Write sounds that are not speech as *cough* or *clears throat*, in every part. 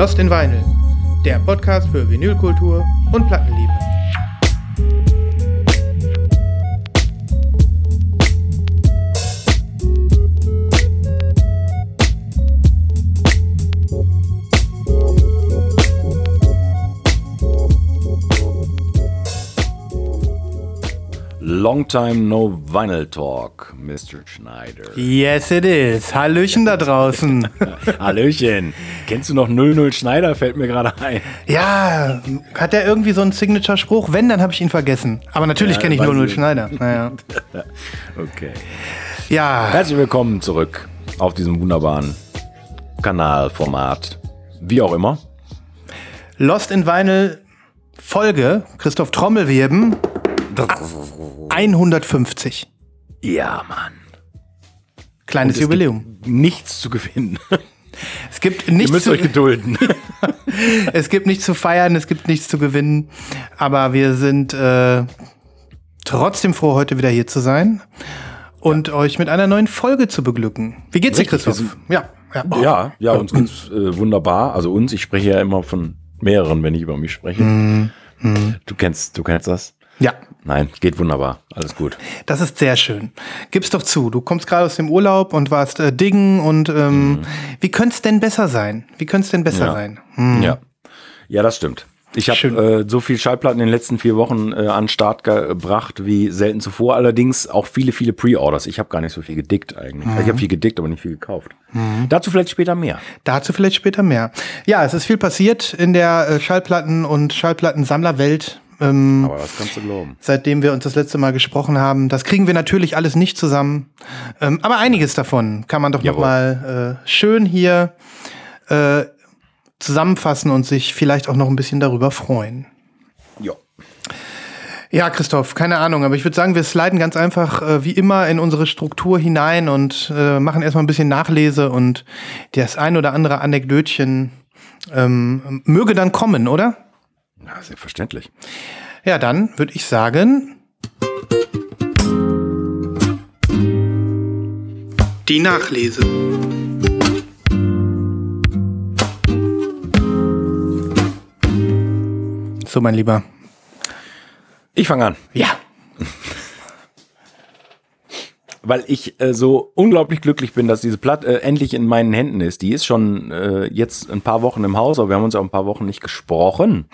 Lost in Vinyl, der Podcast für Vinylkultur und Plattenliebe. Long time no vinyl talk, Mr. Schneider. Yes, it is. Hallöchen da draußen. *laughs* Hallöchen. Kennst du noch 00 Schneider? Fällt mir gerade ein. Ja, hat der irgendwie so einen Signature-Spruch? Wenn, dann habe ich ihn vergessen. Aber natürlich Ja, kenne ich weiß 00 ich. Schneider. *laughs* Naja. Okay. Ja, Herzlich willkommen zurück auf diesem wunderbaren Kanalformat. Wie auch immer. Lost in Vinyl Folge, Christoph Trommelwirbel, 150. Ja, Mann. Kleines Es Jubiläum. Nichts zu gewinnen. Es gibt Ihr nichts müsst zu, euch gedulden. *laughs* es gibt nichts zu feiern, es gibt nichts zu gewinnen, aber wir sind äh, trotzdem froh, heute wieder hier zu sein und euch mit einer neuen Folge zu beglücken. Wie geht's dir, Christoph? Ja, ja. Oh. Ja, ja, uns geht's äh, wunderbar. Also uns, ich spreche ja immer von mehreren, wenn ich über mich spreche. Mhm. Du kennst, du kennst das? Ja. Nein, geht wunderbar. Alles gut. Das ist sehr schön. Gib's doch zu. Du kommst gerade aus dem Urlaub und warst äh, diggen und ähm, wie könnte es denn besser sein? Wie könnte es denn besser Ja. sein? Hm. Ja. Ja, das stimmt. Ich habe äh, so viel Schallplatten in den letzten vier Wochen äh, an Start gebracht wie selten zuvor. Allerdings auch viele, viele Pre-Orders. Ich habe gar nicht so viel gedickt eigentlich. Ich habe viel gedickt, aber nicht viel gekauft. Dazu vielleicht später mehr. Dazu vielleicht später mehr. Ja, es ist viel passiert in der äh, Schallplatten- und Schallplattensammlerwelt. Ähm, Aber das kannst du glauben. seitdem wir uns das letzte Mal gesprochen haben. Das kriegen wir natürlich alles nicht zusammen. Ähm, aber einiges davon kann man doch noch Jawohl. mal äh, schön hier äh, zusammenfassen und sich vielleicht auch noch ein bisschen darüber freuen. Ja. Ja, Christoph, keine Ahnung, aber ich würde sagen, wir sliden ganz einfach äh, wie immer in unsere Struktur hinein und äh, machen erstmal ein bisschen Nachlese und das ein oder andere Anekdötchen ähm, möge dann kommen, oder? Ja, selbstverständlich. Ja, dann würde ich sagen. Die Nachlese. So, mein Lieber. Ich fange an. Ja. Weil ich äh, so unglaublich glücklich bin, dass diese Platte äh, endlich in meinen Händen ist. Die ist schon äh, jetzt ein paar Wochen im Haus, aber wir haben uns auch ein paar Wochen nicht gesprochen.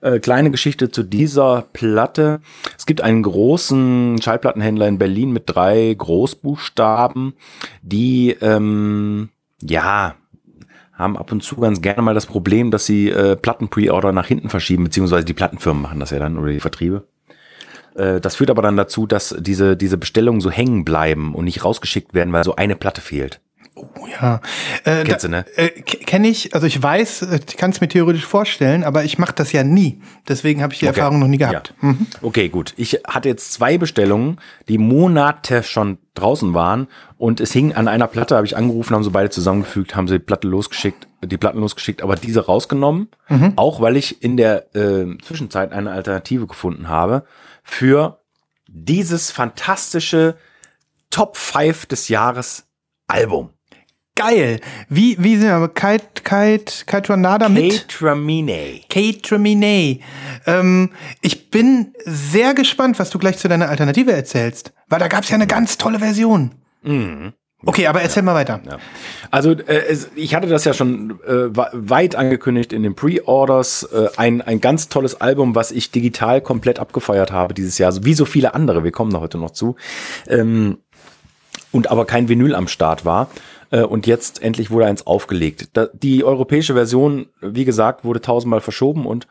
Äh, kleine Geschichte zu dieser Platte. Es gibt einen großen Schallplattenhändler in Berlin mit drei Großbuchstaben, die ähm, ja haben ab und zu ganz gerne mal das Problem, dass sie äh, Platten-Pre-Order nach hinten verschieben, beziehungsweise die Plattenfirmen machen das ja dann oder die Vertriebe. Äh, Das führt aber dann dazu, dass diese, diese Bestellungen so hängen bleiben und nicht rausgeschickt werden, weil so eine Platte fehlt. Oh ja. Äh, Kennst du, ne? Äh, Kenne ich, also ich weiß, äh, ich kann es mir theoretisch vorstellen, aber ich mache das ja nie. Deswegen habe ich die Okay. Erfahrung noch nie gehabt. Ja. Okay, gut. Ich hatte jetzt zwei Bestellungen, die Monate schon draußen waren und es hing an einer Platte, habe ich angerufen, haben sie beide zusammengefügt, haben sie die Platte losgeschickt, die Platten losgeschickt, aber diese rausgenommen, auch weil ich in der äh, Zwischenzeit eine Alternative gefunden habe für dieses fantastische Top 5 des Jahres Album. Geil. Wie, wie sind wir? Kite, Kite, Kite Tornado mit? Catramine. Kate Tremine. Ähm, ich bin sehr gespannt, was du gleich zu deiner Alternative erzählst. Weil da gab es ja eine ganz tolle Version. Okay, aber erzähl mal weiter. Ja. Also äh, es, ich hatte das ja schon äh, weit angekündigt in den Pre-Orders. Äh, ein, ein ganz tolles Album, was ich digital komplett abgefeiert habe dieses Jahr, so wie so viele andere. Wir kommen da heute noch zu. Ähm, und aber kein Vinyl am Start war. Äh, Und jetzt endlich wurde eins aufgelegt. Die europäische Version, wie gesagt, wurde tausendmal verschoben und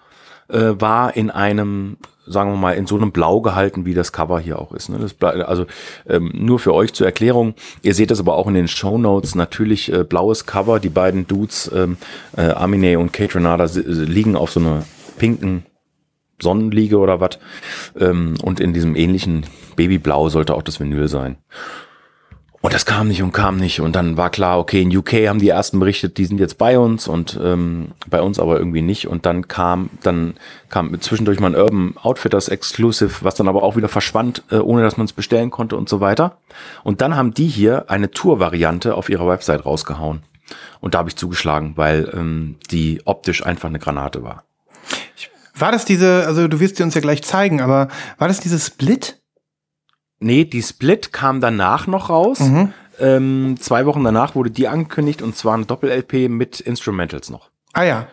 äh, war in einem, sagen wir mal, in so einem Blau gehalten, wie das Cover hier auch ist. Ne? Das, also ähm, nur für euch zur Erklärung. Ihr seht das aber auch in den Show Notes. Natürlich äh, blaues Cover. Die beiden Dudes, ähm, äh, Amine und Kate Renata, si- liegen auf so einer pinken Sonnenliege oder was. Ähm, und in diesem ähnlichen Babyblau sollte auch das Vinyl sein. Und das kam nicht und kam nicht. Und dann war klar, okay, in UK haben die ersten berichtet, die sind jetzt bei uns und ähm, bei uns aber irgendwie nicht. Und dann kam, dann kam zwischendurch mal ein Urban Outfitters Exclusive, was dann aber auch wieder verschwand, äh, ohne dass man es bestellen konnte und so weiter. Und dann haben die hier eine Tour-Variante auf ihrer Website rausgehauen. Und da habe ich zugeschlagen, weil ähm, die optisch einfach eine Granate war. War das diese, also du wirst sie uns ja gleich zeigen, aber war das dieses Split? Nee, die Split kam danach noch raus. Mhm. Ähm, zwei Wochen danach wurde die angekündigt und zwar ein Doppel-LP mit Instrumentals noch. Ah ja.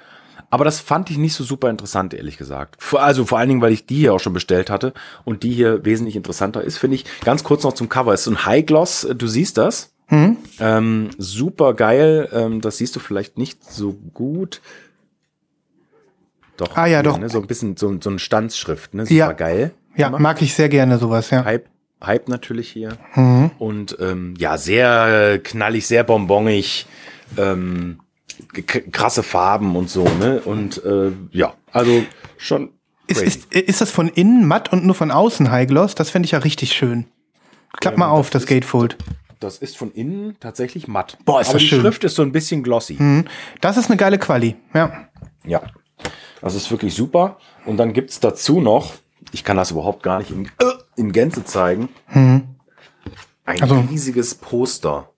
Aber das fand ich nicht so super interessant, ehrlich gesagt. Also vor allen Dingen, weil ich die hier auch schon bestellt hatte und die hier wesentlich interessanter ist, finde ich. Ganz kurz noch zum Cover. Es ist so ein High Gloss, du siehst das. Mhm. Ähm, super geil. Ähm, das siehst du vielleicht nicht so gut. Doch. Ah, ja, hier, doch. Ne? So ein bisschen so, so eine Stanzschrift, ne? Super Ja. geil. Ja, mag ich sehr gerne sowas, ja. Hype, Hype natürlich hier. Mhm. Und ähm, ja, sehr äh, knallig, sehr bonbonig. Ähm, krasse Farben und so, ne? Und äh, ja, also schon. Ist, ist, ist das von innen matt und nur von außen High Gloss? Das fände ich ja richtig schön. Klapp mal Ähm, auf, das das Gatefold. Das ist von innen tatsächlich matt. Boah, ist Aber das die schön. Schrift ist so ein bisschen glossy. Mhm. Das ist eine geile Quali, ja. Ja. Das ist wirklich super. Und dann gibt's dazu noch, ich kann das überhaupt gar nicht in, äh, in Gänze zeigen, ein Also- riesiges Poster.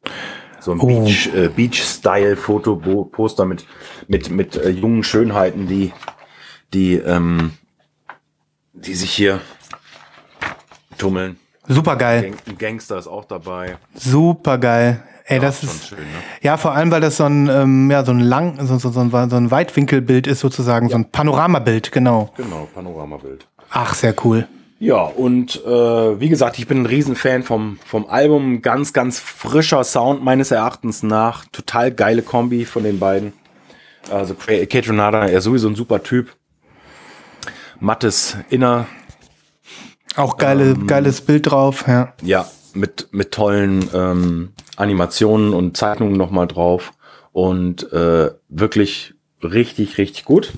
So ein Oh. Beach, äh, Beach-Style-Foto-Poster mit, mit, mit äh, jungen Schönheiten, die, die, ähm, die sich hier tummeln. Super geil. Gang ein Gangster ist auch dabei. Super geil. Ey, Ja, das ist. schön, ne? Ja, vor allem, weil das so ein, ähm, ja, so ein lang, so, so, so, ein, so ein Weitwinkelbild ist sozusagen, so ein Panoramabild, genau. Genau, Panoramabild. Ach, sehr cool. Ja, und äh, wie gesagt, ich bin ein Riesenfan vom, vom Album. Ganz, ganz frischer Sound meines Erachtens nach. Total geile Kombi von den beiden. Also Kate Renata, er ist sowieso ein super Typ. Mattes Inner, Auch geile, Ähm. geiles Bild drauf, ja. ja, mit, mit tollen ähm, Animationen und Zeichnungen nochmal drauf. Und äh, wirklich richtig, richtig gut.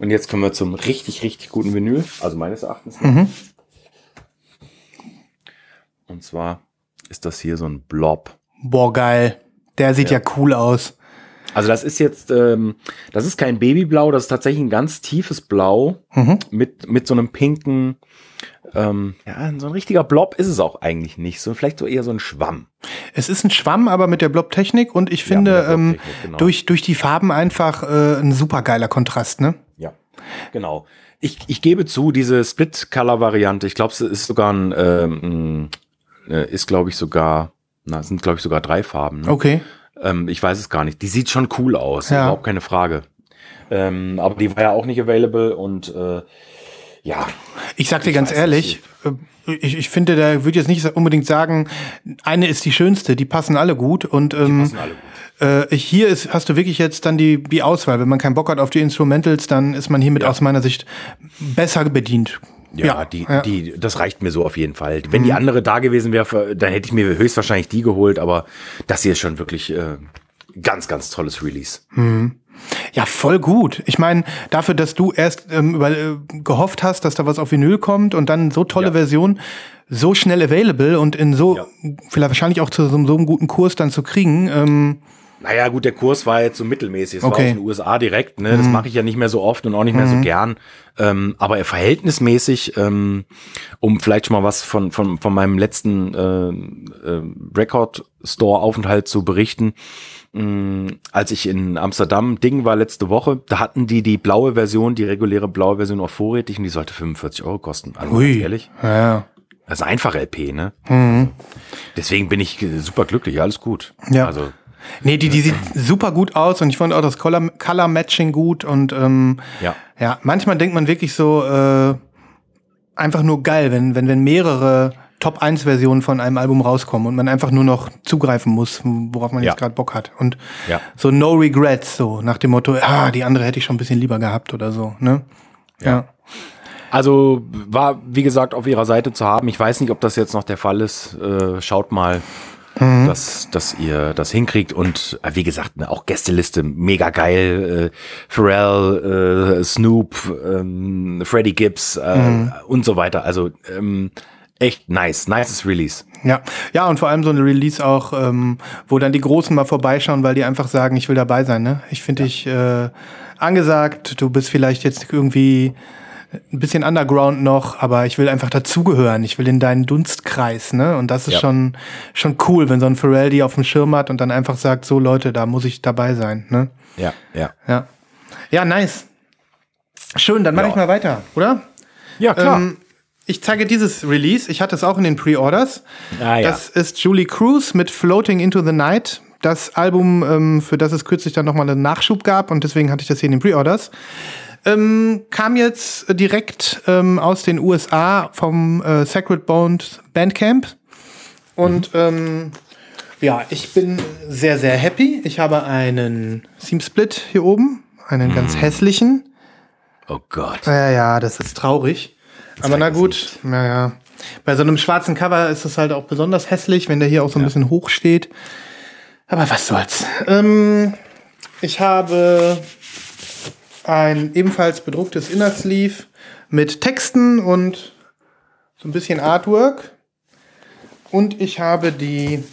Und jetzt kommen wir zum richtig, richtig guten Vinyl. Also meines Erachtens. Mhm. Und zwar ist das hier so ein Blob. Boah, geil. Der sieht ja, cool aus. Also das ist jetzt, ähm, das ist kein Babyblau, das ist tatsächlich ein ganz tiefes Blau Mhm. mit, mit so einem pinken, ähm, ja, so ein richtiger Blob ist es auch eigentlich nicht. So vielleicht so eher so ein Schwamm. Es ist ein Schwamm, aber mit der Blob-Technik und ich Ja, finde, der ähm, genau. durch, durch die Farben einfach äh, ein super geiler Kontrast, ne? Ja, genau. Ich, ich gebe zu, diese Split-Color-Variante, ich glaube, es ist sogar ein, ähm, äh, ist glaube ich sogar, na, es sind glaube ich sogar drei Farben. Ne? Okay. Ähm, ich weiß es gar nicht. Die sieht schon cool aus, Ja. überhaupt keine Frage. Ähm, aber die war ja auch nicht available und äh, ja, Ich sag dir Ich ganz ehrlich, äh, ich, ich finde, da würde jetzt nicht unbedingt sagen, eine ist die schönste, die passen alle gut und ähm, passen alle gut. Äh, hier ist, hast du wirklich jetzt dann die, die Auswahl. Wenn man keinen Bock hat auf die Instrumentals, dann ist man hiermit Ja. aus meiner Sicht besser bedient. Ja, die, ja. die, das reicht mir so auf jeden Fall. Wenn die andere da gewesen wäre, dann hätte ich mir höchstwahrscheinlich die geholt, aber das hier ist schon wirklich äh, ganz, ganz tolles Release. Ja, voll gut. Ich meine, dafür, dass du erst ähm, über, äh, gehofft hast, dass da was auf Vinyl kommt und dann so tolle Ja. Version, so schnell available und in so, Ja. vielleicht wahrscheinlich auch zu so, so einem guten Kurs dann zu kriegen. Ähm, Naja, gut, der Kurs war jetzt so mittelmäßig. Es war Okay. aus den USA direkt, ne? Das mache ich ja nicht mehr so oft und auch nicht mehr so gern. Ähm, aber er verhältnismäßig, ähm, um vielleicht schon mal was von, von, von meinem letzten äh, äh, Record Store Aufenthalt zu berichten. mh, als ich in Amsterdam Ding war letzte Woche, da hatten die die blaue Version, die reguläre blaue Version auch vorrätig und die sollte 45 Euro kosten. Also ganz ehrlich, Ja. das ist einfach LP, ne? Deswegen bin ich äh, super glücklich, alles gut. Ja. Also Nee, die, die sieht super gut aus und ich fand auch das Color, Color Matching gut und ähm, ja. Ja, manchmal denkt man wirklich so, äh, einfach nur geil, wenn, wenn, wenn mehrere Top-1-Versionen von einem Album rauskommen und man einfach nur noch zugreifen muss, worauf man Ja. jetzt gerade Bock hat. Und Ja. so no regrets, so nach dem Motto, ah, die andere hätte ich schon ein bisschen lieber gehabt oder so, ne? Ja. Also war, wie gesagt, auf ihrer Seite zu haben. Ich weiß nicht, ob das jetzt noch der Fall ist. Äh, schaut mal, dass, dass ihr das hinkriegt. Und äh, wie gesagt, ne, auch Gästeliste, mega geil. Äh, Pharrell, äh, Snoop, ähm, Freddie Gibbs äh, und so weiter. Also ähm, echt nice. Nices Release. Ja, ja, und vor allem so eine Release auch, ähm, wo dann die Großen mal vorbeischauen, weil die einfach sagen, ich will dabei sein. Ne? Ich finde dich äh, angesagt, du bist vielleicht jetzt irgendwie ein bisschen Underground noch, aber ich will einfach dazugehören. Ich will in deinen Dunstkreis, ne? Und das ist Ja. schon, schon cool, wenn so ein Pharrell die auf dem Schirm hat und dann einfach sagt, so Leute, da muss ich dabei sein, ne? Ja, ja. Ja. Ja, nice. Schön, dann mache Ja. ich mal weiter, oder? Ja, klar. Ähm, ich zeige dieses Release. Ich hatte es auch in den Pre-Orders. Ah, ja. Das ist Julie Cruz mit Floating into the Night. Das Album, ähm, für das es kürzlich dann nochmal einen Nachschub gab und deswegen hatte ich das hier in den Pre-Orders. Ähm, kam jetzt direkt ähm, aus den USA vom äh, Sacred Bones Bandcamp. Und ähm, ja, ich bin sehr, sehr happy. Ich habe einen Seam Split hier oben, einen ganz hässlichen. oh Gott. Ja, ja, das ist traurig. Aber na gut, naja. Bei so einem schwarzen Cover ist es halt auch besonders hässlich, wenn der hier auch so ein bisschen hoch steht. Aber was soll's. Ähm, ich habe ein ebenfalls bedrucktes Inner Sleeve mit Texten und so ein bisschen Artwork. Und ich habe die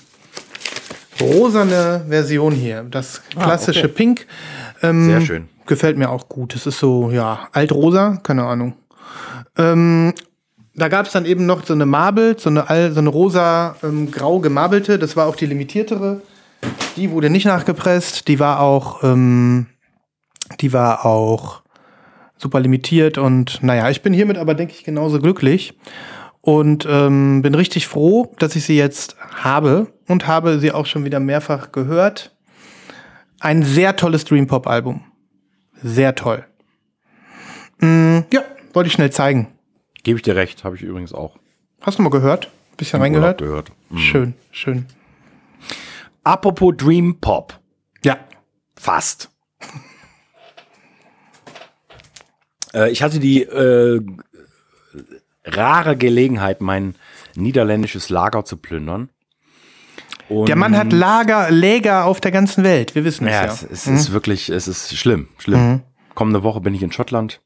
rosane Version hier. Das klassische okay. Pink. Ähm, Sehr schön. Gefällt mir auch gut. Es ist so, ja, altrosa, keine Ahnung. Ähm, da gab es dann eben noch so eine Marble, so eine, so eine rosa, ähm, grau gemarbelte. Das war auch die limitiertere. Die wurde nicht nachgepresst. Die war auch, ähm, die war auch super limitiert. Und naja, ich bin hiermit aber, denke ich, genauso glücklich. Und ähm, bin richtig froh, dass ich sie jetzt habe und habe sie auch schon wieder mehrfach gehört. Ein sehr tolles Dream Pop Album. Sehr toll. Mm, ja, wollte ich schnell zeigen. Gebe ich dir recht, habe ich übrigens auch. Hast du mal gehört? Bisschen reingehört? Gehört. Mhm. Schön, schön. Apropos Dream Pop. Ja. Fast. Äh, ich hatte die äh, rare Gelegenheit, mein niederländisches Lager zu plündern. Und Der Mann hat Lager, Läger auf der ganzen Welt. Wir wissen es ja, ja. es, es ist wirklich, es ist schlimm, schlimm. Kommende Woche bin ich in Schottland.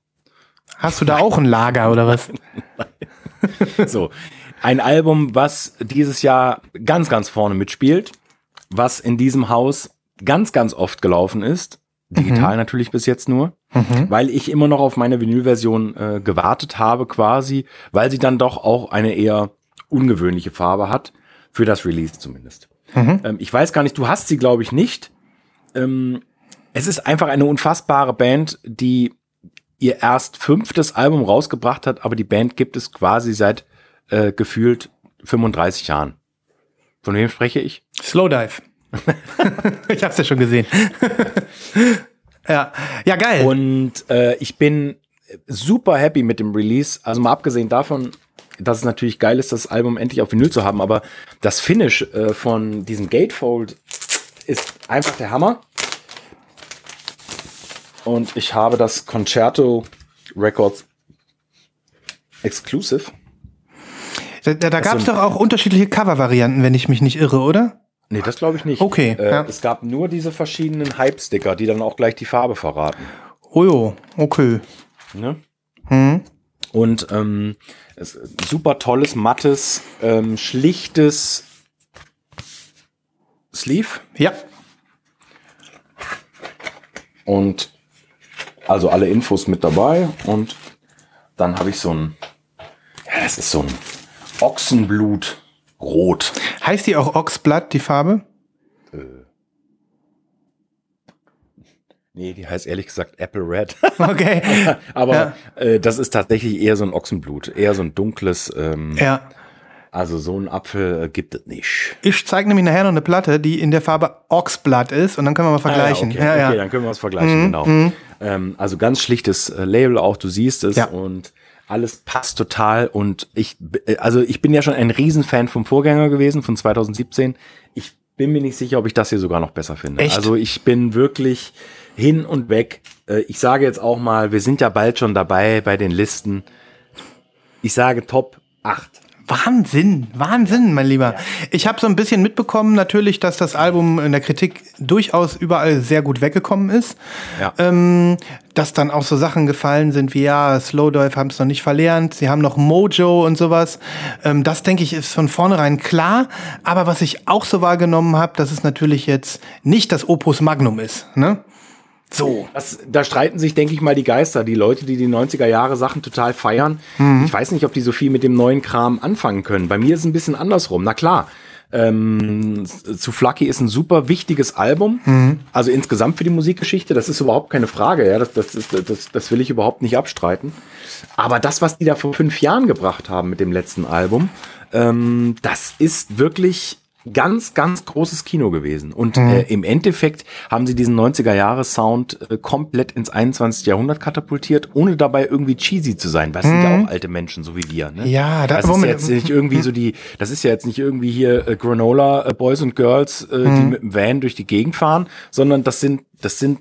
Hast du da auch ein Lager oder was? *laughs* So, ein Album, was dieses Jahr ganz, ganz vorne mitspielt, was in diesem Haus ganz, ganz oft gelaufen ist. Digital natürlich bis jetzt nur, weil ich immer noch auf meine Vinylversion äh, gewartet habe quasi, weil sie dann doch auch eine eher ungewöhnliche Farbe hat, für das Release zumindest. Ähm, ich weiß gar nicht, du hast sie glaube ich nicht. Ähm, es ist einfach eine unfassbare Band, die ihr erst fünftes Album rausgebracht hat, aber die Band gibt es quasi seit äh, gefühlt 35 Jahren. Von wem spreche ich? Slowdive. *laughs* ich hab's ja schon gesehen. ja. ja, geil. Und äh, ich bin super happy mit dem Release. Also mal abgesehen davon, dass es natürlich geil ist, das Album endlich auf Vinyl zu haben, aber das Finish äh, von diesem Gatefold ist einfach der Hammer. Und ich habe das Concerto Records Exclusive. da da, da gab es doch auch unterschiedliche Cover-Varianten, wenn ich mich nicht irre, oder? Nee, das glaube ich nicht. Okay, Äh, ja. Es gab nur diese verschiedenen Hype-Sticker, die dann auch gleich die Farbe verraten. Oh jo, okay. Ne? Hm. Und ähm, es, super tolles, mattes, ähm, schlichtes Sleeve. Ja. Und also alle Infos mit dabei. Und dann habe ich so ein, ja, das ist so ein Ochsenblut rot. Heißt die auch Oxblood, die Farbe? Nee, die heißt ehrlich gesagt Apple Red. *laughs* Okay. *laughs* Aber Ja. äh, das ist tatsächlich eher so ein Ochsenblut, eher so ein dunkles, ähm, ja. also so ein Apfel äh, gibt es nicht. Ich zeige nämlich nachher noch eine Platte, die in der Farbe Oxblood ist und dann können wir mal vergleichen. Ah, ja, okay, ja, ja. okay, dann können wir es vergleichen, genau. Ähm, also ganz schlichtes äh, Label auch, du siehst es Ja. und alles passt total und ich, also ich bin ja schon ein Riesenfan vom Vorgänger gewesen, von 2017. Ich bin mir nicht sicher, ob ich das hier sogar noch besser finde. Echt? Also ich bin wirklich hin und weg. Äh, Ich sage jetzt auch mal, wir sind ja bald schon dabei bei den Listen. Ich sage Top 8. Wahnsinn, Wahnsinn, mein Lieber. Ich habe so ein bisschen mitbekommen, natürlich, dass das Album in der Kritik durchaus überall sehr gut weggekommen ist. Ja. Ähm, dass dann auch so Sachen gefallen sind wie, ja, Slowdive haben es noch nicht verlernt, sie haben noch Mojo und sowas. Ähm, das, denke ich, ist von vornherein klar. Aber was ich auch so wahrgenommen habe, dass es natürlich jetzt nicht das Opus Magnum ist. Ne? So. Das, da streiten sich, denke ich mal, die Geister. Die Leute, die die 90er Jahre Sachen total feiern. Mhm. Ich weiß nicht, ob die so viel mit dem neuen Kram anfangen können. Bei mir ist es ein bisschen andersrum. Na klar. Ähm, zu Flucky ist ein super wichtiges Album. Mhm. Also insgesamt für die Musikgeschichte, das ist überhaupt keine Frage. Ja, das, das, ist, das, das will ich überhaupt nicht abstreiten. Aber das, was die da vor fünf Jahren gebracht haben mit dem letzten Album, ähm, das ist wirklich ganz, ganz großes Kino gewesen. Und äh, im Endeffekt haben sie diesen 90er-Jahre-Sound äh, komplett ins 21. Jahrhundert katapultiert, ohne dabei irgendwie cheesy zu sein. Das sind ja auch alte Menschen, so wie wir. Ne? Ja, da- das ist Moment. jetzt nicht irgendwie so die, das ist ja jetzt nicht irgendwie hier äh, Granola äh, Boys und Girls, äh, die mit dem Van durch die Gegend fahren, sondern das sind, das sind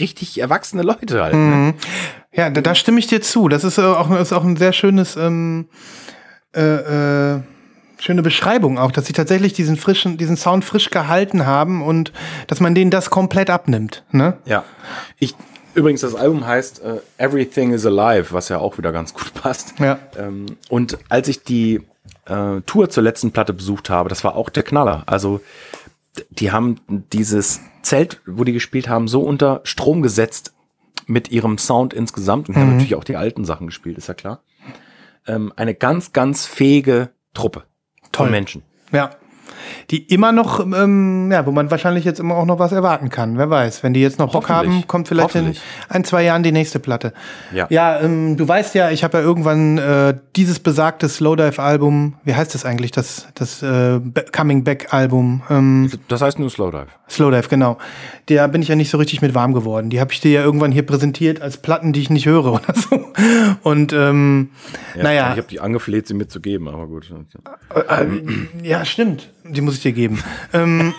richtig erwachsene Leute halt. Ne? Ja, da, da stimme ich dir zu. Das ist äh, auch, ist auch ein sehr schönes, ähm, äh, äh, schöne Beschreibung auch, dass sie tatsächlich diesen frischen, diesen Sound frisch gehalten haben und dass man denen das komplett abnimmt. Ne? Ja. Ich, übrigens, das Album heißt äh, Everything is Alive, was ja auch wieder ganz gut *laughs* passt. Ja. Ähm, und als ich die äh, Tour zur letzten Platte besucht habe, das war auch der Knaller. Also, die haben dieses Zelt, wo die gespielt haben, so unter Strom gesetzt mit ihrem Sound insgesamt. Und die haben natürlich auch die alten Sachen gespielt, ist ja klar. Ähm, eine ganz, ganz fähige Truppe Toll. von Menschen. Ja. Die immer noch, ähm, ja, wo man wahrscheinlich jetzt immer auch noch was erwarten kann. Wer weiß. Wenn die jetzt noch Bock haben, kommt vielleicht in ein, zwei Jahren die nächste Platte. Ja. Ja, ähm, du weißt ja, ich habe ja irgendwann äh, dieses besagte Slowdive-Album, wie heißt das eigentlich, das, das äh, Coming Back-Album, ähm, Das heißt nur Slowdive. Slowdive, genau. Da bin ich ja nicht so richtig mit warm geworden. Die habe ich dir ja irgendwann hier präsentiert als Platten, die ich nicht höre *laughs* oder so. Und ähm, Ja, naja, Ich habe die angefleht, sie mitzugeben, aber gut. ja, stimmt. Die muss ich dir geben. ähm,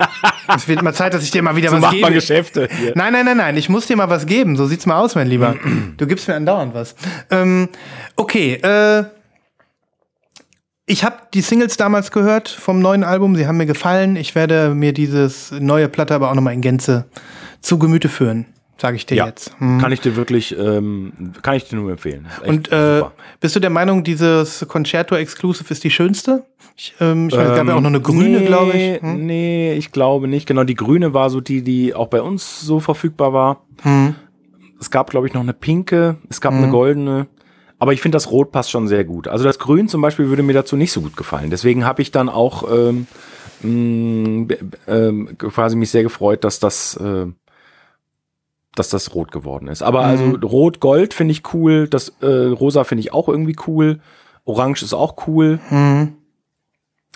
es wird mal Zeit, dass ich dir mal wieder So was macht gebe. man Geschäfte. Hier. Nein, nein, nein, nein. Ich muss dir mal was geben. So sieht's mal aus, mein Lieber. Du gibst mir andauernd was. Ähm, okay, äh, ich habe die Singles damals gehört vom neuen Album. Sie haben mir gefallen. Ich werde mir dieses neue Platte aber auch nochmal in Gänze zu Gemüte führen, sage ich dir Ja, jetzt. Hm. kann ich dir wirklich, ähm, kann ich dir nur empfehlen. Und äh, bist du der Meinung, dieses Concerto Exclusive ist die schönste? Ich, ähm, ich weiß, es gab ja auch noch eine grüne, nee, glaube ich. Hm? Nee, ich glaube nicht. Genau, die grüne war so die, die auch bei uns so verfügbar war. Hm. Es gab, glaube ich, noch eine pinke, es gab eine goldene. Aber ich finde, das Rot passt schon sehr gut. Also das Grün zum Beispiel würde mir dazu nicht so gut gefallen. Deswegen habe ich dann auch ähm, mh, b- ähm, quasi mich sehr gefreut, dass das, äh, dass das rot geworden ist. Aber also Rot-Gold finde ich cool. Das äh, Rosa finde ich auch irgendwie cool. Orange ist auch cool. Hm.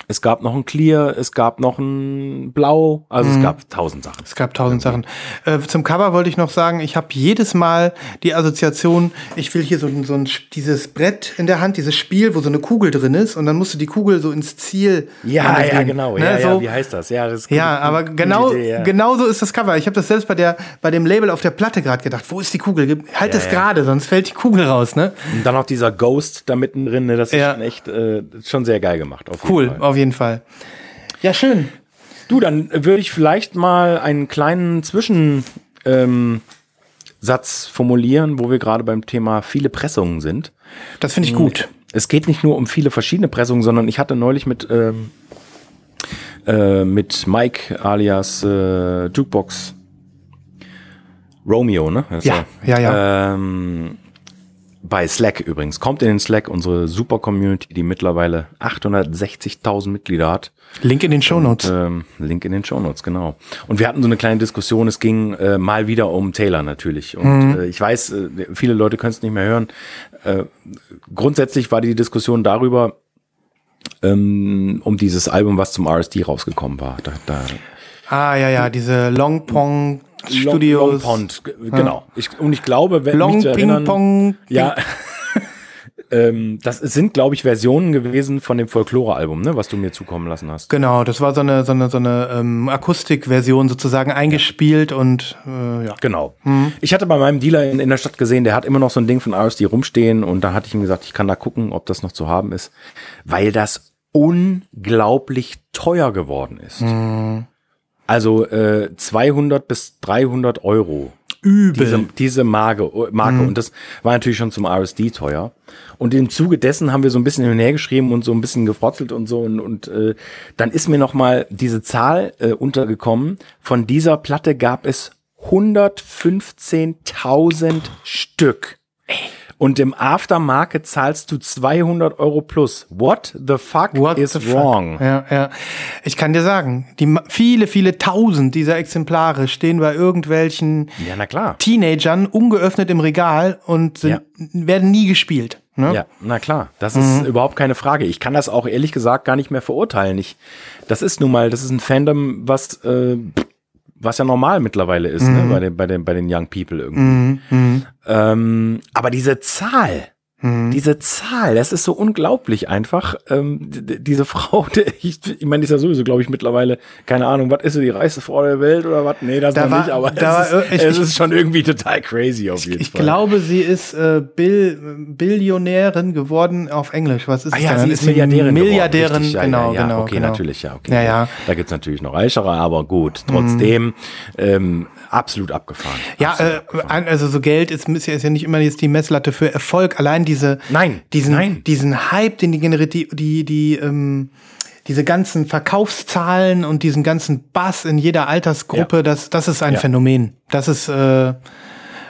Es gab noch ein Clear, es gab noch ein Blau, also es gab tausend Sachen. Es gab tausend Sachen. Äh, zum Cover wollte ich noch sagen, ich habe jedes Mal die Assoziation, ich will hier so, so ein, dieses Brett in der Hand, dieses Spiel, wo so eine Kugel drin ist und dann musst du die Kugel so ins Ziel. manövrieren. genau. Ne, so. heißt das? Ja, das Ja, gute- aber genau, Idee, ja. genau so ist das Cover. Ich habe das selbst bei der, bei dem Label auf der Platte gerade gedacht. Wo ist die Kugel? Halt Ja, es ja. gerade, sonst fällt die Kugel raus, ne? Und dann noch dieser Ghost da mittendrin, ne, das ist Ja. schon echt äh, schon sehr geil gemacht. Cool, Fall. Auf jeden Fall. Ja, schön. Du, dann würde ich vielleicht mal einen kleinen Zwischensatz ähm, Satz formulieren, wo wir gerade beim Thema viele Pressungen sind. Das finde ich gut. Es geht nicht nur um viele verschiedene Pressungen, sondern ich hatte neulich mit, ähm, äh, mit Mike alias äh, Jukebox Romeo, ne? Ja, er. ja, ja. Ähm, bei Slack übrigens. Kommt in den Slack, unsere super Community, die mittlerweile 860.000 Mitglieder hat. Link in den Shownotes. Ähm, Link in den Shownotes, genau. Und wir hatten so eine kleine Diskussion, es ging äh, mal wieder um Taylor natürlich. Und Mhm. äh, ich weiß, äh, viele Leute können es nicht mehr hören. Äh, grundsätzlich war die Diskussion darüber, ähm, um dieses Album, was zum RSD rausgekommen war. Da, da Ah, ja, ja, diese Long Pong Studios. Long, Long Pond, genau. Ich, und ich glaube, wenn Long mich zu Ping erinnern, Pong. Ja. *laughs* ähm, das sind, glaube ich, Versionen gewesen von dem Folklore-Album, ne, was du mir zukommen lassen hast. Genau, das war so eine, so eine, so eine ähm, Akustikversion sozusagen eingespielt und äh, ja. Genau. Ich hatte bei meinem Dealer in, in der Stadt gesehen, der hat immer noch so ein Ding von RSD rumstehen und da hatte ich ihm gesagt, ich kann da gucken, ob das noch zu haben ist, weil das unglaublich teuer geworden ist. Also äh, 200 bis 300 Euro. Übel. Diese, diese Marke, Marke. und das war natürlich schon zum RSD teuer. Und im Zuge dessen haben wir so ein bisschen hin und her geschrieben und so ein bisschen gefrotzelt und so und, und äh, dann ist mir noch mal diese Zahl äh, untergekommen. Von dieser Platte gab es 115.000 Stück. Und im Aftermarket zahlst du 200 Euro plus. What the fuck What is the fuck? wrong? Ja, ja. Ich kann dir sagen, die viele, viele tausend dieser Exemplare stehen bei irgendwelchen Ja. Teenagern ungeöffnet im Regal und sind, werden nie gespielt. Ne? Ja, na klar, das Mhm. ist überhaupt keine Frage. Ich kann das auch ehrlich gesagt gar nicht mehr verurteilen. Ich, das ist nun mal, das ist ein Fandom, was, äh, was ja normal mittlerweile ist, Mhm. ne? bei, den, bei, den, bei den Young People irgendwie. Ähm, aber diese Zahl, Mhm. diese Zahl, das ist so unglaublich einfach. Ähm, diese Frau, *laughs* die, ich, ich meine, die ist ja sowieso, glaube ich, mittlerweile, keine Ahnung, was ist sie, die reichste Frau der Welt oder was? Nee, das Da noch war- nicht, aber da es, war- ist, ich- es ich- ist schon irgendwie total crazy auf jeden Ich Fall. glaube, sie ist äh, Bill, Billionärin geworden auf Englisch. Was ist Ah ja, sie ist Milliardärin. Milliardärin, geworden, ja, genau, ja, ja, genau. Okay, genau. natürlich, ja, okay. Ja, ja. Da gibt's natürlich noch reichere, aber gut, trotzdem ähm, absolut abgefahren. Ja, absolut äh, abgefahren. also so Geld ist, ist ja ist ja nicht immer jetzt die Messlatte für Erfolg. Allein diese, Nein, diesen, nein. diesen Hype, den die generiert, die, die, die ähm, diese ganzen Verkaufszahlen und diesen ganzen Bass in jeder Altersgruppe, Ja. das, das ist ein Ja. Phänomen. Das ist äh,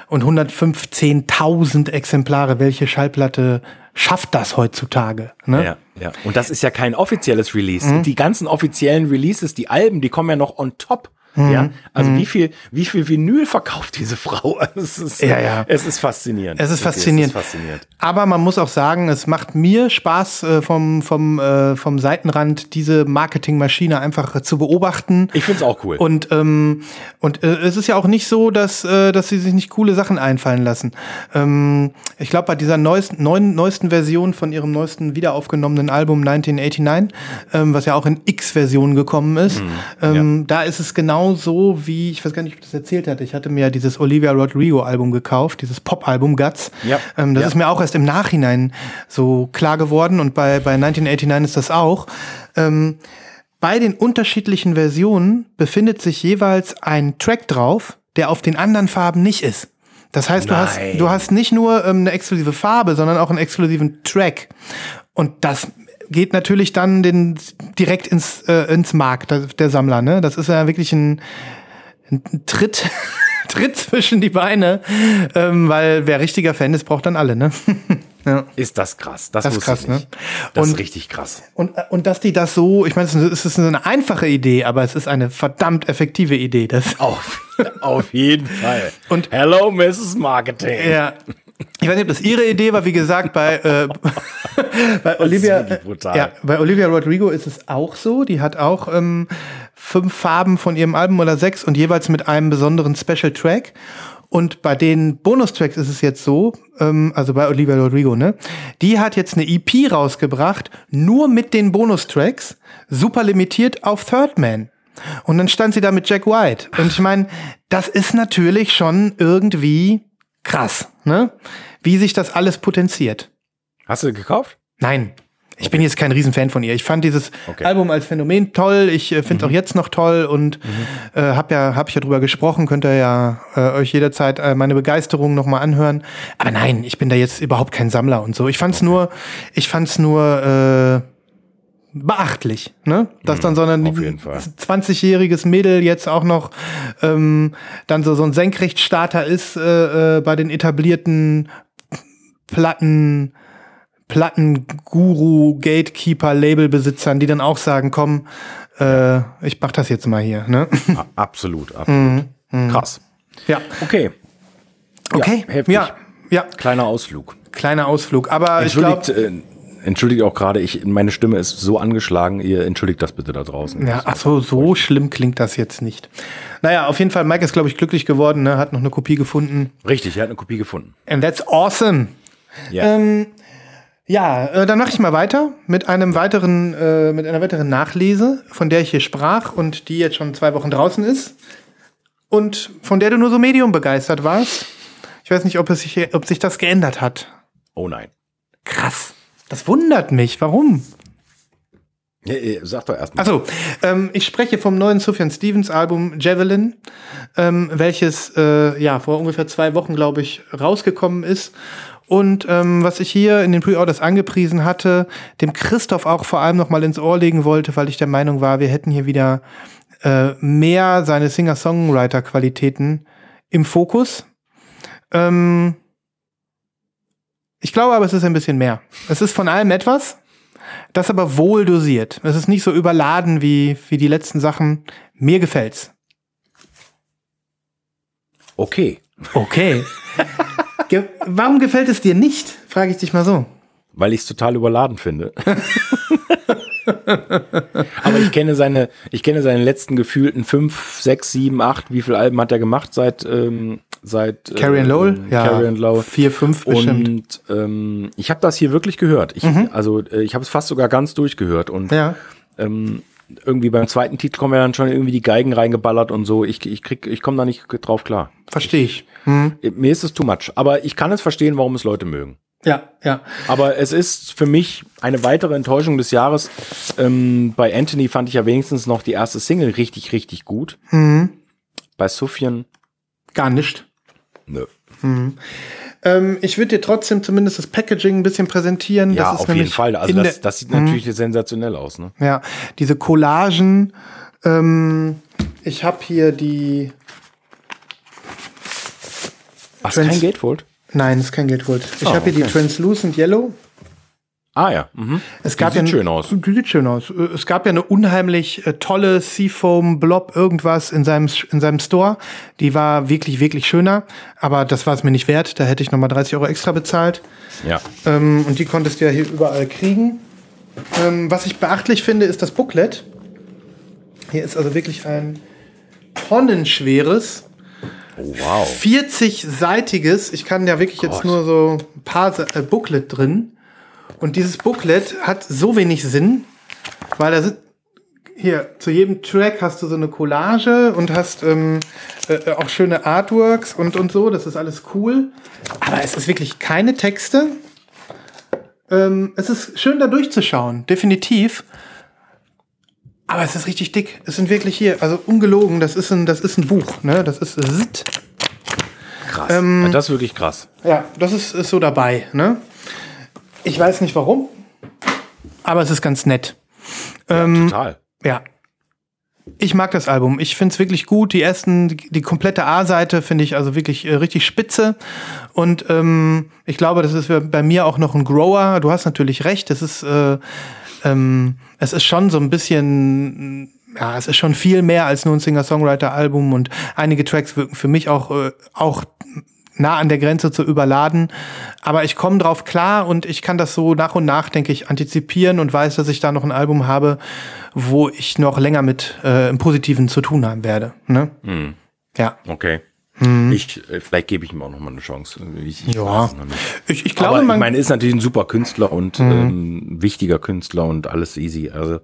und 115.000 Exemplare. Welche Schallplatte schafft das heutzutage? Ne? Ja, ja. Und das ist ja kein offizielles Release. Mhm. Die ganzen offiziellen Releases, die Alben, die kommen ja noch on top. Mhm. Ja, also wie viel, wie viel Vinyl verkauft diese Frau? *laughs* Es ist, Ja, ja. Es ist faszinierend. Es ist faszinierend. Es ist faszinierend. Aber man muss auch sagen, es macht mir Spaß, äh, vom, vom, äh, vom Seitenrand diese Marketingmaschine einfach äh, zu beobachten. Ich find's auch cool. Und, ähm, und äh, es ist ja auch nicht so, dass, äh, dass sie sich nicht coole Sachen einfallen lassen. Ähm, ich glaube, bei dieser neuesten, neuen, neuesten Version von ihrem neuesten wiederaufgenommenen Album 1989, ähm, was ja auch in X-Version gekommen ist, ähm, da ist es genau so wie, ich weiß gar nicht, ob ich das erzählt hatte, ich hatte mir ja dieses Olivia Rodrigo-Album gekauft, dieses Pop-Album Guts. Ja. Ähm, das Ja. ist mir auch erst im Nachhinein so klar geworden und bei, bei 1989 ist das auch. Ähm, bei den unterschiedlichen Versionen befindet sich jeweils ein Track drauf, der auf den anderen Farben nicht ist. Das heißt, du hast, du hast nicht nur ähm, eine exklusive Farbe, sondern auch einen exklusiven Track. Und das geht natürlich dann den, direkt ins, äh, ins Mark, der, Sammler. Ne? Das ist ja wirklich ein, ein Tritt, *laughs* Tritt zwischen die Beine, ähm, weil wer richtiger Fan ist, braucht dann alle. Ne? *laughs* ja. Ist das krass. Das, Das ist krass, ne? Das Und- ist richtig krass. Und, und dass die das so, ich meine, es ist- es ist eine einfache Idee, aber es ist eine verdammt effektive Idee. Das, Auf, *laughs* auf jeden Fall. Und- Hello, Mrs. Marketing. ja. Ich weiß nicht, ob das ihre Idee war, wie gesagt, bei, äh, *laughs* bei Olivia. Ja, bei Olivia Rodrigo ist es auch so. Die hat auch ähm, fünf Farben von ihrem Album oder sechs und jeweils mit einem besonderen Special Track. Und bei den Bonustracks ist es jetzt so, ähm, also bei Olivia Rodrigo, ne? Die hat jetzt eine EP rausgebracht, nur mit den Bonustracks, super limitiert auf Third Man. Und dann stand sie da mit Jack White. Und ich meine, das ist natürlich schon irgendwie krass, ne? Wie sich das alles potenziert. Hast du gekauft? Nein. Ich bin jetzt kein Riesenfan von ihr. Ich fand dieses Okay. Album als Phänomen toll. Ich äh, finde es auch jetzt noch toll und äh, habe ja, hab ich ja drüber gesprochen. Könnt ihr ja äh, euch jederzeit äh, meine Begeisterung noch mal anhören. Aber nein, ich bin da jetzt überhaupt kein Sammler und so. Ich fand's nur, ich fand's nur äh, beachtlich, ne? Dass dann so ein auf jeden Fall. 20-jähriges Mädel jetzt auch noch ähm, dann so, so ein Senkrechtstarter ist äh, äh, bei den etablierten Platten, Plattenguru, Gatekeeper, Labelbesitzern, die dann auch sagen, komm, äh, ich mach das jetzt mal hier, ne? Absolut, absolut. Mhm. Krass. ja. Okay. Okay. heftig. Ja, ja, Kleiner Ausflug. kleiner Ausflug. Aber ich glaube, Entschuldigt, auch gerade, ich, meine Stimme ist so angeschlagen. Ihr entschuldigt das bitte da draußen. Ja, ach so, so schlimm klingt das jetzt nicht. Naja, auf jeden Fall, Mike ist, glaube ich, glücklich geworden, ne? hat noch eine Kopie gefunden. Richtig, er hat eine Kopie gefunden. And that's awesome. Ja. Ähm, ja, äh, dann mache ich mal weiter mit einem weiteren, äh, mit einer weiteren Nachlese, von der ich hier sprach und die jetzt schon zwei Wochen draußen ist und von der du nur so medium begeistert warst. Ich weiß nicht, ob, es sich, ob sich das geändert hat. oh nein. Krass. Das wundert mich. Warum? Ja, sag doch erst mal. Also, ähm, ich spreche vom neuen Sufjan Stevens Album Javelin, ähm, welches äh, ja vor ungefähr zwei Wochen, glaube ich, rausgekommen ist. Und ähm, was ich hier in den Pre-Orders angepriesen hatte, dem Christoph auch vor allem noch mal ins Ohr legen wollte, weil ich der Meinung war, wir hätten hier wieder äh, mehr seine Singer-Songwriter-Qualitäten im Fokus. Ähm, ich glaube aber, es ist ein bisschen mehr. Es ist von allem etwas, das aber wohl dosiert. Es ist nicht so überladen wie, wie die letzten Sachen. Mir gefällt's. Okay. Okay. *laughs* Ge Warum gefällt es dir nicht? Frage ich dich mal so. Weil ich es total überladen finde. *laughs* *laughs* Aber ich kenne seine, ich kenne seine letzten gefühlten fünf, sechs, sieben, acht. Wie viele Alben hat er gemacht seit ähm, seit Carrie and Lowell? ja, Carrie and Lowell. Vier, fünf bestimmt. Und ähm, ich habe das hier wirklich gehört. Ich, Mhm. Also äh, ich habe es fast sogar ganz durchgehört und Ja. ähm, irgendwie beim zweiten Titel kommen ja dann schon irgendwie die Geigen reingeballert und so. Ich, ich krieg, ich komme da nicht drauf klar. Verstehe ich. Hm. Mir ist es too much. Aber ich kann es verstehen, warum es Leute mögen. Ja, ja. Aber es ist für mich eine weitere Enttäuschung des Jahres. Ähm, bei Anthony fand ich ja wenigstens noch die erste Single richtig, richtig gut. Mhm. Bei Sufjan, Gar nicht. nö. Ähm, ich würde dir trotzdem zumindest das Packaging ein bisschen präsentieren. Ja, auf jeden Fall. Also das, Mhm. das sieht natürlich sensationell aus. Ne? Ja, diese Collagen. Ähm, ich habe hier die. Ach, Trans- kein Gatefold? Nein, ist kein Gatefold. Ich Ah, habe hier die okay. Translucent Yellow. Ah ja. Mhm. Es gab sieht ja, schön aus. Die sieht schön aus. Äh, Es gab ja eine unheimlich äh, tolle Seafoam Blob irgendwas in seinem in seinem Store. Die war wirklich wirklich schöner, aber das war es mir nicht wert. Da hätte ich noch mal 30 Euro extra bezahlt. Ja. Ähm, und die konntest du ja hier überall kriegen. Ähm, was ich beachtlich finde, ist das Booklet. Hier ist also wirklich ein tonnenschweres, Oh, wow. 40-seitiges, ich kann ja wirklich jetzt Gott. nur so ein paar äh, Booklet drin. Und dieses Booklet hat so wenig Sinn, weil da sind hier zu jedem Track hast du so eine Collage und hast ähm, äh, auch schöne Artworks und, und so. Das ist alles cool. Aber es ist wirklich keine Texte. Ähm, es ist schön da durchzuschauen, definitiv. Aber es ist richtig dick. Es sind wirklich hier, also ungelogen, das ist ein, das ist ein Buch, ne? Das ist Zit. Krass. Ähm, Ja, das ist wirklich krass. Ja, das ist, ist so dabei, ne? Ich weiß nicht warum, aber es ist ganz nett. Ähm, Total. Ja. Ich mag das Album. Ich finde es wirklich gut. Die ersten, die, die komplette A-Seite finde ich also wirklich äh, richtig spitze. Und ähm, ich glaube, das ist bei mir auch noch ein Grower. Du hast natürlich recht. Es ist, äh, ähm, es ist schon so ein bisschen, ja, es ist schon viel mehr als nur ein Singer-Songwriter-Album. Und einige Tracks wirken für mich auch, äh, auch nah an der Grenze zu überladen. Aber ich komme drauf klar und ich kann das so nach und nach, denke ich, antizipieren und weiß, dass ich da noch ein Album habe, wo ich noch länger mit äh, im Positiven zu tun haben werde. Ne? Ja. Okay. Ich, äh, vielleicht gebe ich ihm auch noch mal eine Chance. Ich, ich Ja. Ich, ich glaube, Aber ich man, meine, ist natürlich ein super Künstler und ähm, wichtiger Künstler und alles easy. Also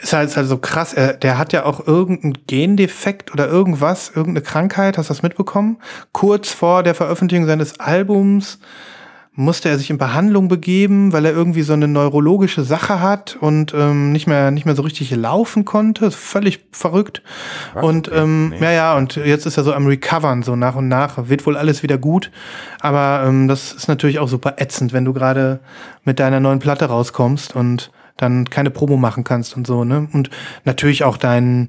ist halt, ist halt so krass. Er, der hat ja auch irgendeinen Gendefekt oder irgendwas, irgendeine Krankheit. Hast du das mitbekommen? Kurz vor der Veröffentlichung seines Albums musste er sich in Behandlung begeben, weil er irgendwie so eine neurologische Sache hat und ähm, nicht mehr nicht mehr so richtig laufen konnte. Völlig verrückt. Und Okay, ähm, nee. ja, ja, und jetzt ist er so am Recovern, so nach und nach. Wird wohl alles wieder gut. Aber ähm, das ist natürlich auch super ätzend, wenn du gerade mit deiner neuen Platte rauskommst und dann keine Promo machen kannst und so, ne? Und natürlich auch dein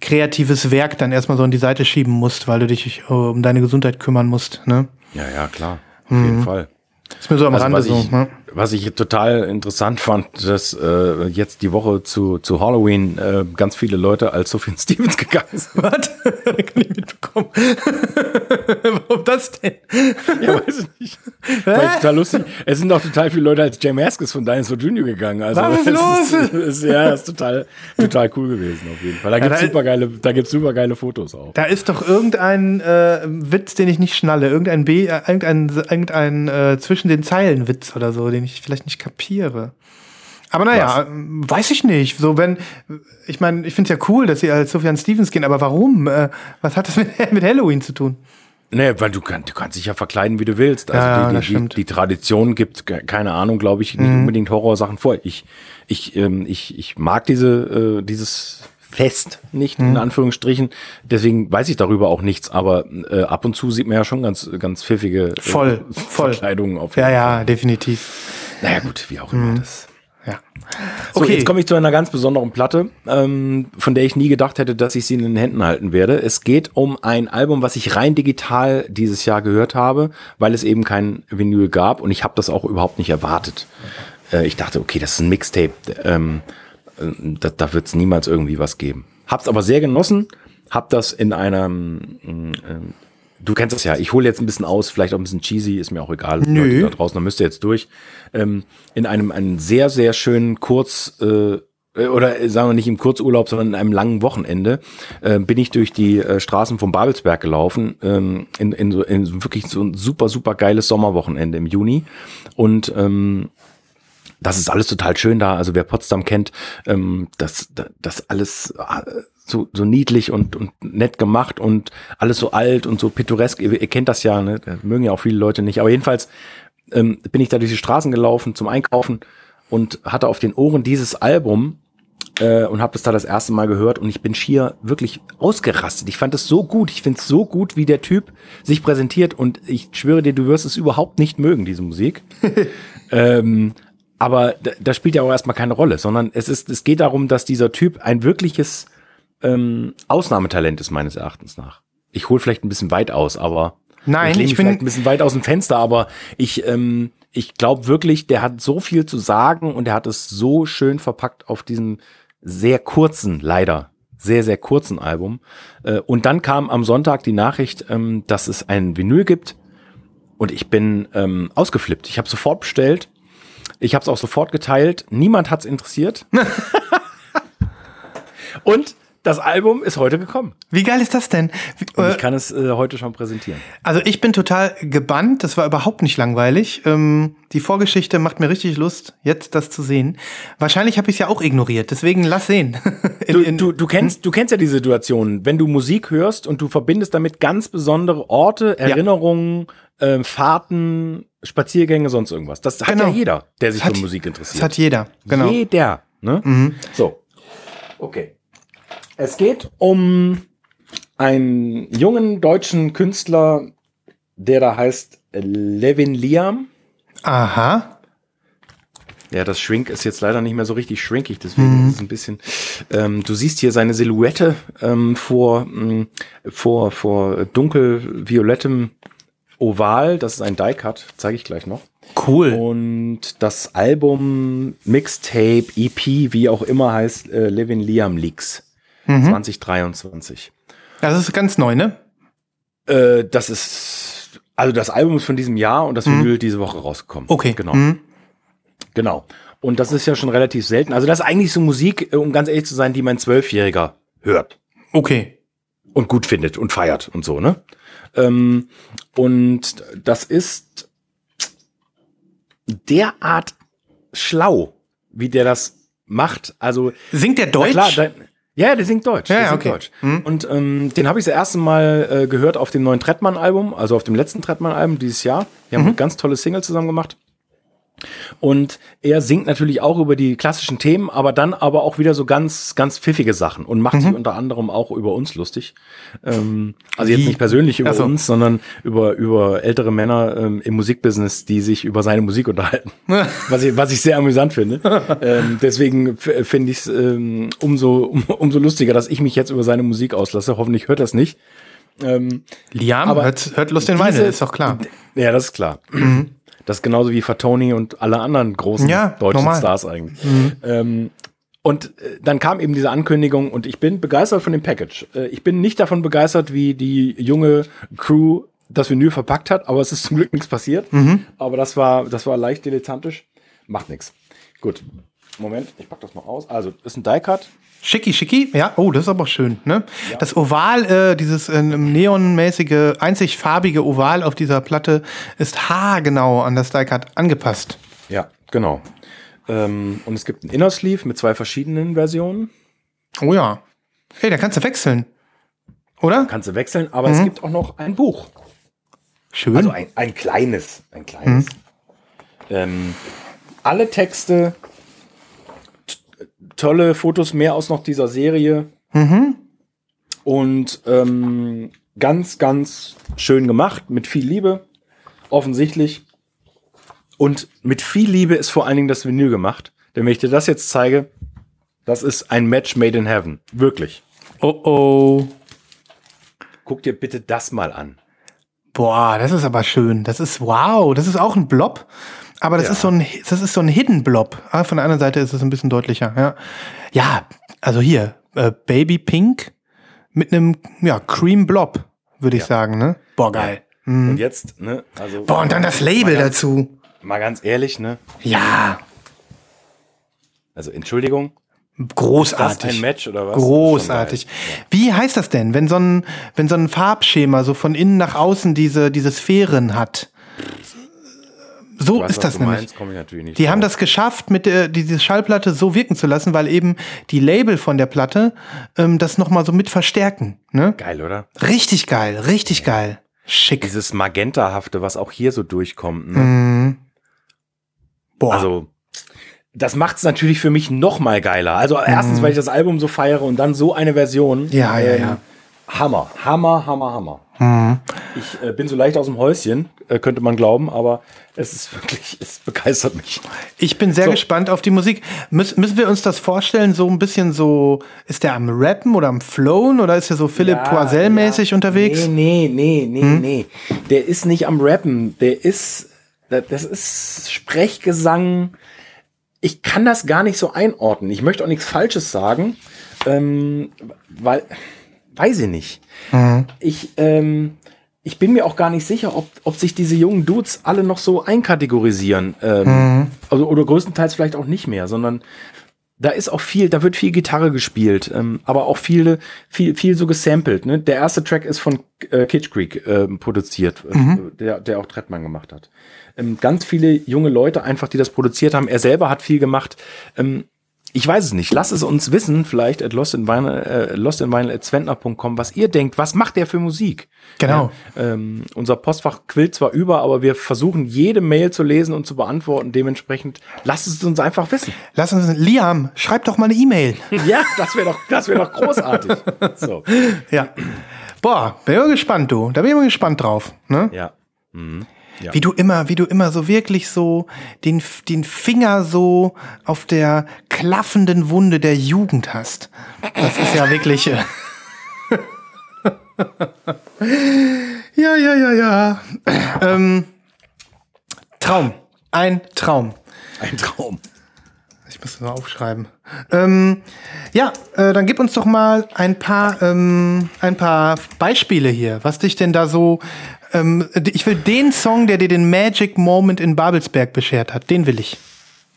kreatives Werk dann erstmal so an die Seite schieben musst, weil du dich äh, um deine Gesundheit kümmern musst, ne? ja, ja, klar. Auf jeden Fall. Ist mir so am Also Rande so. ich, Ne? Was ich total interessant fand, dass äh, jetzt die Woche zu, zu Halloween äh, ganz viele Leute als Sophie Stevens *laughs* gegangen sind. Was? *laughs* Kann ich mitbekommen. *laughs* Warum das denn? Ja, weiß ich nicht. Weil ich total lustig. Es sind auch total viele Leute als Jay Maskis von Dinosaur Junior gegangen. Also Was ist los? Ist, ist, ja, ist total, total cool gewesen auf jeden Fall. Da gibt's da- super geile, da gibt's super geile Fotos auch. Da ist doch irgendein äh, Witz, den ich nicht schnalle. Irgendein B, äh, irgendein, irgendein äh, zwischen den Zeilen Witz oder so, den ich vielleicht nicht kapiere. Aber naja, ähm, weiß ich nicht. So, wenn, ich meine, ich finde es ja cool, dass sie als Sufjan Stevens gehen, aber warum? Äh, was hat das mit, *laughs* mit Halloween zu tun? Nee, weil du, kann, du kannst dich ja verkleiden, wie du willst. Also Ja, die, die, die, die Tradition gibt, ke- keine Ahnung, glaube ich, nicht unbedingt Horrorsachen vor. Ich, ich, ähm, ich, ich mag diese, äh, dieses Fest nicht, in Anführungsstrichen. Deswegen weiß ich darüber auch nichts, aber äh, ab und zu sieht man ja schon ganz, ganz pfiffige äh, Voll, voll. Verkleidungen auf Ja, ja, definitiv. Naja, gut, wie auch immer das. Ja. So, So, jetzt komme ich zu einer ganz besonderen Platte, ähm, von der ich nie gedacht hätte, dass ich sie in den Händen halten werde. Es geht um ein Album, was ich rein digital dieses Jahr gehört habe, weil es eben kein Vinyl gab und ich habe das auch überhaupt nicht erwartet. Äh, ich dachte, okay, das ist ein Mixtape, ähm, äh, da, da wird es niemals irgendwie was geben. Hab's aber sehr genossen, hab das in einem äh, Du kennst das ja. Ich hole jetzt ein bisschen aus, vielleicht auch ein bisschen cheesy, ist mir auch egal. Nö. Leute da draußen, da müsst ihr jetzt durch. Ähm, in einem, einen sehr, sehr schönen Kurz, äh, oder äh, sagen wir nicht im Kurzurlaub, sondern in einem langen Wochenende, äh, bin ich durch die äh, Straßen von Babelsberg gelaufen, ähm, in, in, so, in wirklich so ein super, super geiles Sommerwochenende im Juni. Und ähm, das ist alles total schön da. Also wer Potsdam kennt, ähm, das, das alles äh, so, so niedlich und, und nett gemacht und alles so alt und so pittoresk. Ihr, ihr kennt das ja, ne? Das mögen ja auch viele Leute nicht. Aber jedenfalls ähm, bin ich da durch die Straßen gelaufen zum Einkaufen und hatte auf den Ohren dieses Album äh, und habe das da das erste Mal gehört und ich bin schier wirklich ausgerastet. Ich fand es so gut. Ich finde es so gut, wie der Typ sich präsentiert und ich schwöre dir, du wirst es überhaupt nicht mögen, diese Musik. *laughs* ähm, aber da, spielt ja auch erstmal keine Rolle, sondern es ist, es geht darum, dass dieser Typ ein wirkliches ähm, Ausnahmetalent ist meines Erachtens nach. Ich hole vielleicht ein bisschen weit aus, aber Nein, ich, ich bin vielleicht ein bisschen weit aus dem Fenster, aber ich ähm, ich glaube wirklich, der hat so viel zu sagen und er hat es so schön verpackt auf diesem sehr kurzen, leider sehr sehr kurzen Album. Äh, und dann kam am Sonntag die Nachricht, ähm, dass es ein Vinyl gibt und ich bin ähm, ausgeflippt. Ich habe sofort bestellt. Ich habe es auch sofort geteilt. Niemand hat es interessiert. *laughs* und das Album ist heute gekommen. Wie geil ist das denn? Wie, Und ich äh, kann es äh, heute schon präsentieren. Also ich bin total gebannt. Das war überhaupt nicht langweilig. Ähm, die Vorgeschichte macht mir richtig Lust, jetzt das zu sehen. Wahrscheinlich habe ich es ja auch ignoriert. Deswegen lass sehen. *laughs* in, du, in, du, du, kennst, hm? du kennst ja die Situation, wenn du Musik hörst und du verbindest damit ganz besondere Orte, Erinnerungen, ja. äh, Fahrten, Spaziergänge, sonst irgendwas. Das hat genau. ja jeder, der sich hat, für Musik interessiert. Das hat jeder. Genau. Jeder. Ne? Mhm. So. Okay. Es geht um einen jungen deutschen Künstler, der da heißt Levin Liam. Aha. Ja, das Shrink ist jetzt leider nicht mehr so richtig shrinkig, deswegen mhm. ist es ein bisschen. Ähm, du siehst hier seine Silhouette ähm, vor, mh, mm, vor, vor dunkelviolettem Oval. Das ist ein Die-Cut, zeige ich gleich noch. Cool. Und das Album, Mixtape, EP, wie auch immer heißt, äh, Levin Liam Leaks mhm. 2023. Das ist ganz neu, ne? Äh, das ist, also das Album ist von diesem Jahr und das mhm. Vinyl diese Woche rausgekommen. Okay. Genau. Mhm. Genau. Und das ist ja schon relativ selten. Also das ist eigentlich so Musik, äh, um ganz ehrlich zu sein, die mein Zwölfjähriger hört. Okay. Und gut findet und feiert und so, ne? Ähm, und das ist derart schlau, wie der das macht. Also singt der Deutsch? Klar, da, ja, der singt Deutsch. Ja, der singt okay. Deutsch. Hm. Und ähm, den habe ich das erste Mal äh, gehört auf dem neuen Trettmann-Album, also auf dem letzten Trettmann-Album dieses Jahr. Die haben mhm. eine ganz tolle Single zusammen gemacht. Und er singt natürlich auch über die klassischen Themen, aber dann aber auch wieder so ganz, ganz pfiffige Sachen und macht mhm. sich unter anderem auch über uns lustig. Ähm, also jetzt nicht persönlich über so. uns, sondern über, über ältere Männer ähm, im Musikbusiness, die sich über seine Musik unterhalten. *laughs* was, ich, was ich sehr amüsant finde. ähm, deswegen finde ich es ähm, umso, um, umso lustiger, dass ich mich jetzt über seine Musik auslasse. Hoffentlich hört das nicht. Ähm, Liam aber hört, hört Lust den Weine, ist doch klar. Ja, das ist klar. Das ist genauso wie Fatoni und alle anderen großen ja, deutschen normal. Stars eigentlich. Mhm. Ähm, und äh, dann kam eben diese Ankündigung und ich bin begeistert von dem Package. Äh, ich bin nicht davon begeistert, wie die junge Crew das Vinyl verpackt hat, aber es ist zum Glück nichts passiert. Mhm. Aber das war, das war leicht dilettantisch. Macht nichts. Gut. Moment, ich pack das mal aus. Also, ist ein Die-Cut. Schicki, schicki, ja, oh, das ist aber schön, ne? Ja. Das Oval, äh, dieses äh, neonmäßige, einzig farbige Oval auf dieser Platte ist haargenau an das Die-Cut angepasst. Ja, genau. Ähm, und es gibt einen Inner Sleeve mit zwei verschiedenen Versionen. Oh ja. Hey, da kannst du wechseln. Oder? Kannst du wechseln, aber mhm. es gibt auch noch ein Buch. Schön. Also ein, ein kleines, ein kleines. Mhm. Ähm, alle Texte tolle Fotos mehr aus noch dieser Serie. Mhm. Und ähm, ganz, ganz schön gemacht, mit viel Liebe, offensichtlich. Und mit viel Liebe ist vor allen Dingen das Vinyl gemacht. Denn wenn ich dir das jetzt zeige, das ist ein Match made in heaven. Wirklich. Oh oh. Guck dir bitte das mal an. Boah, das ist aber schön. Das ist wow. Das ist auch ein Blob. Aber das Ja. ist so ein, das ist so ein Hidden Blob. Ah, von der anderen Seite ist es ein bisschen deutlicher. Ja, ja also hier äh, Baby Pink mit einem ja Cream Blob, würde ich Ja. sagen. Ne? Boah, geil. Und jetzt, ne, also. Boah, und dann das Label ganz, dazu. Mal ganz ehrlich, ne? Ja, Also Entschuldigung. Das großartig. ein Match oder was? Großartig. Wie heißt das denn, wenn so ein, wenn so ein Farbschema so von innen nach außen diese, diese Sphären hat? So Ich weiß, ist das nämlich. meinst, komm ich natürlich nicht Die haben drauf. das geschafft, mit der, diese Schallplatte so wirken zu lassen, weil eben die Label von der Platte ähm, das nochmal so mit verstärken. Ne? Geil, oder? Richtig geil, richtig geil. Schick. Dieses Magentahafte, was auch hier so durchkommt. Ne? Mhm. Boah. Also, das macht es natürlich für mich noch mal geiler. Also, erstens, weil ich das Album so feiere und dann so eine Version. Ja, ja, Ähm, ja. Hammer, Hammer, Hammer, Hammer. Mhm. Ich äh, bin so leicht aus dem Häuschen, äh, könnte man glauben, aber es ist wirklich, *laughs* es begeistert mich. Ich bin sehr So. gespannt auf die Musik. Müs müssen wir uns das vorstellen, so ein bisschen so, ist der am Rappen oder am Flowen oder ist er so Philipp Poisel-mäßig unterwegs? Hm? Nee, nee, nee, nee, nee. Der ist nicht am Rappen. Der ist, das das ist Sprechgesang. Ich kann das gar nicht so einordnen. Ich möchte auch nichts Falsches sagen, ähm, weil, weiß ich nicht. Mhm. Ich, ähm, ich bin mir auch gar nicht sicher, ob, ob sich diese jungen Dudes alle noch so einkategorisieren. Ähm, Mhm. also, oder größtenteils vielleicht auch nicht mehr, sondern da ist auch viel, da wird viel Gitarre gespielt, ähm, aber auch viel, viel, viel so gesampelt. Ne? Der erste Track ist von äh, Kitsch Creek ähm, produziert, äh, der, der auch Trettmann gemacht hat. Ähm, ganz viele junge Leute einfach, die das produziert haben. Er selber hat viel gemacht. Ähm, ich weiß es nicht. Lasst es uns wissen, vielleicht at lostinvinyl, äh, lostinvinyl@zwentner.com, was ihr denkt. Was macht der für Musik? Genau. Ja, ähm, unser Postfach quillt zwar über, aber wir versuchen jede Mail zu lesen und zu beantworten. Dementsprechend lasst es uns einfach wissen. Lass uns, Liam, schreib doch mal eine E-Mail. *laughs* Ja, das wäre doch, das wäre doch großartig. *laughs* So, ja. Boah, bin ich mal gespannt, du. Da bin ich mal gespannt drauf. Ne? ja. Mhm. Ja. Wie du immer, wie du immer so wirklich so den, den Finger so auf der klaffenden Wunde der Jugend hast. Das ist ja wirklich. Äh *laughs* ja, ja, ja, ja. ähm, Traum. Ein Traum. Ein Traum. Ich muss das mal aufschreiben. Ähm, ja, äh, dann gib uns doch mal ein paar, ähm, ein paar Beispiele hier, was dich denn da so. Ähm, ich will den Song, der dir den Magic Moment in Babelsberg beschert hat, den will ich.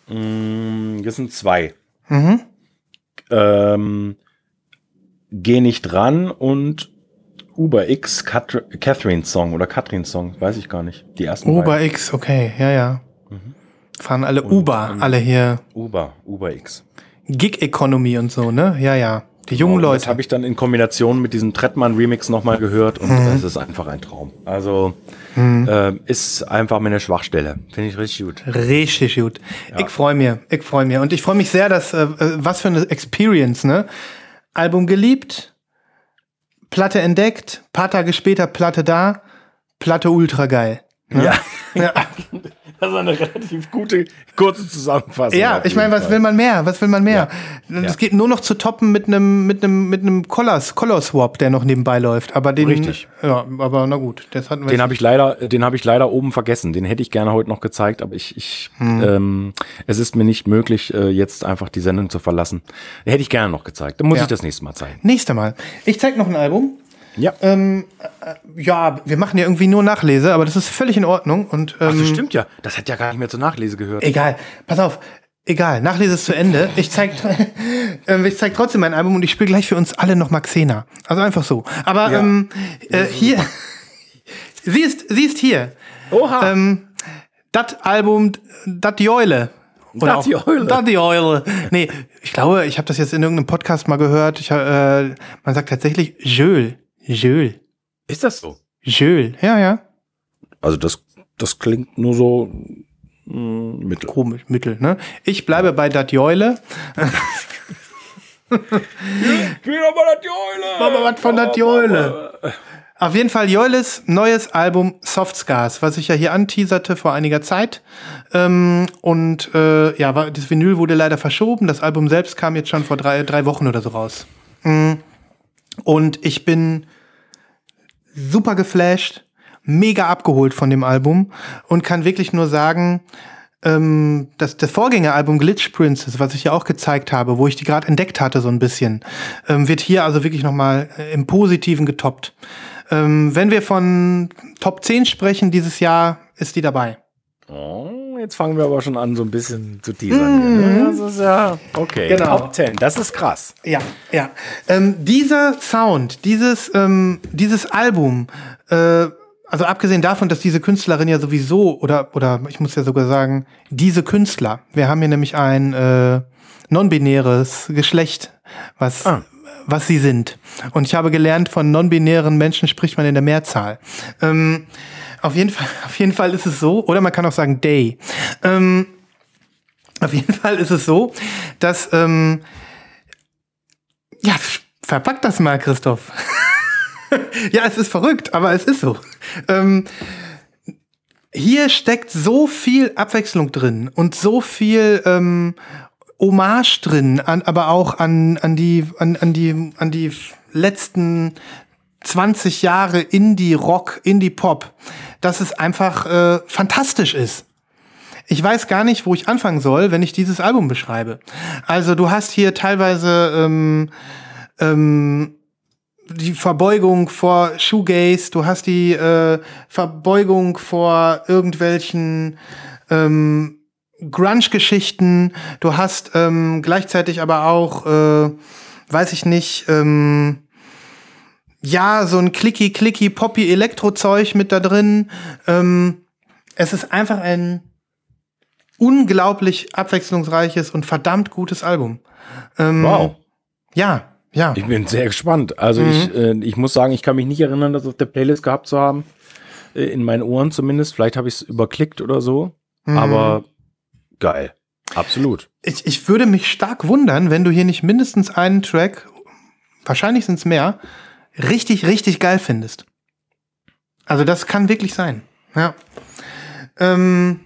Mm, Das sind zwei. Ähm, Geh nicht ran und Uber X Kat Catherine Song oder Katrin Song, weiß ich gar nicht. Die ersten Uber beiden. X, okay, ja, ja. Fahren alle Uber, alle hier Uber, Uber X. Gig Economy und so, ne? Ja, ja. Die jungen Genau, Das Leute. habe ich dann in Kombination mit diesem Trettmann Remix nochmal gehört und es ist einfach ein Traum. Also äh, ist einfach meine Schwachstelle. Finde ich richtig gut. Richtig gut. Ich freue mich, ich freue mich. Und ich freue mich sehr, dass, äh, äh, was für eine Experience, ne? Album geliebt, Platte entdeckt, paar Tage später Platte da, Platte ultra geil. Ja. Ja, *laughs* Das ist eine relativ gute, kurze Zusammenfassung. ja ich meine, was will man mehr? Was will man mehr? Ja. Das geht nur noch zu toppen mit einem mit einem mit einem Color Color Swap, der noch nebenbei läuft. Aber den, Richtig. Ja, aber na gut, das hatten wir. Den habe ich leider, den habe ich leider oben vergessen. Den hätte ich gerne heute noch gezeigt, aber ich, ich ähm, es ist mir nicht möglich, äh, jetzt einfach die Sendung zu verlassen. Den hätte ich gerne noch gezeigt. Dann muss Ja. ich das nächste Mal zeigen. Nächste Mal. Ich zeig noch ein Album. Ja. Ähm, äh, ja, wir machen ja irgendwie nur Nachlese, aber das ist völlig in Ordnung. Und ähm, Ach, das stimmt ja. Das hat ja gar nicht mehr zur Nachlese gehört. Egal, pass auf. Egal, Nachlese ist zu Ende. Ich zeig, *laughs* ähm, ich zeig trotzdem mein Album und ich spiele gleich für uns alle nochmal Xena. Also einfach so. Aber Ja. ähm, äh, hier, *laughs* sie ist, sie ist hier. Oha. Ähm, das Album, das Joile. Oder Dat auch- Joile. Dat Joile. Nee, ich glaube, ich habe das jetzt in irgendeinem Podcast mal gehört. Ich, äh, man sagt tatsächlich Jöl. Jöl. ist das so? Jöl. Ja, ja. Also das, das klingt nur so mh, mittel. Komisch, Mittel, ne? Ich bleibe bei Dat Joile. Wieder mal das Joile. Mach mal was von Dat Joile. Auf jeden Fall Joelis neues Album Soft Scars, was ich ja hier anteaserte vor einiger Zeit. Ähm, und äh, ja, das Vinyl wurde leider verschoben. Das Album selbst kam jetzt schon vor drei, drei Wochen oder so raus. Mm. Und ich bin super geflasht, mega abgeholt von dem Album und kann wirklich nur sagen, ähm, das, das Vorgängeralbum Glitch Princess, was ich ja auch gezeigt habe, wo ich die gerade entdeckt hatte so ein bisschen, ähm, wird hier also wirklich noch mal äh, im Positiven getoppt. Ähm, wenn wir von Top 10 sprechen dieses Jahr, ist die dabei. Oh, jetzt fangen wir aber schon an, so ein bisschen zu teasern. Mhm. Hier, ne? Das ist ja okay. Genau. Top 10, das ist krass. Ja, ja. Ähm, dieser Sound, dieses, ähm, dieses Album, äh, also abgesehen davon, dass diese Künstlerin ja sowieso, oder, oder ich muss ja sogar sagen, diese Künstler, wir haben hier nämlich ein äh, non-binäres Geschlecht, was, ah. was sie sind. Und ich habe gelernt, von non-binären Menschen spricht man in der Mehrzahl. Ähm, auf, jeden Fall, *laughs* auf jeden Fall ist es so, oder man kann auch sagen Day. Ähm, auf jeden *laughs* Fall ist es so, dass, ähm, ja, verpack das mal, Christoph. *laughs* ja, es ist verrückt, aber es ist so. Ähm, hier steckt so viel Abwechslung drin und so viel ähm, Hommage drin, an, aber auch an, an, die, an, an, die, an die letzten 20 Jahre Indie-Rock, Indie-Pop, dass es einfach äh, fantastisch ist. Ich weiß gar nicht, wo ich anfangen soll, wenn ich dieses Album beschreibe. Also du hast hier teilweise ähm, ähm, die Verbeugung vor Shoegaze, du hast die äh, Verbeugung vor irgendwelchen ähm, Grunge-Geschichten, du hast ähm, gleichzeitig aber auch, äh, weiß ich nicht, ähm, ja, so ein clicky, clicky, poppy Elektro-Zeug mit da drin. Ähm, es ist einfach ein unglaublich abwechslungsreiches und verdammt gutes Album. Ähm, wow. Ja, ja. Ich bin sehr gespannt. Also mhm. ich, äh, ich muss sagen, ich kann mich nicht erinnern, das auf der Playlist gehabt zu haben. Äh, in meinen Ohren zumindest. Vielleicht habe ich es überklickt oder so. Mhm. Aber geil. Absolut. Ich, ich würde mich stark wundern, wenn du hier nicht mindestens einen Track, wahrscheinlich sind es mehr, richtig, richtig geil findest. Also das kann wirklich sein. Ja. Ähm,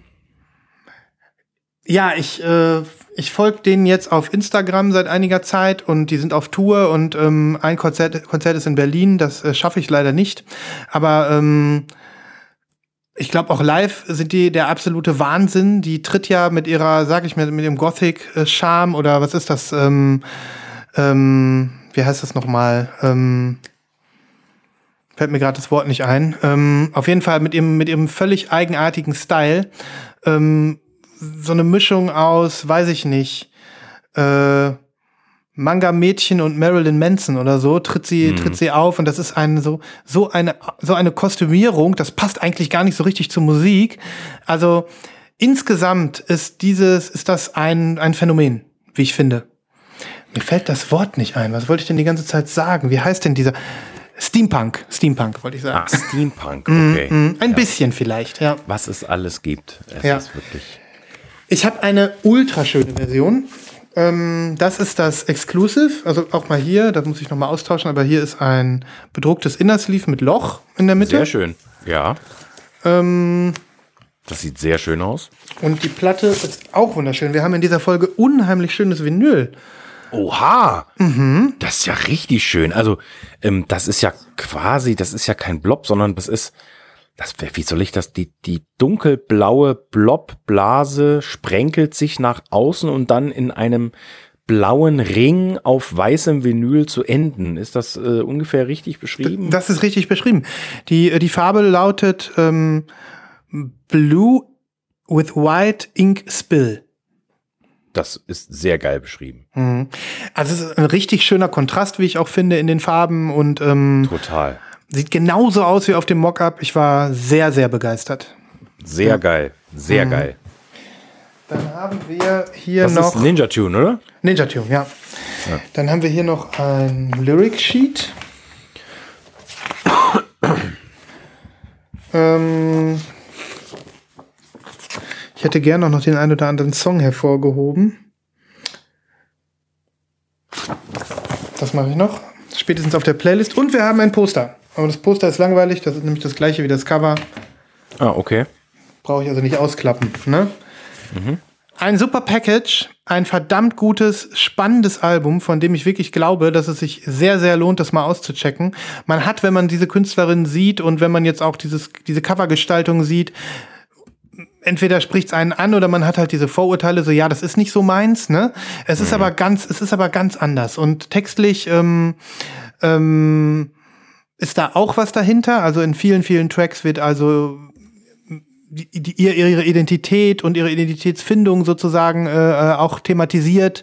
ja, ich äh, ich folge denen jetzt auf Instagram seit einiger Zeit und die sind auf Tour und ähm, ein Konzert, Konzert ist in Berlin, das äh, schaffe ich leider nicht. Aber ähm, ich glaube auch live sind die der absolute Wahnsinn. Die tritt ja mit ihrer, sag ich mal, mit dem Gothic-Charme oder was ist das? Ähm, ähm, wie heißt das nochmal? Ähm, fällt mir gerade das Wort nicht ein. Ähm, auf jeden Fall mit ihrem, mit ihrem völlig eigenartigen Style. Ähm, so eine Mischung aus, weiß ich nicht, äh, Manga-Mädchen und Marilyn Manson oder so, tritt sie, mhm. tritt sie auf und das ist eine so, so eine, so eine Kostümierung, das passt eigentlich gar nicht so richtig zur Musik. Also, insgesamt ist dieses, ist das ein, ein Phänomen, wie ich finde. Mir fällt das Wort nicht ein. Was wollte ich denn die ganze Zeit sagen? Wie heißt denn dieser? Steampunk, Steampunk wollte ich sagen. Ah, Steampunk, mm, okay. Mm, mm, ein ja. bisschen vielleicht, ja. Was es alles gibt. Es ja. ist wirklich ich habe eine ultra schöne Version. Ähm, das ist das Exclusive, also auch mal hier, da muss ich noch mal austauschen, aber hier ist ein bedrucktes Inner Sleeve mit Loch in der Mitte. Sehr schön, ja. Ähm, das sieht sehr schön aus. Und die Platte ist auch wunderschön. Wir haben in dieser Folge unheimlich schönes Vinyl. Oha, mhm. das ist ja richtig schön. Also ähm, das ist ja quasi, das ist ja kein Blob, sondern das ist das, wie soll ich das? Die, die dunkelblaue Blobblase sprenkelt sich nach außen und dann in einem blauen Ring auf weißem Vinyl zu enden. Ist das äh, ungefähr richtig beschrieben? Das ist richtig beschrieben. Die, äh, die Farbe lautet ähm, Blue with White Ink Spill. Das ist sehr geil beschrieben. Mhm. Also es ist ein richtig schöner Kontrast, wie ich auch finde, in den Farben und ähm, total. Sieht genauso aus wie auf dem Mockup. Ich war sehr, sehr begeistert. Sehr ja. geil. Sehr mhm. geil. Dann haben wir hier das noch. Das ist Ninja Tune, oder? Ninja Tune, ja. ja. Dann haben wir hier noch ein Lyric Sheet. *clears throat* ähm, ich hätte gerne noch den einen oder anderen Song hervorgehoben. Das mache ich noch. Spätestens auf der Playlist. Und wir haben ein Poster Aber das Poster ist langweilig, das ist nämlich das gleiche wie das Cover. Ah, okay. Brauche ich also nicht ausklappen. Ne? Ein super Package, ein verdammt gutes, spannendes Album, von dem ich wirklich glaube, dass es sich sehr, sehr lohnt, das mal auszuchecken. Man hat, wenn man diese Künstlerin sieht und wenn man jetzt auch dieses, diese Covergestaltung sieht, entweder spricht's einen an oder man hat halt diese Vorurteile, so ja, das ist nicht so meins, ne? Es ist aber ganz, es ist aber ganz anders. Und textlich ähm, ähm, ist da auch was dahinter. Also in vielen, vielen Tracks wird also die, die, ihr- ihre Identität und ihre Identitätsfindung sozusagen äh, äh, auch thematisiert.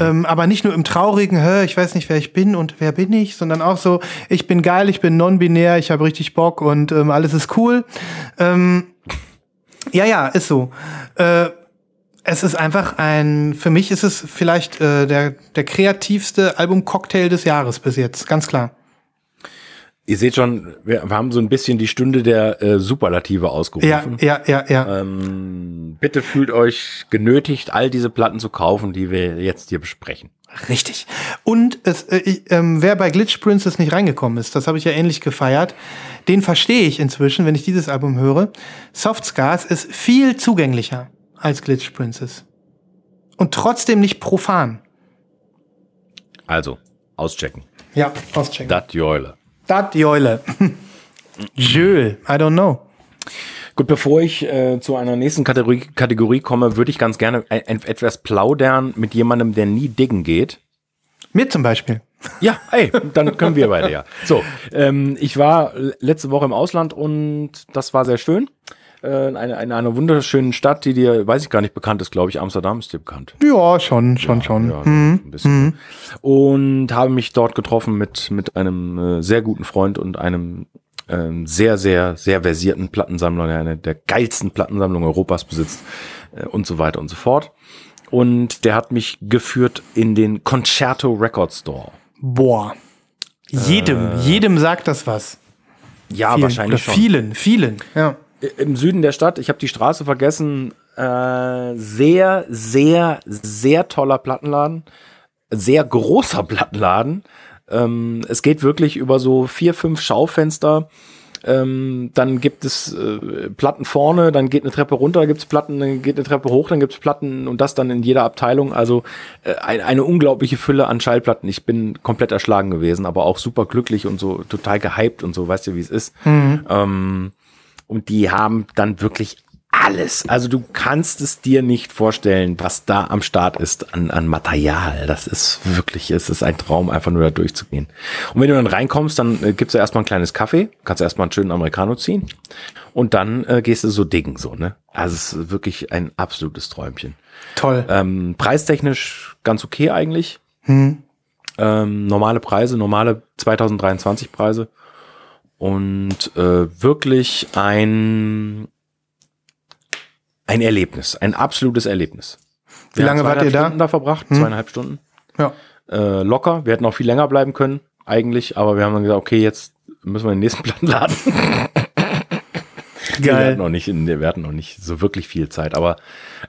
Ähm, aber nicht nur im traurigen, Hä, ich weiß nicht, wer ich bin und wer bin ich, sondern auch so, ich bin geil, ich bin non-binär, ich habe richtig Bock und ähm, alles ist cool. Ähm, ja, ja, ist so. Äh, es ist einfach ein, für mich ist es vielleicht äh, der, der kreativste Album-Cocktail des Jahres bis jetzt, ganz klar. Ihr seht schon, wir, haben so ein bisschen die Stunde der äh, Superlative Ja, ausgerufen. ja, ja, ja. Ähm, bitte fühlt euch genötigt, all diese Platten zu kaufen, die wir jetzt hier besprechen. Richtig. Und es, äh, ich, ähm, wer bei Glitch Princess nicht reingekommen ist, das habe ich ja ähnlich gefeiert, den verstehe ich inzwischen, wenn ich dieses Album höre. Soft Scars ist viel zugänglicher als Glitch Princess. Und trotzdem nicht profan. Also, auschecken. Ja, auschecken. Dat Joile. Dat Joile. *laughs* Jules, I don't know. Gut, bevor ich äh, zu einer nächsten Kategorie, Kategorie komme, würde ich ganz gerne ein, etwas plaudern mit jemandem, der nie diggen geht. Mir zum Beispiel. Ja, ey, dann können wir beide ja. So, ähm, ich war letzte Woche im Ausland und das war sehr schön. Äh, in einer, in einer wunderschönen Stadt, die dir, weiß ich gar nicht, bekannt ist, glaube ich. Amsterdam ist dir bekannt. Ja, schon, schon, schon. Ja, ein bisschen. Und habe mich dort getroffen mit, mit einem äh, sehr guten Freund und einem ähm, sehr, sehr, sehr versierten Plattensammler, der eine der geilsten Plattensammlungen Europas besitzt äh, und so weiter und so fort. Und der hat mich geführt in den Concerto Record Store. Boah. Jedem, jedem sagt das was. Ja, Vielen, wahrscheinlich oder schon. Vielen, vielen. Ja. Im Süden der Stadt, ich habe die Straße vergessen, äh, sehr, sehr, sehr toller Plattenladen. Sehr großer Plattenladen. Ähm, es geht wirklich über so vier, fünf Schaufenster. Ähm, dann gibt es äh, Platten vorne, dann geht eine Treppe runter, dann gibt es Platten, dann geht eine Treppe hoch, dann gibt es Platten und das dann in jeder Abteilung. Also äh, ein, eine unglaubliche Fülle an Schallplatten. Ich bin komplett erschlagen gewesen, aber auch super glücklich und so total gehypt und so, weißt du, wie es ist. Ähm, und die haben dann wirklich alles. Also du kannst es dir nicht vorstellen, was da am Start ist an, an Material. Das ist wirklich, es ist ein Traum, einfach nur da durchzugehen. Und wenn du dann reinkommst, dann äh, gibt's ja erstmal ein kleines Kaffee, kannst du erstmal einen schönen Americano ziehen und dann äh, gehst du so diggen, so, ne? Also es ist wirklich ein absolutes Träumchen. Toll. Ähm, preistechnisch ganz okay eigentlich. Ähm, normale Preise, normale 2023 Preise. Und äh, wirklich ein, ein Erlebnis, ein absolutes Erlebnis. Wie lange haben wart ihr da? Stunden da verbracht, zweieinhalb Stunden. Ja. Äh, locker. Wir hätten auch viel länger bleiben können, eigentlich, aber wir haben dann gesagt, okay, jetzt müssen wir den nächsten *laughs* Plan laden. Wir hatten, noch nicht, wir hatten noch nicht so wirklich viel Zeit, aber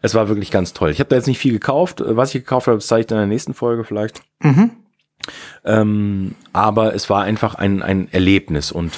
es war wirklich ganz toll. Ich habe da jetzt nicht viel gekauft. Was ich gekauft habe, zeige ich dann in der nächsten Folge vielleicht. Ähm, aber es war einfach ein, ein Erlebnis und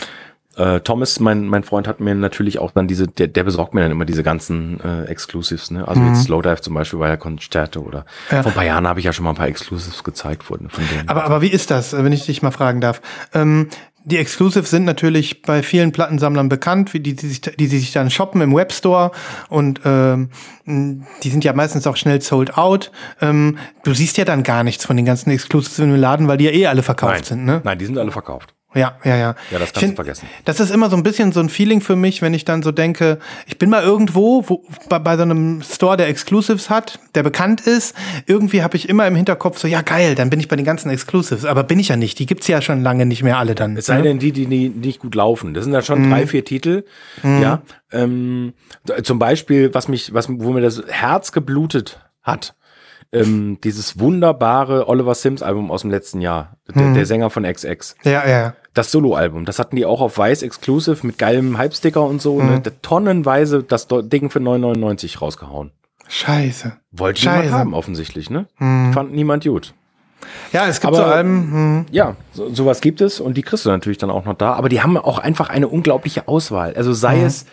äh, Thomas, mein, mein Freund, hat mir natürlich auch dann diese, der, der besorgt mir dann immer diese ganzen äh, Exclusives, ne? Also jetzt Slowdive zum Beispiel war ja Concerto oder Ja. vor ein paar Jahren habe ich ja schon mal ein paar Exclusives gezeigt worden von denen. Aber, aber wie ist das, wenn ich dich mal fragen darf? Ähm, die Exclusives sind natürlich bei vielen Plattensammlern bekannt, wie die, die, sich, die sie sich dann shoppen im Webstore und ähm, die sind ja meistens auch schnell sold out. Ähm, du siehst ja dann gar nichts von den ganzen Exclusives im Laden, weil die ja eh alle verkauft Nein, sind, ne? nein, die sind alle verkauft. Ja, ja, ja. Ja, das kannst find, du vergessen. Das ist immer so ein bisschen so ein Feeling für mich, wenn ich dann so denke, ich bin mal irgendwo, wo, bei, bei so einem Store, der Exclusives hat, der bekannt ist. Irgendwie habe ich immer im Hinterkopf so, ja geil, dann bin ich bei den ganzen Exclusives. Aber bin ich ja nicht. Die gibt's ja schon lange nicht mehr alle dann. Es sei ne? denn, die, die, die nicht gut laufen. Das sind ja schon drei, vier Titel. Ja. Ähm, zum Beispiel, was mich, was, wo mir das Herz geblutet hat. Ähm, dieses wunderbare Oliver Sims Album aus dem letzten Jahr. Der, der Sänger von XX. Ja, ja. Das Soloalbum. Das hatten die auch auf Weiß Exclusive mit geilem Hype-Sticker und so. Ne? Tonnenweise das Ding für 9,99 rausgehauen. Scheiße. Wollte Scheiße. niemand haben, offensichtlich, ne? Fand niemand gut. Ja, es gibt Aber- so Alben. Hm. Ja, so, sowas gibt es und die kriegst du natürlich dann auch noch da. Aber die haben auch einfach eine unglaubliche Auswahl. Also sei es,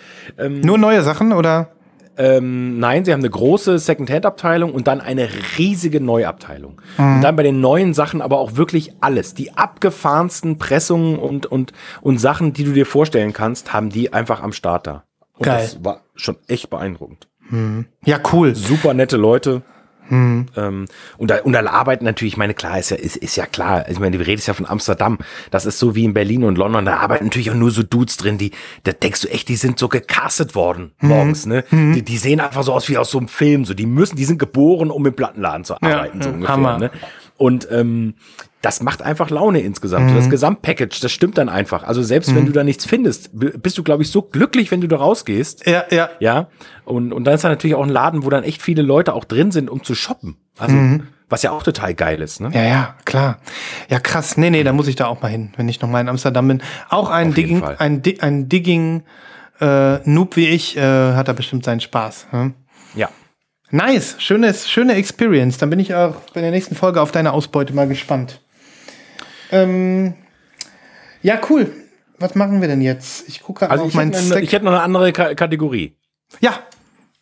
Nur neue Sachen oder? Ähm, nein, sie haben eine große Second-Hand-Abteilung und dann eine riesige Neuabteilung. Und dann bei den neuen Sachen aber auch wirklich alles. Die abgefahrensten Pressungen und, und, und Sachen, die du dir vorstellen kannst, haben die einfach am Start da. Und Geil. das war schon echt beeindruckend. Ja, cool. super nette Leute. Ähm, und, da, und da arbeiten natürlich, ich meine, klar, ist ja, ist, ist ja klar, ich meine, du redest ja von Amsterdam, das ist so wie in Berlin und London, da arbeiten natürlich auch nur so Dudes drin, die, da denkst du echt, die sind so gecastet worden morgens, ne? Die, die sehen einfach so aus wie aus so einem Film, so, die müssen, die sind geboren, um im Plattenladen zu arbeiten, so ja, ungefähr, Hammer. ne? Und ähm, das macht einfach Laune insgesamt. Mhm. Das Gesamtpackage, das stimmt dann einfach. Also selbst wenn du da nichts findest, bist du, glaube ich, so glücklich, wenn du da rausgehst. Ja, ja. Ja, und, und dann ist da natürlich auch ein Laden, wo dann echt viele Leute auch drin sind, um zu shoppen. Also, was ja auch total geil ist, ne? Ja, ja, klar. Ja, krass. Nee, nee, da muss ich da auch mal hin, wenn ich noch mal in Amsterdam bin. Auch ein Auf Digging, ein, Di ein Digging äh, Noob wie ich äh, hat da bestimmt seinen Spaß. Hm? Ja. Nice, schönes, schöne Experience. Dann bin ich auch bei der nächsten Folge auf deine Ausbeute mal gespannt. Ähm, ja, cool. Was machen wir denn jetzt? Ich gucke gerade Also auf ich meinen hätte, eine, ich hätte noch eine andere Ka Kategorie. ja,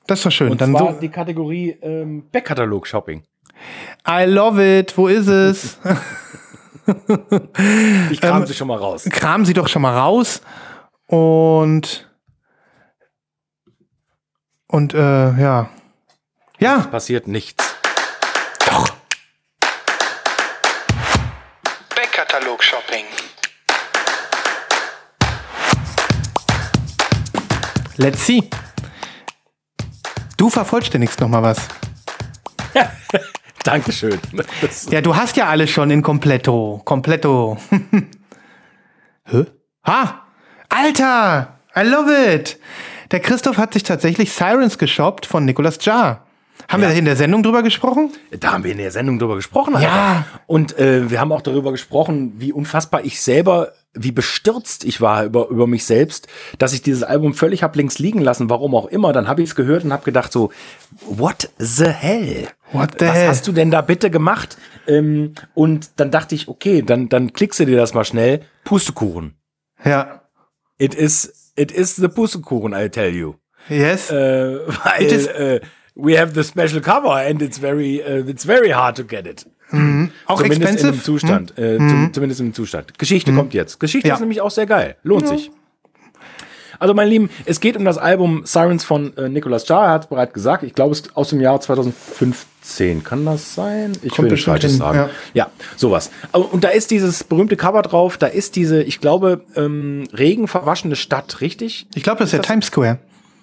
das ist doch schön. Und Dann zwar so, die Kategorie ähm, Backkatalog-Shopping. I love it. Wo ist es? *laughs* *laughs* Ich kam sie schon mal raus. Kram sie doch schon mal raus. Und und äh, ja. Ja, Passiert nichts. doch. Backkatalog-Shopping. Let's see. Du vervollständigst noch mal was. *laughs* Dankeschön. Das, Ja, du hast ja alles schon in Kompletto. Kompletto. Hä? Ha! Alter! I love it! Der Christoph hat sich tatsächlich Sirens geshoppt von Nicolas Jar. Haben wir da in der Sendung drüber gesprochen? da haben wir in der Sendung drüber gesprochen. Alter. Ja. Und äh, wir haben auch darüber gesprochen, wie unfassbar ich selber, wie bestürzt ich war über, über mich selbst, dass ich dieses Album völlig hab links liegen lassen, warum auch immer. Dann habe ich es gehört und habe gedacht so, what the hell? What the Was hell? hast du denn da bitte gemacht? Ähm, und dann dachte ich, okay, dann, dann klickst du dir das mal schnell. Pustekuchen. Ja. It is, it is the Pustekuchen, I tell you. Yes. Äh, *laughs* weil It is- äh, we have the special cover and it's very, äh, it's very hard to get it. Auch Zumindest in expensive? dem Zustand. Äh, zum, zumindest im Zustand. Geschichte kommt jetzt. Geschichte Ja. ist nämlich auch sehr geil. Lohnt sich. Also, meine Lieben, es geht um das Album Sirens von äh, Nicolas Jar. Er hat bereits gesagt, ich glaube, es ist aus dem Jahr 2015. Kann das sein? Ich will nicht Falsches sagen. ja. Ja. sowas. Und da ist dieses berühmte Cover drauf. Da ist diese, ich glaube, ähm, regenverwaschene Stadt, richtig? Ich glaube, das ist der Times Square.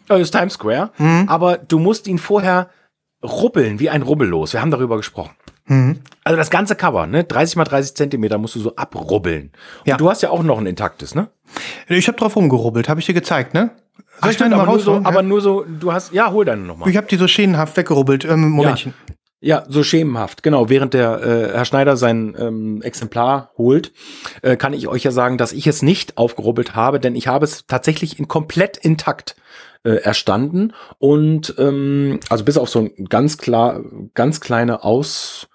Das ist Times Square. Mhm. Aber du musst ihn vorher rubbeln, wie ein Rubbellos. Wir haben darüber gesprochen. Mhm. Also das ganze Cover, ne? 30 mal 30 Zentimeter musst du so abrubbeln. Ja. Und du hast ja auch noch ein intaktes, ne? Ich habe drauf rumgerubbelt, habe ich dir gezeigt, ne? Soll ich stimmt, aber, nur so, aber ja? nur so, du hast, ja, hol deine nochmal. Ich habe die so schemenhaft weggerubbelt. Ähm, Momentchen. Ja, so schemenhaft, genau. Während der äh, Herr Schneider sein ähm, Exemplar holt, äh, kann ich euch ja sagen, dass ich es nicht aufgerubbelt habe, denn ich habe es tatsächlich in komplett intakt äh, erstanden und ähm, also bis auf so ein ganz klar, ganz kleine Aus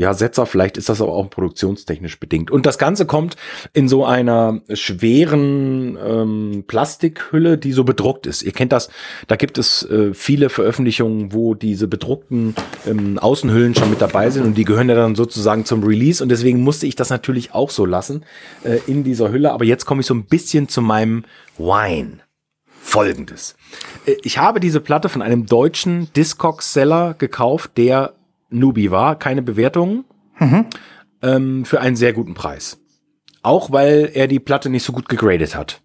ja, Setzer, vielleicht ist das aber auch produktionstechnisch bedingt. Und das Ganze kommt in so einer schweren ähm, Plastikhülle, die so bedruckt ist. Ihr kennt das, da gibt es äh, viele Veröffentlichungen, wo diese bedruckten ähm, Außenhüllen schon mit dabei sind und die gehören ja dann sozusagen zum Release und deswegen musste ich das natürlich auch so lassen äh, in dieser Hülle. Aber jetzt komme ich so ein bisschen zu meinem Wine. Folgendes. Äh, Ich habe diese Platte von einem deutschen Discogs-Seller gekauft, der Nubi war, keine Bewertungen, ähm, für einen sehr guten Preis. Auch weil er die Platte nicht so gut gegradet hat.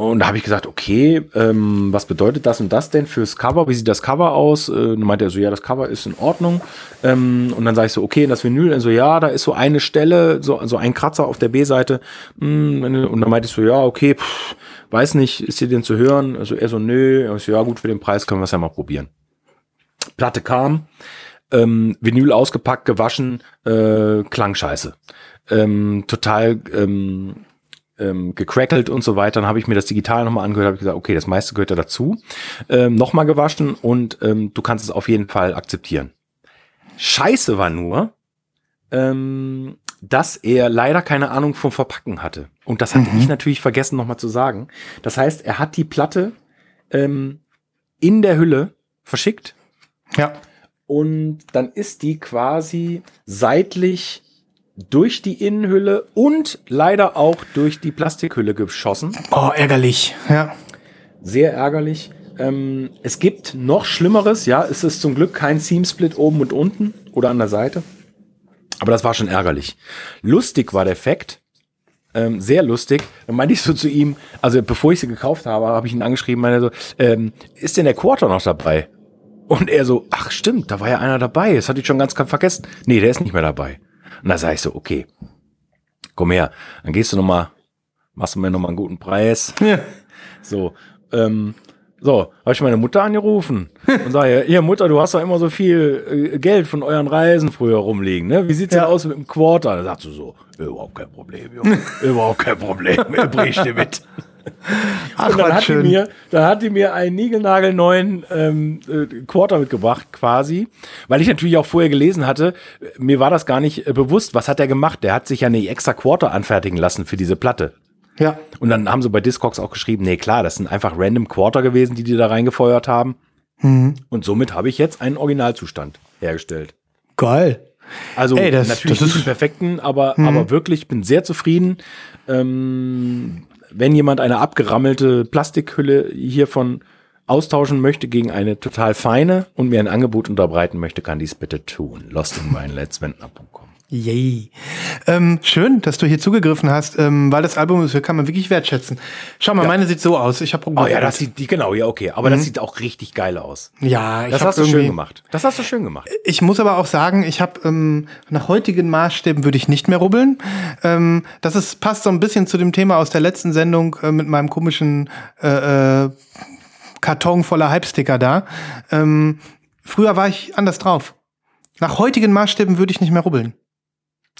Und da habe ich gesagt, okay, ähm, was bedeutet das und das denn fürs Cover? Wie sieht das Cover aus? Äh, dann meinte er so, ja, das Cover ist in Ordnung. Ähm, und dann sage ich so, okay, das Vinyl, und ja, da ist so eine Stelle, so, so ein Kratzer auf der B-Seite. Hm, Und dann meinte ich so, ja, okay, pff, weiß nicht, ist dir denn zu hören? Also er so, nö. Ich so, ja, gut, für den Preis können wir es ja mal probieren. Platte kam, ähm, Vinyl ausgepackt, gewaschen, äh, klang scheiße. Ähm, total ähm, ähm, gecrackelt und so weiter. Dann habe ich mir das digital nochmal angehört, habe ich gesagt, okay, das meiste gehört da dazu. Ähm, nochmal gewaschen und ähm, du kannst es auf jeden Fall akzeptieren. Scheiße war nur, ähm, dass er leider keine Ahnung vom Verpacken hatte. Und das hatte Mhm. ich natürlich vergessen nochmal zu sagen. Das heißt, er hat die Platte ähm, in der Hülle verschickt Ja. und dann ist die quasi seitlich durch die Innenhülle und leider auch durch die Plastikhülle geschossen. Oh, ärgerlich. Ja. Sehr ärgerlich. Ähm, es gibt noch Schlimmeres, ja, es ist zum Glück kein Seam-Split oben und unten oder an der Seite. Aber das war schon ärgerlich. Lustig war der Fact, ähm, sehr lustig. Dann meinte ich so zu ihm, also bevor ich sie gekauft habe, habe ich ihn angeschrieben, meine so, ähm, ist denn der Quarter noch dabei? Und er so, ach stimmt, da war ja einer dabei, das hatte ich schon ganz vergessen. Nee, der ist nicht mehr dabei. Und da sage ich so, okay, komm her, dann gehst du noch mal, machst du mir noch mal einen guten Preis. ja. So, ähm, so, habe ich meine Mutter angerufen und sage, ihr Mutter, du hast doch immer so viel äh, Geld von euren Reisen früher rumliegen, ne? Wie sieht's Ja. denn aus mit dem Quarter? Da sagt sie so, überhaupt kein Problem, Junge, überhaupt kein Problem, *laughs* bring ich dir mit. Ach, Und dann hat, die schön. mir, dann hat die mir einen niegelnagelneuen ähm, äh, Quarter mitgebracht, quasi. Weil ich natürlich auch vorher gelesen hatte, äh, mir war das gar nicht äh, bewusst, was hat er gemacht? Der hat sich ja eine extra Quarter anfertigen lassen für diese Platte. ja. Und dann haben sie bei Discogs auch geschrieben, nee, klar, das sind einfach random Quarter gewesen, die die da reingefeuert haben. Mhm. Und somit habe ich jetzt einen Originalzustand hergestellt. Geil. Also Ey, das- natürlich das nicht ist- den perfekten, aber, aber wirklich, ich bin sehr zufrieden. Ähm, wenn jemand eine abgerammelte Plastikhülle hiervon austauschen möchte gegen eine total feine und mir ein Angebot unterbreiten möchte, kann dies bitte tun. Lostinweinletswendner.com. Yay. Ähm, schön, dass du hier zugegriffen hast, ähm, weil das Album ist, kann man wirklich wertschätzen. Schau mal, meine sieht so aus. Ich habe Oh ja, das sieht, die, genau, ja, okay. Aber Mhm. das sieht auch richtig geil aus. ja, ich Das hast du schön gemacht. Das hast du schön gemacht. Ich muss aber auch sagen, ich habe ähm, nach heutigen Maßstäben würde ich nicht mehr rubbeln. Ähm, das ist, passt so ein bisschen zu dem Thema aus der letzten Sendung äh, mit meinem komischen äh, äh, Karton voller Hype-Sticker da. Ähm, früher war ich anders drauf. Nach heutigen Maßstäben würde ich nicht mehr rubbeln.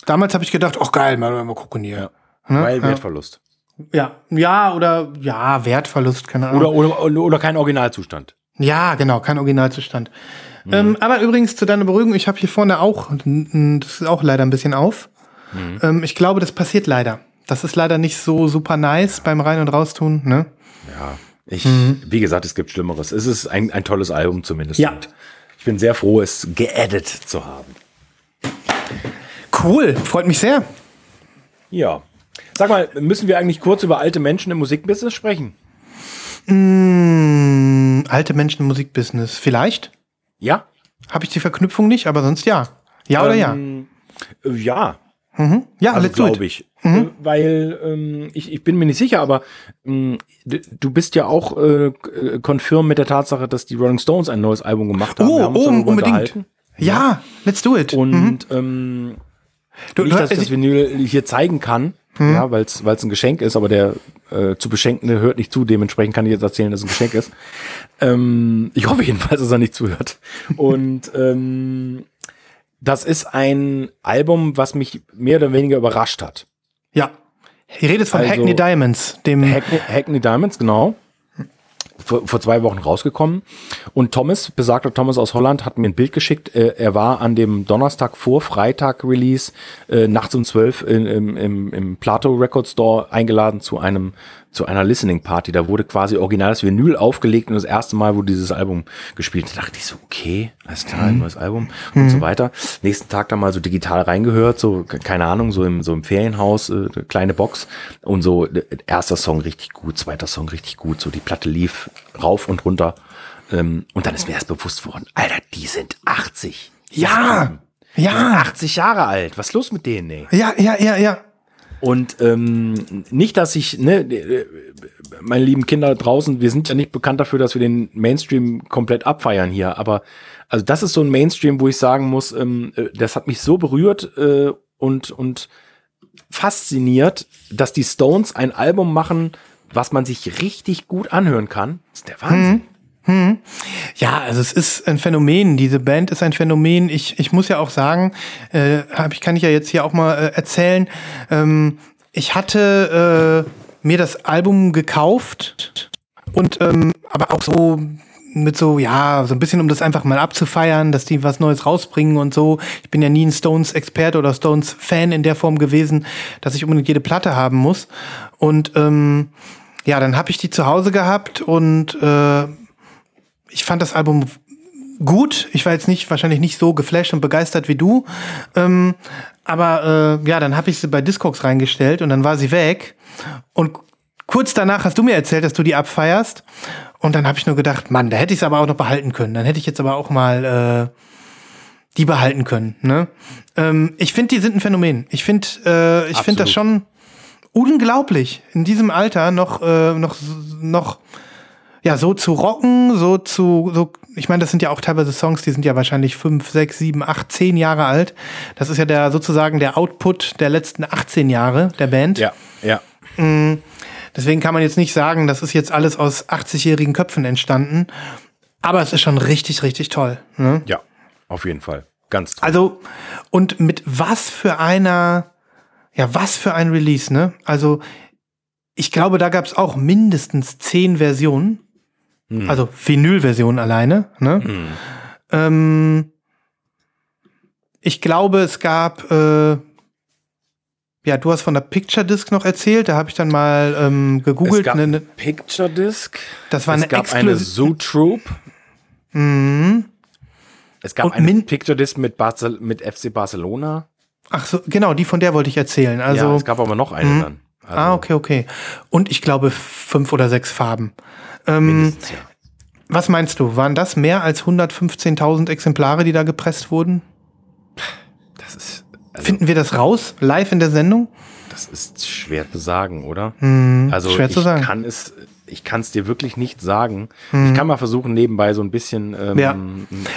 Damals habe ich gedacht, ach geil, mal, mal gucken hier. Ne? Weil Ja. Wertverlust. Ja, ja, oder ja, Wertverlust, keine Ahnung. Oder, oder, oder, oder kein Originalzustand. Ja, genau, kein Originalzustand. Mhm. Ähm, aber übrigens zu deiner Beruhigung, ich habe hier vorne auch, das ist auch leider ein bisschen auf. Mhm. Ähm, ich glaube, das passiert leider. Das ist leider nicht so super nice beim Rein- und Raustun. Ne? Ja. Ich, wie gesagt, es gibt Schlimmeres. Es ist ein, ein tolles Album zumindest. Ja. Und ich bin sehr froh, es geaddet zu haben. Cool, freut mich sehr. Ja. Sag mal, müssen wir eigentlich kurz über alte Menschen im Musikbusiness sprechen? Mm, alte Menschen im Musikbusiness. Vielleicht? Ja? Habe ich die Verknüpfung nicht, aber sonst ja. Ja oder ja? Ähm, äh, Ja, Mhm. Ja, also let's do it. glaube ich. Äh, Weil ähm, ich, ich bin mir nicht sicher, aber ähm, du bist ja auch äh, äh, confirm mit der Tatsache, dass die Rolling Stones ein neues Album gemacht haben. Oh, Wir haben uns oh, unbedingt. unterhalten. Ja, let's do it. Und ähm, Du- nicht, dass ich das Vinyl hier zeigen kann, ja, weil es ein Geschenk ist, aber der äh, zu Beschenkende hört nicht zu, dementsprechend kann ich jetzt erzählen, dass es ein Geschenk ist. Ähm, ich hoffe jedenfalls, dass er nicht zuhört. Und ähm, das ist ein Album, was mich mehr oder weniger überrascht hat. ja. Ihr redet von Also- Hackney Diamonds, dem Hackney, Hackney Diamonds, genau. Vor, vor zwei Wochen rausgekommen. Und Thomas, besagter Thomas aus Holland, hat mir ein Bild geschickt. Äh, er war an dem Donnerstag vor Freitag Release äh, nachts um zwölf in, im, im, im Plato Record Store eingeladen zu einem zu einer Listening Party. Da wurde quasi original das Vinyl aufgelegt und das erste Mal wurde dieses Album gespielt. Da dachte ich so, okay, alles klar, ein neues Album und so weiter. Nächsten Tag dann mal so digital reingehört, so ke- keine Ahnung, so im so im Ferienhaus, äh, kleine Box und so äh, erster Song richtig gut, zweiter Song richtig gut, so die Platte lief rauf und runter. Ähm, und dann ist mir erst bewusst worden, Alter, die sind 80. Ja, ja, 80 Jahre alt. Was ist los mit denen, ey? ja, ja, ja, ja. Und ähm, nicht, dass ich, ne, äh, meine lieben Kinder draußen, wir sind ja nicht bekannt dafür, dass wir den Mainstream komplett abfeiern hier, aber also das ist so ein Mainstream, wo ich sagen muss, ähm, äh, das hat mich so berührt äh, und, und fasziniert, dass die Stones ein Album machen, was man sich richtig gut anhören kann. Das ist der Wahnsinn. Ja, also es ist ein Phänomen. Diese Band ist ein Phänomen. Ich, ich muss ja auch sagen, äh, hab ich kann ich ja jetzt hier auch mal äh, erzählen. Ähm, ich hatte äh, mir das Album gekauft und ähm, aber auch so mit so, ja, so ein bisschen, um das einfach mal abzufeiern, dass die was Neues rausbringen und so. Ich bin ja nie ein Stones-Experte oder Stones-Fan in der Form gewesen, dass ich unbedingt jede Platte haben muss. Und ähm, ja, dann habe ich die zu Hause gehabt und äh, ich fand das Album gut. Ich war jetzt nicht wahrscheinlich nicht so geflasht und begeistert wie du. Ähm, aber äh, ja, dann habe ich sie bei Discogs reingestellt und dann war sie weg. Und kurz danach hast du mir erzählt, dass du die abfeierst. Und dann habe ich nur gedacht, Mann, da hätte ich es aber auch noch behalten können. Dann hätte ich jetzt aber auch mal äh, die behalten können. Ne? Ähm, ich finde, die sind ein Phänomen. Ich finde, äh, ich finde das schon unglaublich, in diesem Alter noch, äh, noch, noch ja, so zu rocken, so zu, so, ich meine, das sind ja auch teilweise Songs, die sind ja wahrscheinlich fünf, sechs, sieben, acht, zehn Jahre alt. Das ist ja der sozusagen der Output der letzten 18 Jahre der Band. Ja, ja. Mhm. Deswegen kann man jetzt nicht sagen, das ist jetzt alles aus 80-jährigen Köpfen entstanden. Aber es ist schon richtig, richtig toll. Ne? Ja, auf jeden Fall. Ganz toll. Also, und mit was für einer, ja, was für ein Release, ne? Also, ich glaube, da gab es auch mindestens zehn Versionen. Hm. Also Vinyl-Version alleine. Ne? Hm. Ähm, ich glaube, es gab, äh, ja, du hast von der Picture Disc noch erzählt, da habe ich dann mal ähm, gegoogelt. Es gab eine Picture Disc. Das war es eine gab Exklu eine Zoo Troop. Mhm. Es gab Und eine Min Picture Disc mit, mit FC Barcelona. Ach so, genau, die von der wollte ich erzählen. Also, ja, es gab aber noch eine mhm. dann. Also ah, okay, okay. Und ich glaube fünf oder sechs Farben. Ähm, ja. Was meinst du? Waren das mehr als 115.000 Exemplare, die da gepresst wurden? Das ist. Also, Finden wir das raus, live in der Sendung? Das ist schwer zu sagen, oder? Hm, also schwer zu ich sagen. kann es, ich kann es dir wirklich nicht sagen. Hm. Ich kann mal versuchen, nebenbei so ein bisschen. Ähm, ja.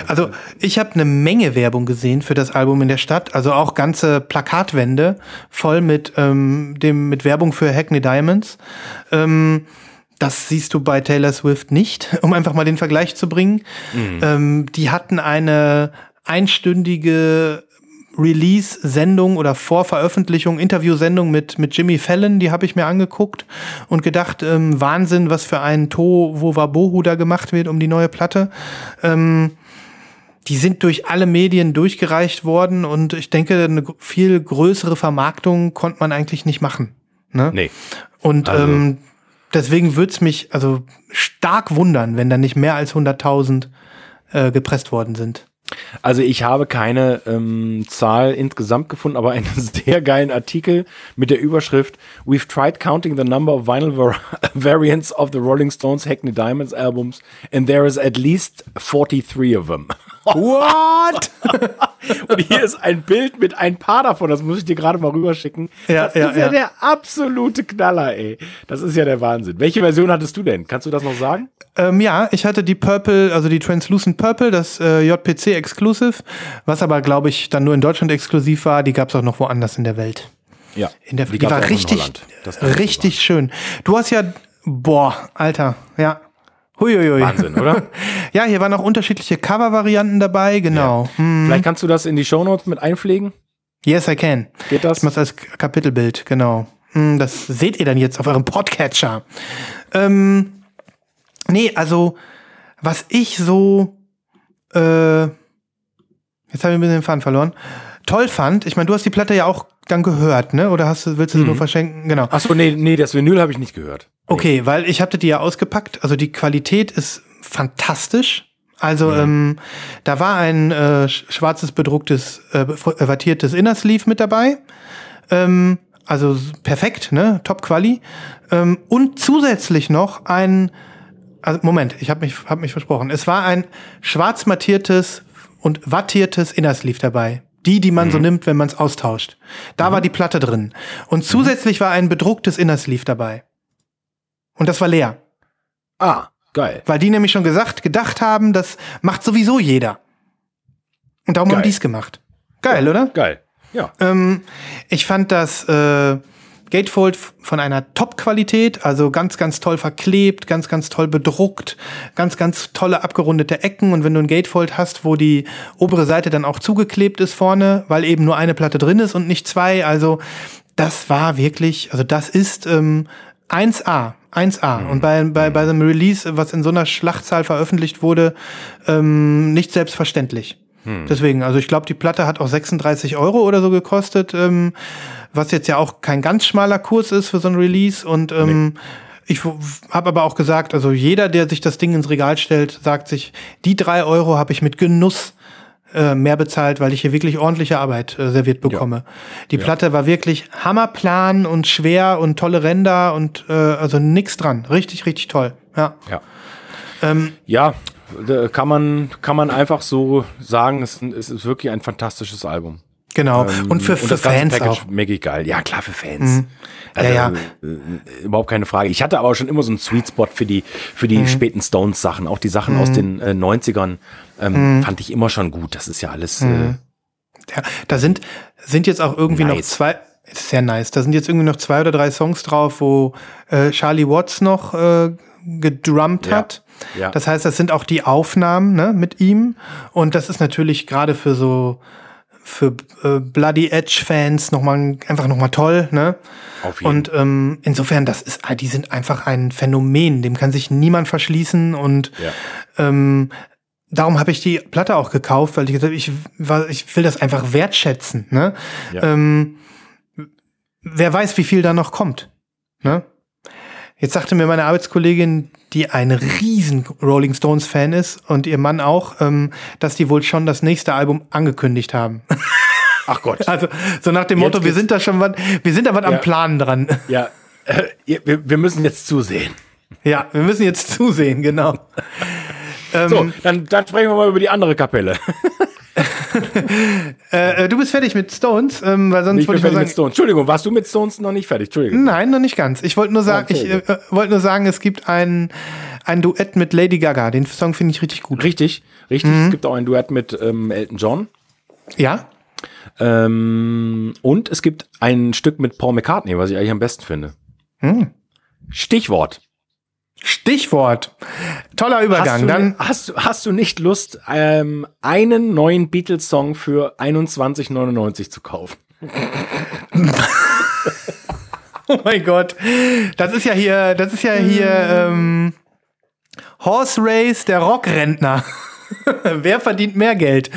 Also ich habe eine Menge Werbung gesehen für das Album in der Stadt. Also auch ganze Plakatwände voll mit ähm, dem mit Werbung für Hackney Diamonds. Ähm, das siehst du bei Taylor Swift nicht, *laughs* um einfach mal den Vergleich zu bringen. Mhm. Ähm, die hatten eine einstündige Release-Sendung oder Vorveröffentlichung, Interviewsendung mit, mit Jimmy Fallon, die habe ich mir angeguckt und gedacht, ähm, Wahnsinn, was für ein To Wowabohu da gemacht wird um die neue Platte. Ähm, die sind durch alle Medien durchgereicht worden und ich denke, eine viel größere Vermarktung konnte man eigentlich nicht machen. Ne? Nee. Und also. ähm, deswegen würde es mich also stark wundern, wenn da nicht mehr als 100.000 äh, gepresst worden sind. Also ich habe keine ähm, Zahl insgesamt gefunden, aber einen *laughs* sehr geilen Artikel mit der Überschrift We've tried counting the number of vinyl var *laughs* variants of the Rolling Stones Hackney Diamonds albums and there is at least 43 of them. *laughs* What? *laughs* Und hier ist ein Bild mit ein paar davon, das muss ich dir gerade mal rüberschicken. Ja, das ja, ist ja, ja, der absolute Knaller, ey. Das ist ja der Wahnsinn. Welche Version hattest du denn? Kannst du das noch sagen? Ähm, ja, ich hatte die Purple, also die Translucent Purple, das äh, JPC Exclusive, was aber, glaube ich, dann nur in Deutschland exklusiv war. Die gab es auch noch woanders in der Welt. Ja. In der, die, die war richtig, richtig schön. Du hast ja, boah, Alter, ja. Huiuiui. Wahnsinn, oder? *laughs* ja, hier waren auch unterschiedliche Cover-Varianten dabei, genau. Ja. Hm. Vielleicht kannst du das in die Shownotes mit einpflegen? Yes, I can. Geht das? Ich mach's als Kapitelbild, genau. Hm, das seht ihr dann jetzt auf eurem Podcatcher. Ähm, nee, also, was ich so, äh, jetzt habe ich ein bisschen den Faden verloren, toll fand, ich meine, du hast die Platte ja auch dann gehört, ne? Oder hast du, willst du sie mhm. nur verschenken? Genau. Achso, nee, nee, das Vinyl habe ich nicht gehört. Okay, weil ich hatte die ja ausgepackt. Also die Qualität ist fantastisch. Also mhm. ähm, da war ein äh, schwarzes bedrucktes, äh, wattiertes Inner Sleeve mit dabei. Ähm, also perfekt, ne? Top Quali. Ähm, und zusätzlich noch ein, also Moment, ich habe mich, hab mich versprochen. Es war ein schwarz mattiertes und wattiertes Inner Sleeve dabei. Die, die man mhm. so nimmt, wenn man es austauscht. Da mhm. war die Platte drin. Und zusätzlich war ein bedrucktes Inner Sleeve dabei. Und das war leer. Ah, geil. Weil die nämlich schon gesagt, gedacht haben, das macht sowieso jeder. Und darum geil. haben die es gemacht. Geil, ja, oder? Geil. Ja. Ähm, ich fand das äh, Gatefold von einer Top-Qualität, also ganz, ganz toll verklebt, ganz, ganz toll bedruckt, ganz, ganz tolle abgerundete Ecken. Und wenn du ein Gatefold hast, wo die obere Seite dann auch zugeklebt ist vorne, weil eben nur eine Platte drin ist und nicht zwei, also das war wirklich, also das ist ähm, 1A. 1A. Mhm. Und bei, bei, bei dem Release, was in so einer Schlachtzahl veröffentlicht wurde, ähm, nicht selbstverständlich. Mhm. Deswegen, also ich glaube, die Platte hat auch 36 Euro oder so gekostet, ähm, was jetzt ja auch kein ganz schmaler Kurs ist für so ein Release. Und ähm, nee. ich habe aber auch gesagt, also jeder, der sich das Ding ins Regal stellt, sagt sich, die drei Euro habe ich mit Genuss äh, mehr bezahlt, weil ich hier wirklich ordentliche Arbeit äh, serviert bekomme. Ja. Die ja. Platte war wirklich hammerplan und schwer und tolle Ränder und äh, also nix dran. Richtig, richtig toll. Ja. Ja. Ähm, ja, kann man, kann man einfach so sagen, es, es ist wirklich ein fantastisches Album. Genau. Ähm, und für, und für Fans auch. Mega geil. Ja, klar, für Fans. Mhm. Also, ja, ja. Äh, überhaupt keine Frage. Ich hatte aber schon immer so einen Sweet Spot für die, für die mhm. späten Stones-Sachen. Auch die Sachen mhm. aus den äh, 90ern ähm, mhm. fand ich immer schon gut. Das ist ja alles. Äh, mhm. ja, da sind, sind jetzt auch irgendwie nice. noch zwei. Sehr nice. Da sind jetzt irgendwie noch zwei oder drei Songs drauf, wo äh, Charlie Watts noch äh, gedrummt ja. hat. Ja. Das heißt, das sind auch die Aufnahmen ne, mit ihm. Und das ist natürlich gerade für so für äh, Bloody Edge-Fans nochmal einfach nochmal toll, ne? Auf jeden. Und ähm, insofern, das ist, die sind einfach ein Phänomen, dem kann sich niemand verschließen und ja. ähm, darum habe ich die Platte auch gekauft, weil ich gesagt ich, ich will das einfach wertschätzen, ne? Ja. Ähm, wer weiß, wie viel da noch kommt, ne? Jetzt sagte mir meine Arbeitskollegin, die ein riesen Rolling Stones Fan ist und ihr Mann auch, ähm, dass die wohl schon das nächste Album angekündigt haben. *laughs* Ach Gott. Also so nach dem Motto, wir sind da schon was, wir sind da was ja. am Planen dran. Ja, äh, wir, wir müssen jetzt zusehen. Ja, wir müssen jetzt zusehen, genau. so, ähm, dann, dann sprechen wir mal über die andere Kapelle. *laughs* Äh, äh, du bist fertig mit Stones, ähm, weil sonst ich wollte ich mal sagen. Mit Stones. Entschuldigung, warst du mit Stones noch nicht fertig? Entschuldigung. Nein, noch nicht ganz. Ich wollte nur sagen, okay. ich äh, wollte nur sagen, es gibt ein, ein Duett mit Lady Gaga. Den Song finde ich richtig gut. Richtig, richtig. Mhm. Es gibt auch ein Duett mit ähm, Elton John. Ja. Ähm, und es gibt ein Stück mit Paul McCartney, was ich eigentlich am besten finde. Mhm. Stichwort. Stichwort. Toller Übergang. Hast du, Dann hast, hast du nicht Lust, ähm, einen neuen Beatles-Song für 21,99 zu kaufen? *laughs* oh mein Gott. Das ist ja hier, das ist ja hier ähm, Horse Race, der Rockrentner. *laughs* Wer verdient mehr Geld?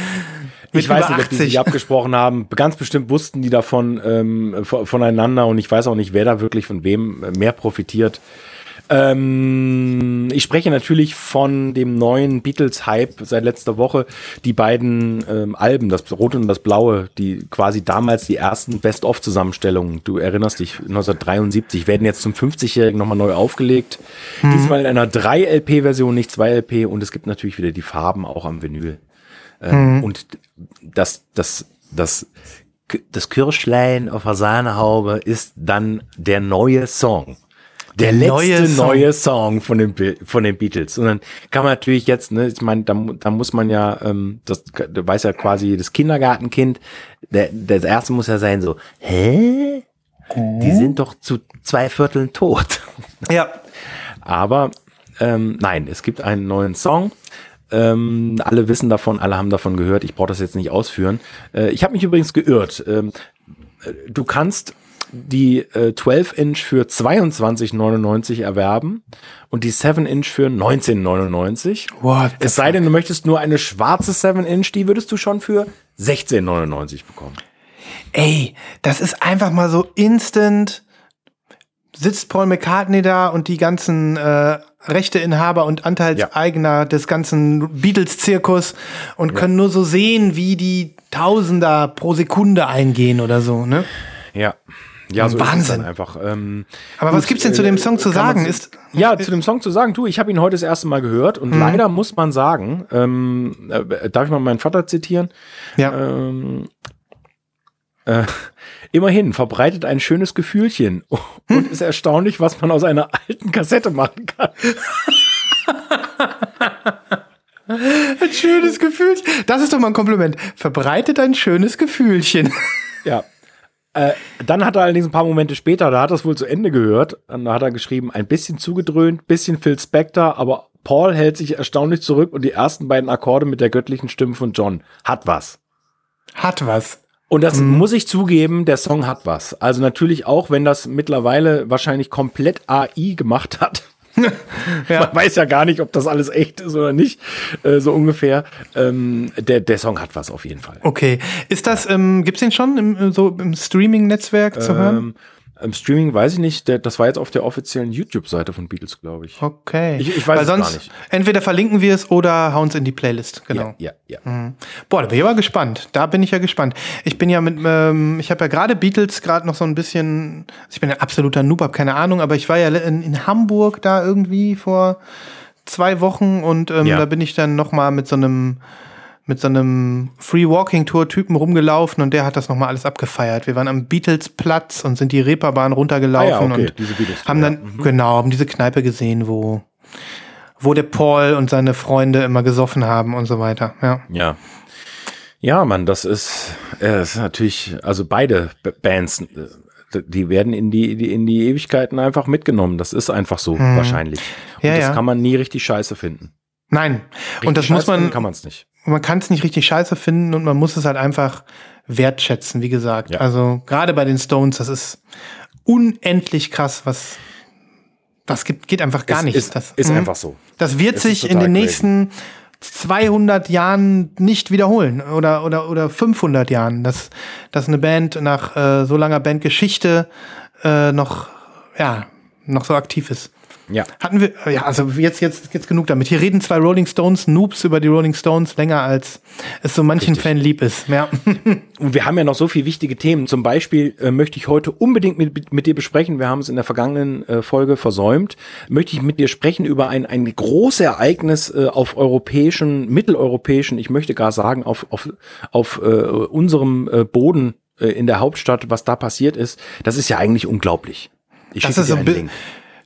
ich weiß nicht, ob die sich abgesprochen haben. Ganz bestimmt wussten die davon ähm, voneinander und ich weiß auch nicht, wer da wirklich von wem mehr profitiert. Ähm, ich spreche natürlich von dem neuen Beatles-Hype seit letzter Woche. Die beiden ähm, Alben, das Rote und das Blaue, die quasi damals die ersten Best-of-Zusammenstellungen, du erinnerst dich, 1973, werden jetzt zum 50-Jährigen nochmal neu aufgelegt. Mhm. Diesmal in einer 3-LP-Version, nicht 2-LP. Und es gibt natürlich wieder die Farben auch am Vinyl. Ähm, mhm. Und das, das, das, das Kirschlein auf der Sahnehaube ist dann der neue Song der, letzte neue Song. neue Song von den, von den Beatles. Und dann kann man natürlich jetzt, ne, ich meine, da, da muss man ja, ähm, das da weiß ja quasi das Kindergartenkind, der, das erste muss ja sein so, hä? Die sind doch zu zwei Vierteln tot. *laughs* Ja. Aber ähm, nein, es gibt einen neuen Song. Ähm, alle wissen davon, alle haben davon gehört. Ich brauche das jetzt nicht ausführen. Äh, ich habe mich übrigens geirrt. Ähm, äh, du kannst die äh, 12-Inch für 22,99 erwerben und die 7-Inch für 19,99. What es sei denn, du möchtest nur eine schwarze 7-Inch, die würdest du schon für 16,99 bekommen. Ey, das ist einfach mal so instant. Sitzt Paul McCartney da und die ganzen äh, Rechteinhaber und Anteilseigner ja. des ganzen Beatles-Zirkus und ja. können nur so sehen, wie die Tausender pro Sekunde eingehen oder so, ne? Ja. Ja, so Wahnsinn. ist es dann einfach. Ähm, Aber was gibt's denn zu dem Song zu sagen? Ist, ja, zu dem Song zu sagen, du, ich habe ihn heute das erste Mal gehört und mhm. leider muss man sagen, ähm, äh, darf ich mal meinen Vater zitieren? Ja. Ähm, äh, immerhin verbreitet ein schönes Gefühlchen *laughs* und hm? ist erstaunlich, was man aus einer alten Kassette machen kann. *laughs* ein schönes Gefühlchen. Das ist doch mal ein Kompliment. Verbreitet ein schönes Gefühlchen. Ja, äh, dann hat er allerdings ein paar Momente später, da hat er es wohl zu Ende gehört, dann hat er geschrieben, ein bisschen zugedröhnt, bisschen Phil Spector, aber Paul hält sich erstaunlich zurück und die ersten beiden Akkorde mit der göttlichen Stimme von John hat was. Hat was. Und das mhm. muss ich zugeben, der Song hat was. Also natürlich auch, wenn das mittlerweile wahrscheinlich komplett AI gemacht hat. *laughs* ja. Man weiß ja gar nicht, ob das alles echt ist oder nicht, äh, so ungefähr. Ähm, der, der Song hat was auf jeden Fall. Okay. Ist das, ähm, gibt's den schon im, so im Streaming-Netzwerk zu hören? Im Streaming weiß ich nicht, das war jetzt auf der offiziellen YouTube-Seite von Beatles, glaube ich. Okay. Ich, ich weiß Weil es sonst gar nicht. Entweder verlinken wir es oder hauen es in die Playlist, genau. Ja, ja. ja. Mhm. Boah, da bin ich aber gespannt. Da bin ich ja gespannt. Ich bin ja mit, ähm, ich habe ja gerade Beatles gerade noch so ein bisschen, also ich bin ein absoluter Noob, hab keine Ahnung, aber ich war ja in, in Hamburg da irgendwie vor zwei Wochen und ähm, ja. da bin ich dann noch mal mit so einem mit so einem Free Walking Tour Typen rumgelaufen und der hat das nochmal alles abgefeiert. Wir waren am Beatles Platz und sind die Reeperbahn runtergelaufen ah ja, okay. und haben dann mhm. genau haben diese Kneipe gesehen, wo wo der Paul und seine Freunde immer gesoffen haben und so weiter. Ja. Ja. Ja, Mann, das ist, äh, ist natürlich, also beide Bands, äh, die werden in die, die, in die Ewigkeiten einfach mitgenommen. Das ist einfach so hm. wahrscheinlich. Und ja, das ja. kann man nie richtig scheiße finden. Nein. Richtig und das muss man. Kann man es nicht man kann es nicht richtig scheiße finden und man muss es halt einfach wertschätzen, wie gesagt. Ja. Also gerade bei den Stones, das ist unendlich krass, was das gibt, geht einfach gar ist, nicht. Ist, das ist mh. einfach so. Das wird es sich in den nächsten 200 Jahren nicht wiederholen oder oder oder 500 Jahren, dass dass eine Band nach äh, so langer Bandgeschichte äh, noch ja noch so aktiv ist. Ja. Hatten wir, ja, also jetzt, jetzt, jetzt genug damit. Hier reden zwei Rolling Stones Noobs über die Rolling Stones länger als es so manchen Richtig. Fan lieb ist. Ja. *laughs* Und wir haben ja noch so viele wichtige Themen. Zum Beispiel äh, möchte ich heute unbedingt mit, mit dir besprechen. Wir haben es in der vergangenen äh, Folge versäumt. Möchte ich mit dir sprechen über ein, ein großes Ereignis äh, auf europäischen, mitteleuropäischen, ich möchte gar sagen, auf, auf, auf äh, unserem äh, Boden äh, in der Hauptstadt, was da passiert ist. Das ist ja eigentlich unglaublich. Ich das ist dir einen Link.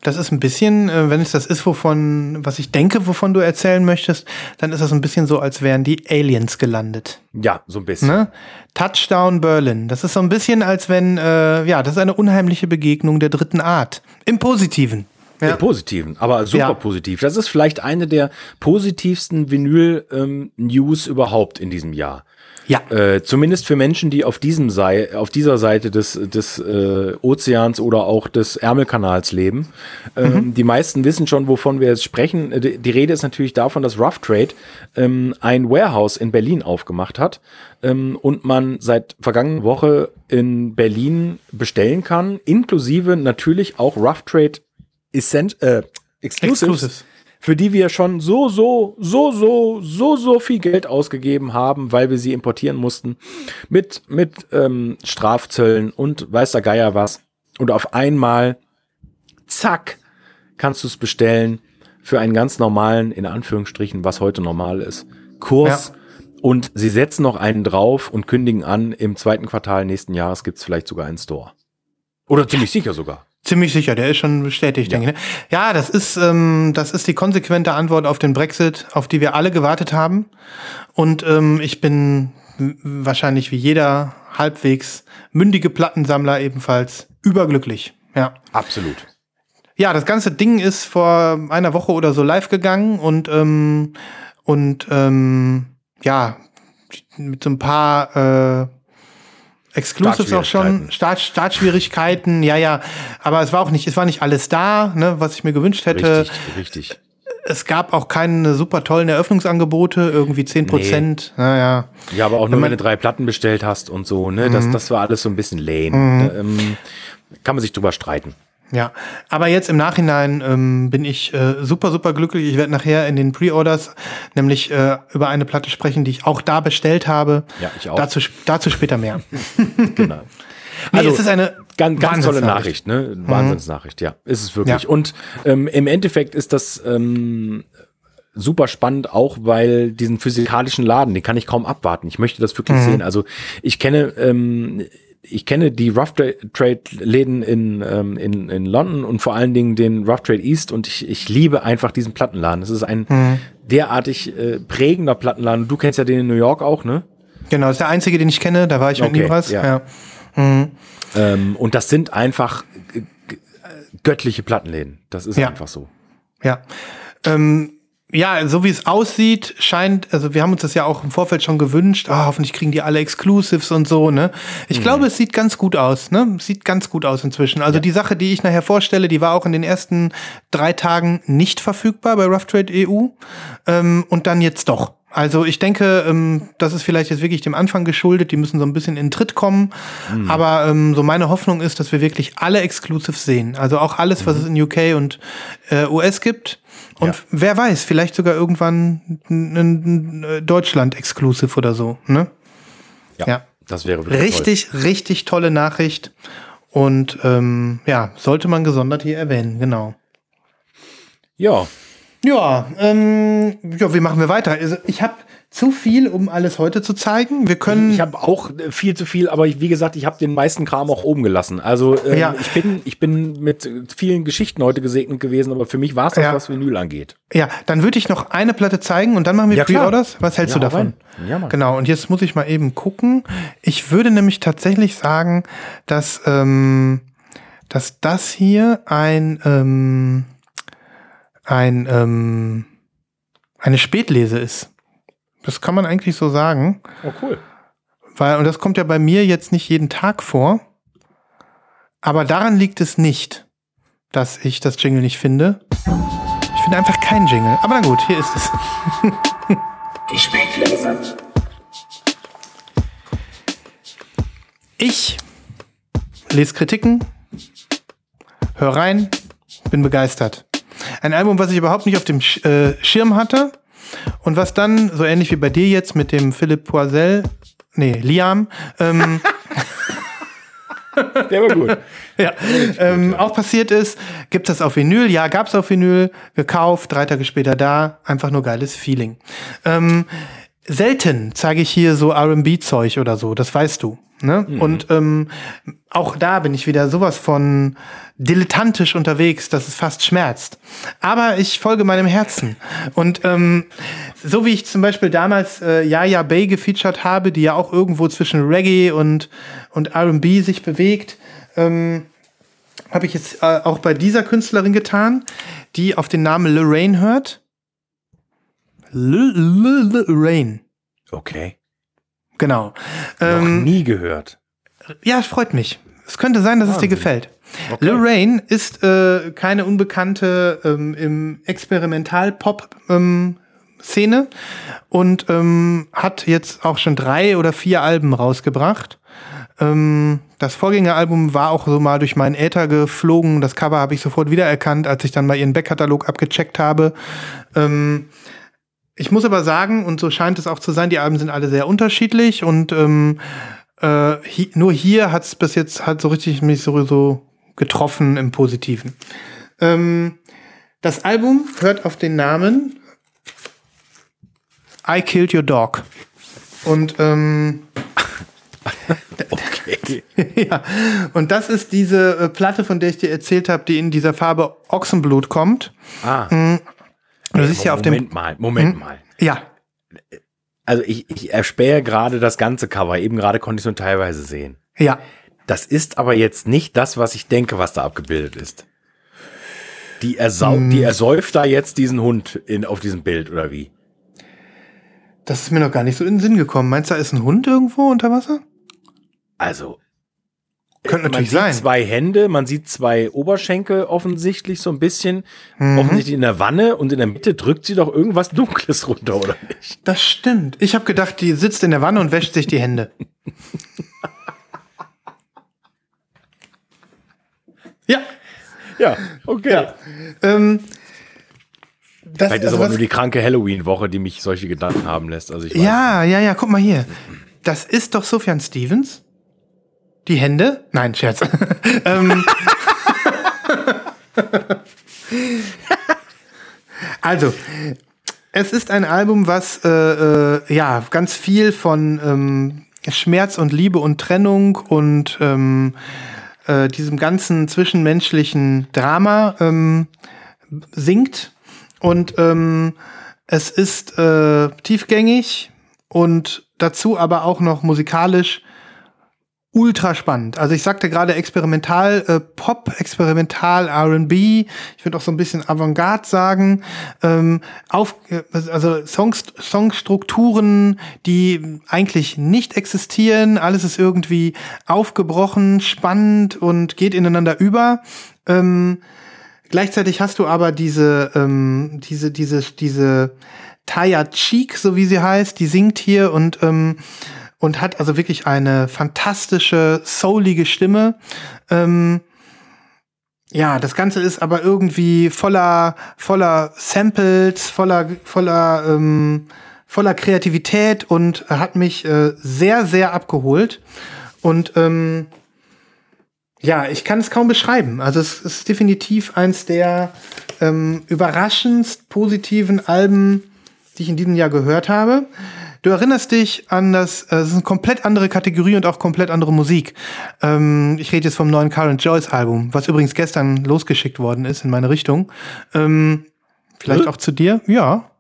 Das ist ein bisschen, äh, wenn es das ist, wovon, was ich denke, wovon du erzählen möchtest, dann ist das ein bisschen so, als wären die Aliens gelandet. Ja, so ein bisschen. Ne? Touchdown Berlin. Das ist so ein bisschen, als wenn, äh, ja, das ist eine unheimliche Begegnung der dritten Art. Im Positiven. Ja. Im Positiven, aber super ja. positiv. Das ist vielleicht eine der positivsten Vinyl-News ähm, überhaupt in diesem Jahr. Ja. Äh, zumindest für Menschen, die auf diesem Sei auf dieser Seite des, des äh, Ozeans oder auch des Ärmelkanals leben. Ähm, mhm. Die meisten wissen schon, wovon wir jetzt sprechen. Äh, die, die Rede ist natürlich davon, dass Rough Trade ähm, ein Warehouse in Berlin aufgemacht hat ähm, und man seit vergangenen Woche in Berlin bestellen kann, inklusive natürlich auch Rough Trade Essent äh, Exclusives. Exclusives für die wir schon so, so, so, so, so, so viel Geld ausgegeben haben, weil wir sie importieren mussten. Mit, mit ähm, Strafzöllen und weiß der Geier was. Und auf einmal, zack, kannst du es bestellen für einen ganz normalen, in Anführungsstrichen, was heute normal ist, Kurs. Ja. Und sie setzen noch einen drauf und kündigen an, im zweiten Quartal nächsten Jahres gibt es vielleicht sogar einen Store. Oder ziemlich sicher sogar. Ziemlich sicher, der ist schon bestätigt, ja. denke ich. Ne? Ja, das ist, ähm, das ist die konsequente Antwort auf den Brexit, auf die wir alle gewartet haben. Und ähm, ich bin wahrscheinlich wie jeder halbwegs mündige Plattensammler ebenfalls überglücklich. Ja. Absolut. Ja, das ganze Ding ist vor einer Woche oder so live gegangen und, ähm, und ähm, ja, mit so ein paar äh, Exclusives auch schon, Start, Startschwierigkeiten, ja, ja. Aber es war auch nicht, es war nicht alles da, ne, was ich mir gewünscht hätte. Richtig, richtig. Es gab auch keine super tollen Eröffnungsangebote, irgendwie zehn Prozent, nee. naja. Ja, aber auch nur, wenn, du drei Platten bestellt hast und so, ne, das, mhm. das war alles so ein bisschen lame. Mhm. Ähm, kann man sich drüber streiten. Ja, aber jetzt im Nachhinein ähm, bin ich äh, super, super glücklich. Ich werde nachher in den Pre-Orders nämlich äh, über eine Platte sprechen, die ich auch da bestellt habe. Ja, ich auch. Dazu, dazu später mehr. *laughs* genau. Also, nee, es ist eine ganz, ganz tolle Nachricht, ne? Mhm. Wahnsinnsnachricht, ja. Ist es wirklich. Ja. Und ähm, im Endeffekt ist das ähm, super spannend, auch weil diesen physikalischen Laden, den kann ich kaum abwarten. Ich möchte das wirklich mhm. sehen. Also ich kenne ähm, ich kenne die Rough Trade Läden in, ähm, in, in London und vor allen Dingen den Rough Trade East und ich, ich liebe einfach diesen Plattenladen. Das ist ein mhm. derartig äh, prägender Plattenladen. Du kennst ja den in New York auch, ne? Genau, das ist der einzige, den ich kenne. Da war ich okay, mit Nibras. Ja. ja. Mhm. Ähm, und das sind einfach göttliche Plattenläden. Das ist ja. einfach so. Ja. Ähm, ja, so wie es aussieht, scheint, also wir haben uns das ja auch im Vorfeld schon gewünscht, oh, hoffentlich kriegen die alle Exclusives und so, ne? Ich mhm. glaube, es sieht ganz gut aus, ne? Sieht ganz gut aus inzwischen. Also ja. die Sache, die ich nachher vorstelle, die war auch in den ersten drei Tagen nicht verfügbar bei Rough Trade EU ähm, und dann jetzt doch. Also ich denke, ähm, das ist vielleicht jetzt wirklich dem Anfang geschuldet. Die müssen so ein bisschen in Tritt kommen. Mhm. Aber ähm, so meine Hoffnung ist, dass wir wirklich alle Exclusives sehen. Also auch alles, was mhm. es in UK und äh, US gibt. Und ja. wer weiß, vielleicht sogar irgendwann ein, ein Deutschland-Exclusive oder so. Ne? Ja, ja. das wäre richtig, toll. richtig tolle Nachricht. Und ähm, ja, sollte man gesondert hier erwähnen, genau. Ja, ja, ähm, ja, wie machen wir weiter? Also ich habe zu viel, um alles heute zu zeigen. Wir können. Ich habe auch viel zu viel, aber wie gesagt, ich habe den meisten Kram auch oben gelassen. Also ähm, ja. ich bin, ich bin mit vielen Geschichten heute gesegnet gewesen, aber für mich war es das, ja. was Vinyl angeht. Ja, dann würde ich noch eine Platte zeigen und dann machen wir ja, Pre-Orders. Was hältst du davon? Ja, Mann. Genau. Und jetzt muss ich mal eben gucken. Ich würde nämlich tatsächlich sagen, dass ähm, dass das hier ein ähm, ein, ähm, eine Spätlese ist. Das kann man eigentlich so sagen. Oh, cool. Weil, und das kommt ja bei mir jetzt nicht jeden Tag vor. Aber daran liegt es nicht, dass ich das Jingle nicht finde. Ich finde einfach keinen Jingle. Aber na gut, hier ist es. Die Spätlese. Ich lese Kritiken, hör rein, bin begeistert. Ein Album, was ich überhaupt nicht auf dem äh, Schirm hatte und was dann, so ähnlich wie bei dir jetzt mit dem Philipp Poisel, nee, Liam, ähm, *laughs* Der war gut. ja, ähm, auch passiert ist, gibt es das auf Vinyl? Ja, gab es auf Vinyl, gekauft, drei Tage später da, einfach nur geiles Feeling. Ähm, selten zeige ich hier so R&B-Zeug oder so, das weißt du. Ne? Mhm. Und ähm, auch da bin ich wieder sowas von dilettantisch unterwegs, dass es fast schmerzt. Aber ich folge meinem Herzen. Und ähm, so wie ich zum Beispiel damals äh, Yaya Bay gefeatured habe, die ja auch irgendwo zwischen Reggae und, und RB sich bewegt, ähm, habe ich jetzt äh, auch bei dieser Künstlerin getan, die auf den Namen Lorraine hört. Lorraine. Okay. Genau. Noch ähm, nie gehört. Ja, es freut mich. Es könnte sein, dass Wahnsinn. es dir gefällt. Okay. Lorraine ist äh, keine unbekannte ähm, im Experimental-Pop-Szene ähm, und ähm, hat jetzt auch schon drei oder vier Alben rausgebracht. Ähm, das Vorgängeralbum war auch so mal durch meinen Äther geflogen. Das Cover habe ich sofort wiedererkannt, als ich dann mal ihren Backkatalog abgecheckt habe. Ich muss aber sagen, und so scheint es auch zu sein, die Alben sind alle sehr unterschiedlich und ähm, äh, hi, nur hier hat es bis jetzt halt so richtig mich sowieso getroffen im Positiven. Ähm, das Album hört auf den Namen I Killed Your Dog. Und ähm, *laughs* okay. *laughs* ja, und das ist diese äh, Platte, von der ich dir erzählt habe, die in dieser Farbe Ochsenblut kommt. Ah. Du siehst ja auf dem. Moment mal, Moment hm? mal. Ja. Also ich, ich erspähe gerade das ganze Cover. Eben gerade konnte ich es nur teilweise sehen. Ja. Das ist aber jetzt nicht das, was ich denke, was da abgebildet ist. Die, ersau hm. die ersäuft da jetzt diesen Hund in, auf diesem Bild, oder wie? Das ist mir noch gar nicht so in den Sinn gekommen. Meinst du, da ist ein Hund irgendwo unter Wasser? Also, könnte natürlich man sieht zwei Hände, man sieht zwei Oberschenkel offensichtlich so ein bisschen. Mhm. Offensichtlich in der Wanne und in der Mitte drückt sie doch irgendwas Dunkles runter, oder nicht? Das stimmt. Ich habe gedacht, die sitzt in der Wanne und wäscht sich die Hände. ja. Ja, okay. Ja. Ähm, das, Vielleicht ist also aber nur die kranke Halloween-Woche, die mich solche Gedanken haben lässt. Also ich ja, ja, ja, guck mal hier. Das ist doch Sufjan Stevens. Die Hände? Nein, Scherz. *laughs* ähm, also, es ist ein Album, was äh, äh, ja ganz viel von ähm, Schmerz und Liebe und Trennung und ähm, äh, diesem ganzen zwischenmenschlichen Drama ähm, singt. Und ähm, es ist äh, tiefgängig und dazu aber auch noch musikalisch ultra spannend. Also ich sagte gerade experimental äh, Pop, experimental R&B, ich würde auch so ein bisschen Avantgarde sagen, ähm, auf, äh, also Songs, Songstrukturen, die eigentlich nicht existieren, alles ist irgendwie aufgebrochen, spannend und geht ineinander über. Ähm, gleichzeitig hast du aber diese, ähm, diese, diese, diese Taya Cheek, so wie sie heißt, die singt hier und ähm, und hat also wirklich eine fantastische, soulige Stimme. Ähm, ja, das Ganze ist aber irgendwie voller, voller Samples, voller, voller, ähm, voller Kreativität und hat mich äh, sehr, sehr abgeholt. Und ähm, ja, ich kann es kaum beschreiben. Also es ist definitiv eins der ähm, überraschendst positiven Alben, die ich in diesem Jahr gehört habe. Du erinnerst dich an das, äh, es ist eine komplett andere Kategorie und auch komplett andere Musik. Ähm, ich rede jetzt vom neuen Current Joyce Album, was übrigens gestern losgeschickt worden ist in meine Richtung. Ähm, vielleicht auch zu dir? Ja.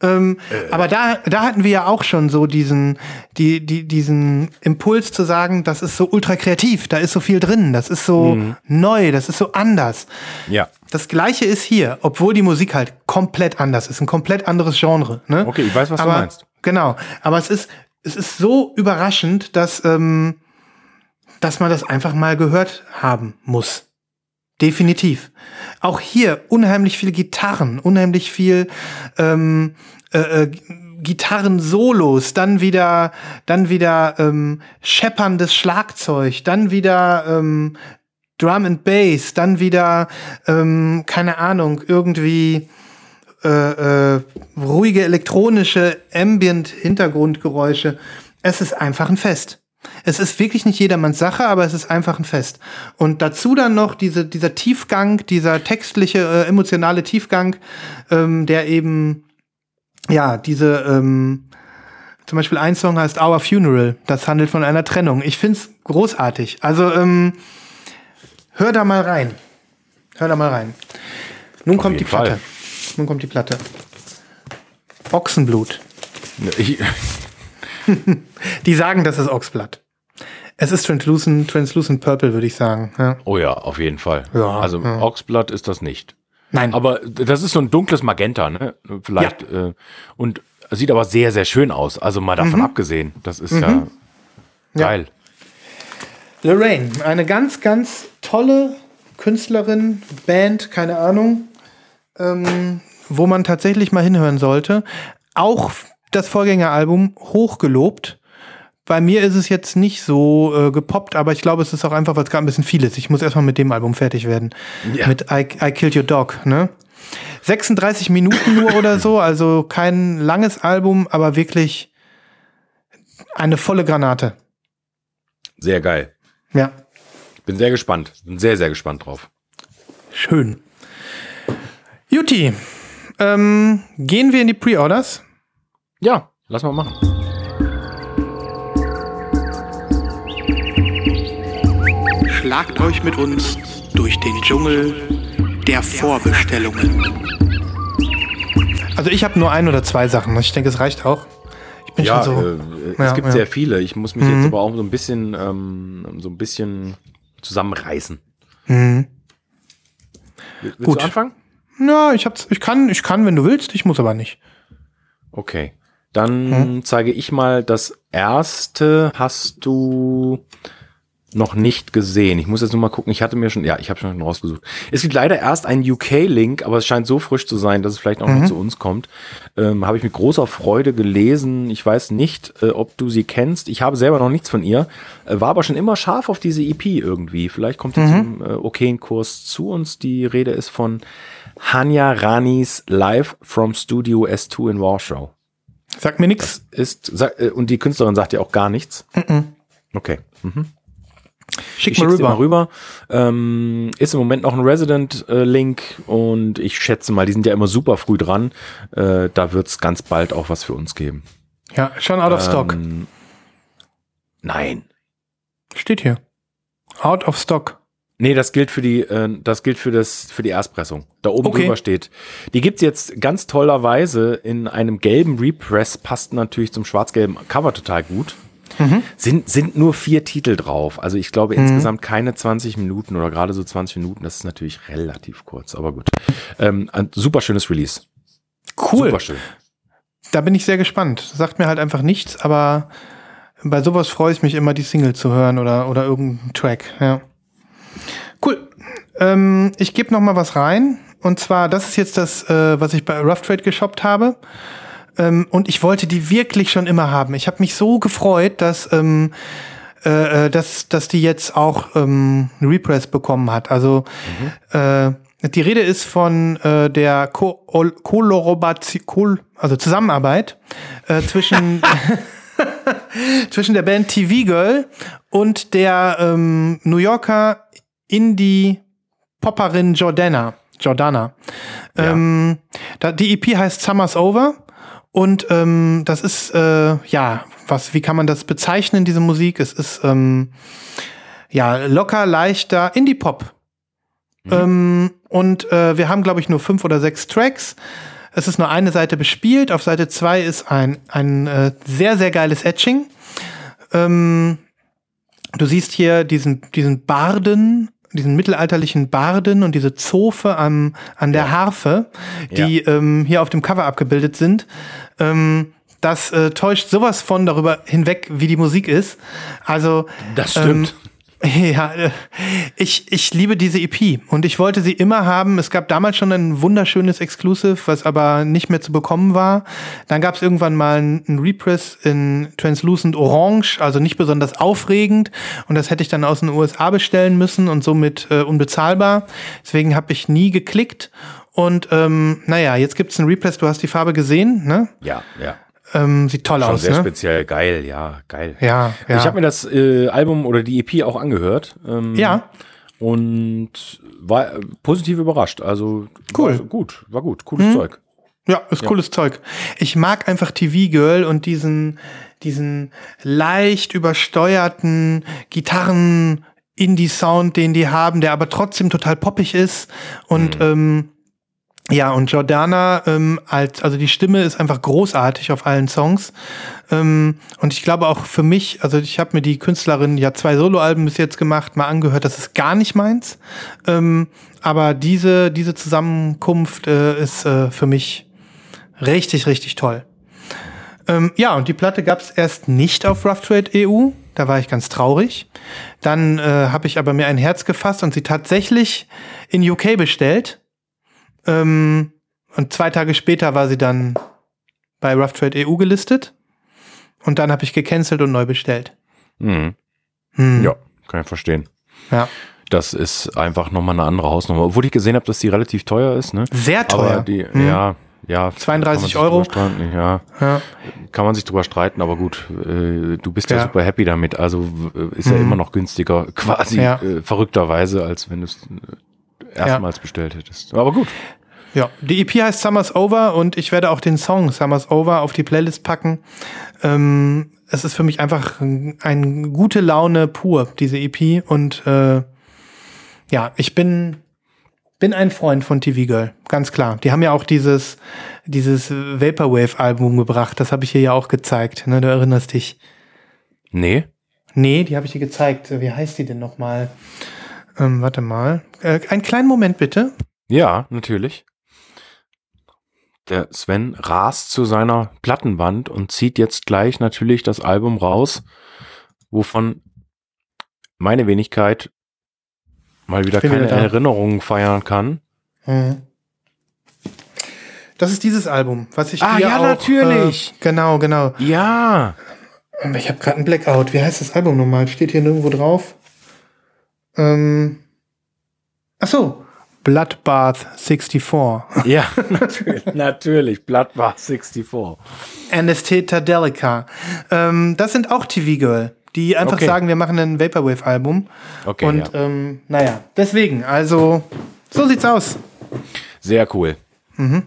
Ähm, äh. Aber da, da hatten wir ja auch schon so diesen, die, die, diesen Impuls zu sagen, das ist so ultra kreativ, da ist so viel drin, das ist so mhm. neu, das ist so anders. Ja. Das gleiche ist hier, obwohl die Musik halt komplett anders ist, ein komplett anderes Genre. Ne? Okay, ich weiß, was Aber, du meinst. Genau, aber es ist, es ist so überraschend, dass, ähm, dass man das einfach mal gehört haben muss. Definitiv. Auch hier unheimlich viel Gitarren, unheimlich viel ähm, äh, äh, Gitarren-Solos, dann wieder, dann wieder ähm, schepperndes Schlagzeug, dann wieder ähm, Drum and Bass, dann wieder, ähm, keine Ahnung, irgendwie äh, äh, ruhige elektronische Ambient-Hintergrundgeräusche. Es ist einfach ein Fest. Es ist wirklich nicht jedermanns Sache, aber es ist einfach ein Fest. Und dazu dann noch diese, dieser Tiefgang, dieser textliche, äh, emotionale Tiefgang, ähm, der eben, ja, diese, ähm, zum Beispiel ein Song heißt Our Funeral, das handelt von einer Trennung. Ich find's großartig. Also, ähm, hör da mal rein. Hör da mal rein. Nun Auf kommt die Platte. Fall. Nun kommt die Platte. Ochsenblut. Ich *laughs* die sagen, das ist Ochsblatt. Es ist translucent, translucent purple, würde ich sagen. Ja. Oh ja, auf jeden Fall. Ja, also ja. Ochsblatt ist das nicht. Nein. Aber das ist so ein dunkles Magenta, ne? Vielleicht. Ja. Äh, und sieht aber sehr, sehr schön aus. Also mal davon mhm. abgesehen. Das ist mhm. ja geil. Lorraine, eine ganz, ganz tolle Künstlerin, Band, keine Ahnung ähm, wo man tatsächlich mal hinhören sollte. Auch das Vorgängeralbum hochgelobt. Bei mir ist es jetzt nicht so äh, gepoppt, aber ich glaube, es ist auch einfach, weil es gerade ein bisschen viel ist. Ich muss erstmal mit dem Album fertig werden. Ja. Mit I, I Killed Your Dog, ne? 36 Minuten nur oder so, also kein langes Album, aber wirklich eine volle Granate. Sehr geil. Ja. Bin sehr gespannt. Bin sehr, sehr gespannt drauf. Schön. Juti, ähm, gehen wir in die Pre-Orders? Ja, lass mal machen. Schlagt euch mit uns durch den Dschungel der Vorbestellungen. Also ich habe nur ein oder zwei Sachen. Ich denke, es reicht auch. Ich bin ja, schon so. Äh, es ja, gibt ja. sehr viele. Ich muss mich mhm. jetzt aber auch so ein bisschen, ähm, so ein bisschen zusammenreißen. Mhm. Willst Gut. du anfangen? Ja, ich hab's, ich kann, ich kann, wenn du willst, ich muss aber nicht. Okay. Dann hm? zeige ich mal das erste hast du noch nicht gesehen. Ich muss jetzt nur mal gucken. Ich hatte mir schon, ja, ich habe schon rausgesucht. Es gibt leider erst einen UK-Link, aber es scheint so frisch zu sein, dass es vielleicht auch mhm. noch zu uns kommt. Ähm, habe ich mit großer Freude gelesen. Ich weiß nicht, äh, ob du sie kennst. Ich habe selber noch nichts von ihr. Äh, war aber schon immer scharf auf diese EP irgendwie. Vielleicht kommt sie mhm. zum äh, okayen Kurs zu uns. Die Rede ist von Hanya Ranis Live from Studio S2 in Warschau. Sagt mir nichts. Ist, äh, und die Künstlerin sagt ja auch gar nichts. Mhm. Okay. Mhm. Schick mal rüber. mal rüber. Ähm, ist im Moment noch ein Resident-Link äh, und ich schätze mal, die sind ja immer super früh dran. Äh, da wird es ganz bald auch was für uns geben. Ja, schon out of stock. Ähm, nein. Steht hier. Out of stock. Nee, das gilt für die, äh, das gilt für das, für die Erstpressung. Da oben okay. drüber steht. Die gibt's jetzt ganz tollerweise in einem gelben Repress, passt natürlich zum schwarz-gelben Cover total gut. Mhm. Sind, sind nur vier Titel drauf. Also ich glaube mhm. insgesamt keine 20 Minuten oder gerade so 20 Minuten. Das ist natürlich relativ kurz, aber gut. Ähm, ein super schönes Release. Cool. Super schön. Da bin ich sehr gespannt. Sagt mir halt einfach nichts, aber bei sowas freue ich mich immer, die Single zu hören oder, oder irgendeinen Track. Ja. Cool. Ähm, ich gebe noch mal was rein. Und zwar, das ist jetzt das, äh, was ich bei Rough Trade geshoppt habe. Ähm, und ich wollte die wirklich schon immer haben. Ich habe mich so gefreut, dass, ähm, äh, äh, dass, dass die jetzt auch ähm, Repress bekommen hat. Also mhm. äh, die Rede ist von äh, der Ko Kollaboration, also Zusammenarbeit äh, zwischen *laughs* *laughs* zwischen der Band TV Girl und der ähm, New Yorker Indie Popperin Jordana. Jordana. Ja. Ähm, da, die EP heißt Summer's Over und ähm, das ist, äh, ja, was, wie kann man das bezeichnen, diese Musik? Es ist, ähm, ja, locker, leichter Indie-Pop. Mhm. Ähm, und äh, wir haben, glaube ich, nur fünf oder sechs Tracks. Es ist nur eine Seite bespielt. Auf Seite zwei ist ein, ein äh, sehr, sehr geiles Etching. Ähm, du siehst hier diesen, diesen Barden diesen mittelalterlichen Barden und diese Zofe am, an der ja. Harfe, die ja. ähm, hier auf dem Cover abgebildet sind. Ähm, das äh, täuscht sowas von darüber hinweg, wie die Musik ist. Also das stimmt. Ähm, *laughs* ja, äh, ich, ich liebe diese EP und ich wollte sie immer haben. Es gab damals schon ein wunderschönes Exclusive, was aber nicht mehr zu bekommen war. Dann gab es irgendwann mal einen Repress in Translucent Orange, also nicht besonders aufregend. Und das hätte ich dann aus den USA bestellen müssen und somit äh, unbezahlbar. Deswegen habe ich nie geklickt. Und ähm, naja, jetzt gibt es einen Repress, du hast die Farbe gesehen, ne? Ja, ja. Ähm, sieht toll Schon aus. Sehr ne? speziell, geil, ja, geil. Ja, ja. Ich habe mir das äh, Album oder die EP auch angehört. Ähm, ja. Und war äh, positiv überrascht. Also cool. War gut, war gut, cooles mhm. Zeug. Ja, ist ja. cooles Zeug. Ich mag einfach TV Girl und diesen, diesen leicht übersteuerten Gitarren Indie-Sound, den die haben, der aber trotzdem total poppig ist und mhm. ähm, ja, und Jordana, ähm, als, also die Stimme ist einfach großartig auf allen Songs. Ähm, und ich glaube auch für mich, also ich habe mir die Künstlerin ja zwei Soloalben bis jetzt gemacht, mal angehört, das ist gar nicht meins. Ähm, aber diese, diese Zusammenkunft äh, ist äh, für mich richtig, richtig toll. Ähm, ja, und die Platte gab es erst nicht auf Rough Trade EU. Da war ich ganz traurig. Dann äh, habe ich aber mir ein Herz gefasst und sie tatsächlich in UK bestellt ähm, und zwei Tage später war sie dann bei Rough Trade EU gelistet. Und dann habe ich gecancelt und neu bestellt. Mhm. Hm. Ja, kann ich verstehen. Ja. Das ist einfach nochmal eine andere Hausnummer. Obwohl ich gesehen habe, dass die relativ teuer ist. Ne? Sehr teuer. Aber die, mhm. ja, ja. 32 Euro. Ja. ja. Kann man sich drüber streiten, aber gut, äh, du bist ja. ja. super happy damit. Also äh, ist mhm. ja immer noch günstiger, *laughs* quasi ja. äh, verrückterweise, als wenn du es erstmals bestellt hättest. Aber gut. Ja, die EP heißt Summer's Over und ich werde auch den Song Summer's Over auf die Playlist packen. Ähm, es ist für mich einfach eine gute Laune pur, diese EP. Und äh, ja, ich bin, bin ein Freund von TV Girl, ganz klar. Die haben ja auch dieses, dieses Vaporwave-Album gebracht. Das habe ich hier ja auch gezeigt. Ne? Du erinnerst dich. Nee. Nee, die habe ich dir gezeigt. Wie heißt die denn nochmal? Ähm, warte mal. Äh, einen kleinen Moment bitte. Ja, natürlich. Der Sven rast zu seiner Plattenwand und zieht jetzt gleich natürlich das Album raus, wovon meine Wenigkeit mal wieder keine wieder Erinnerungen feiern kann. Mhm. Das ist dieses Album, was ich ah, ja, auch, natürlich. Äh, genau, genau. Ja. Ich habe gerade einen Blackout. Wie heißt das Album nochmal? Steht hier nirgendwo drauf. Ähm. Ach so. Bloodbath 64. Ja, *laughs* natürlich, natürlich. Bloodbath 64. Anestheta Delica. Ähm, das sind auch TV Girl, die einfach okay. sagen, wir machen ein Vaporwave-Album. Okay. Und ja. ähm, naja, deswegen, also so sieht's aus. Sehr cool. Mhm.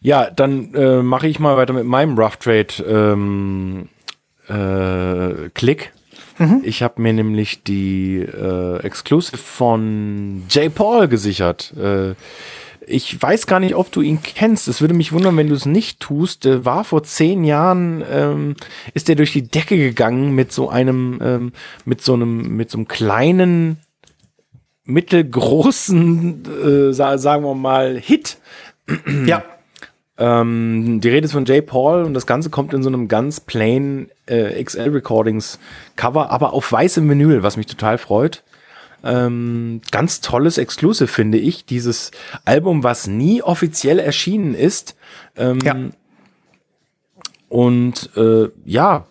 Ja, dann äh, mache ich mal weiter mit meinem Rough Trade ähm, äh, Klick. Mhm. Ich habe mir nämlich die äh, Exclusive von J. Paul gesichert. Äh, Ich weiß gar nicht, ob du ihn kennst. Es würde mich wundern, wenn du es nicht tust. Der war vor zehn Jahren, ähm, ist er durch die Decke gegangen mit so einem, ähm, mit so einem, mit so einem kleinen, mittelgroßen, äh, sagen wir mal, Hit. Ja. Ähm, die Rede ist von Jay Paul und das Ganze kommt in so einem ganz plain äh, XL Recordings Cover, aber auf weißem Vinyl, was mich total freut. Ähm, ganz tolles Exclusive, finde ich. Dieses Album, was nie offiziell erschienen ist. Ähm, ja. Und äh, ja,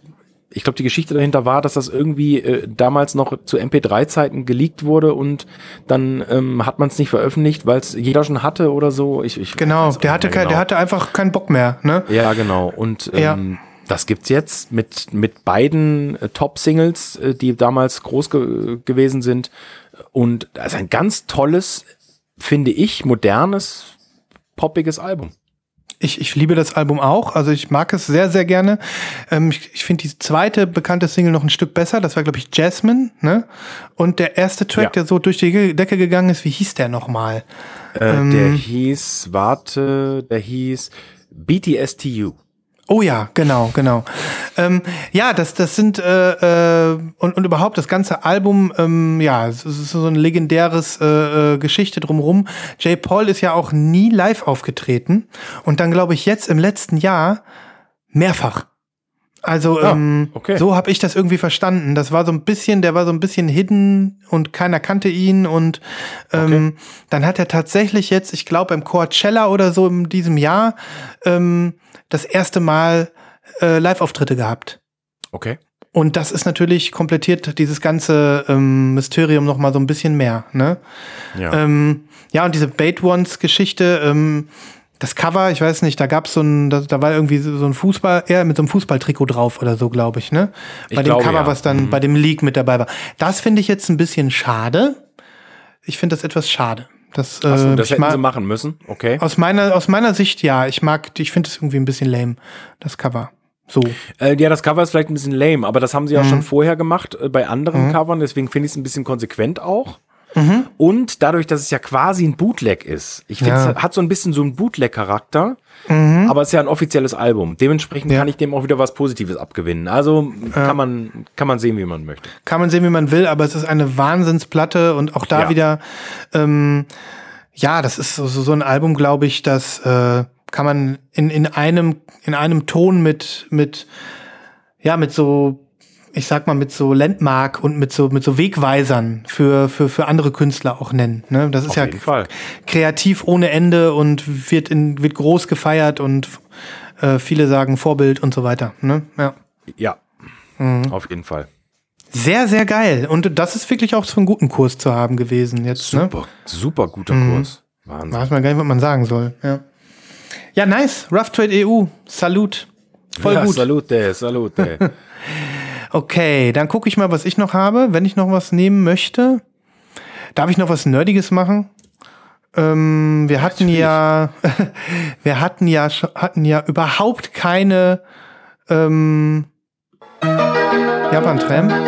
ich glaube, die Geschichte dahinter war, dass das irgendwie äh, damals noch zu MP3-Zeiten geleakt wurde und dann ähm, hat man es nicht veröffentlicht, weil es jeder schon hatte oder so. Ich, ich genau, der hatte, kein, genau. der hatte einfach keinen Bock mehr. Ne? Ja, genau. Und ähm, ja. das gibt's jetzt mit, mit beiden äh, Top-Singles, äh, die damals groß ge gewesen sind. Und das ist ein ganz tolles, finde ich, modernes, poppiges Album. Ich, ich liebe das Album auch. Also ich mag es sehr, sehr gerne. Ähm, ich ich finde die zweite bekannte Single noch ein Stück besser. Das war, glaube ich, Jasmine. Ne? Und der erste Track, ja. der so durch die Decke gegangen ist, wie hieß der nochmal? Äh, ähm, der hieß, warte, der hieß BTSTU. Oh ja, genau, genau. Ähm, ja, das, das sind äh, äh, und, und überhaupt das ganze Album, ähm, ja, es ist so ein legendäres äh, äh, Geschichte drumherum. Jay Paul ist ja auch nie live aufgetreten und dann glaube ich jetzt im letzten Jahr mehrfach. Also ah, ähm, okay. so habe ich das irgendwie verstanden. Das war so ein bisschen, der war so ein bisschen hidden und keiner kannte ihn und ähm, okay. dann hat er tatsächlich jetzt, ich glaube beim Coachella oder so in diesem Jahr ähm, das erste Mal äh, Live-Auftritte gehabt. Okay. Und das ist natürlich komplettiert dieses ganze ähm, Mysterium noch mal so ein bisschen mehr. Ne? Ja. Ähm, ja, und diese Bait Ones-Geschichte, ähm, das Cover, ich weiß nicht, da gab es so ein, da, da, war irgendwie so ein Fußball, eher mit so einem Fußballtrikot drauf oder so, glaube ich, ne? Bei ich dem glaube, Cover, ja. was dann mhm. bei dem Leak mit dabei war. Das finde ich jetzt ein bisschen schade. Ich finde das etwas schade. Das, äh, so, das hätten mag, sie machen müssen, okay. Aus meiner, aus meiner Sicht ja. Ich mag, ich finde es irgendwie ein bisschen lame, das Cover. So. Äh, ja, das Cover ist vielleicht ein bisschen lame, aber das haben sie mhm. ja schon vorher gemacht äh, bei anderen mhm. Covern, deswegen finde ich es ein bisschen konsequent auch. Mhm. Und dadurch, dass es ja quasi ein Bootleg ist. Ich finde, ja. es hat so ein bisschen so einen Bootleg-Charakter. Mhm. Aber es ist ja ein offizielles Album. Dementsprechend ja. kann ich dem auch wieder was Positives abgewinnen. Also ja. kann, man, kann man sehen, wie man möchte. Kann man sehen, wie man will, aber es ist eine Wahnsinnsplatte und auch da wieder, ähm, ja, das ist so, so ein Album, glaube ich, das äh, kann man in, in, einem, in einem Ton mit, mit, ja, mit so ich sag mal, mit so Landmark und mit so, mit so Wegweisern für, für, für andere Künstler auch nennen. Ne? Das ist Auf ja Fall. kreativ ohne Ende und wird, in, wird groß gefeiert und äh, viele sagen Vorbild und so weiter. Ne? Ja. Ja. Mhm. Auf jeden Fall. Sehr, sehr geil. Und das ist wirklich auch so einen guten Kurs zu haben gewesen jetzt. Ne? Super, ne? super guter mhm. Kurs. Wahnsinn. Weiß man gar nicht, was man sagen soll. Ja, ja nice. Rough Trade EU. Salut. Voll ja, gut. Salute, salute. *laughs* Okay, dann gucke ich mal, was ich noch habe. Wenn ich noch was nehmen möchte, darf ich noch was Nerdiges machen? Ähm, wir hatten ja, *laughs* wir hatten ja, hatten ja überhaupt keine ähm, Japan-Tram. *laughs*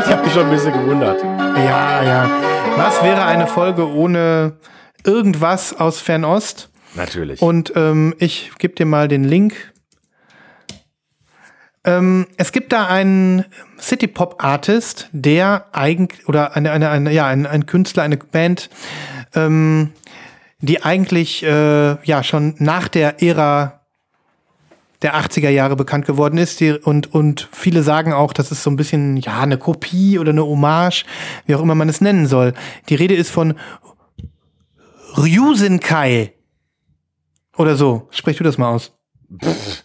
Ich habe mich schon ein bisschen gewundert. Ja, ja. Was wäre eine Folge ohne irgendwas aus Fernost? Natürlich. Und ähm, ich gebe dir mal den Link ähm, es gibt da einen City-Pop-Artist, der eigentlich, oder eine, eine, eine, ja, ein, ein Künstler, eine Band, ähm, die eigentlich äh, ja schon nach der Ära der 80er Jahre bekannt geworden ist. Die, und, und viele sagen auch, das ist so ein bisschen ja eine Kopie oder eine Hommage, wie auch immer man es nennen soll. Die Rede ist von Ryusenkai. Oder so. Sprech du das mal aus. Pff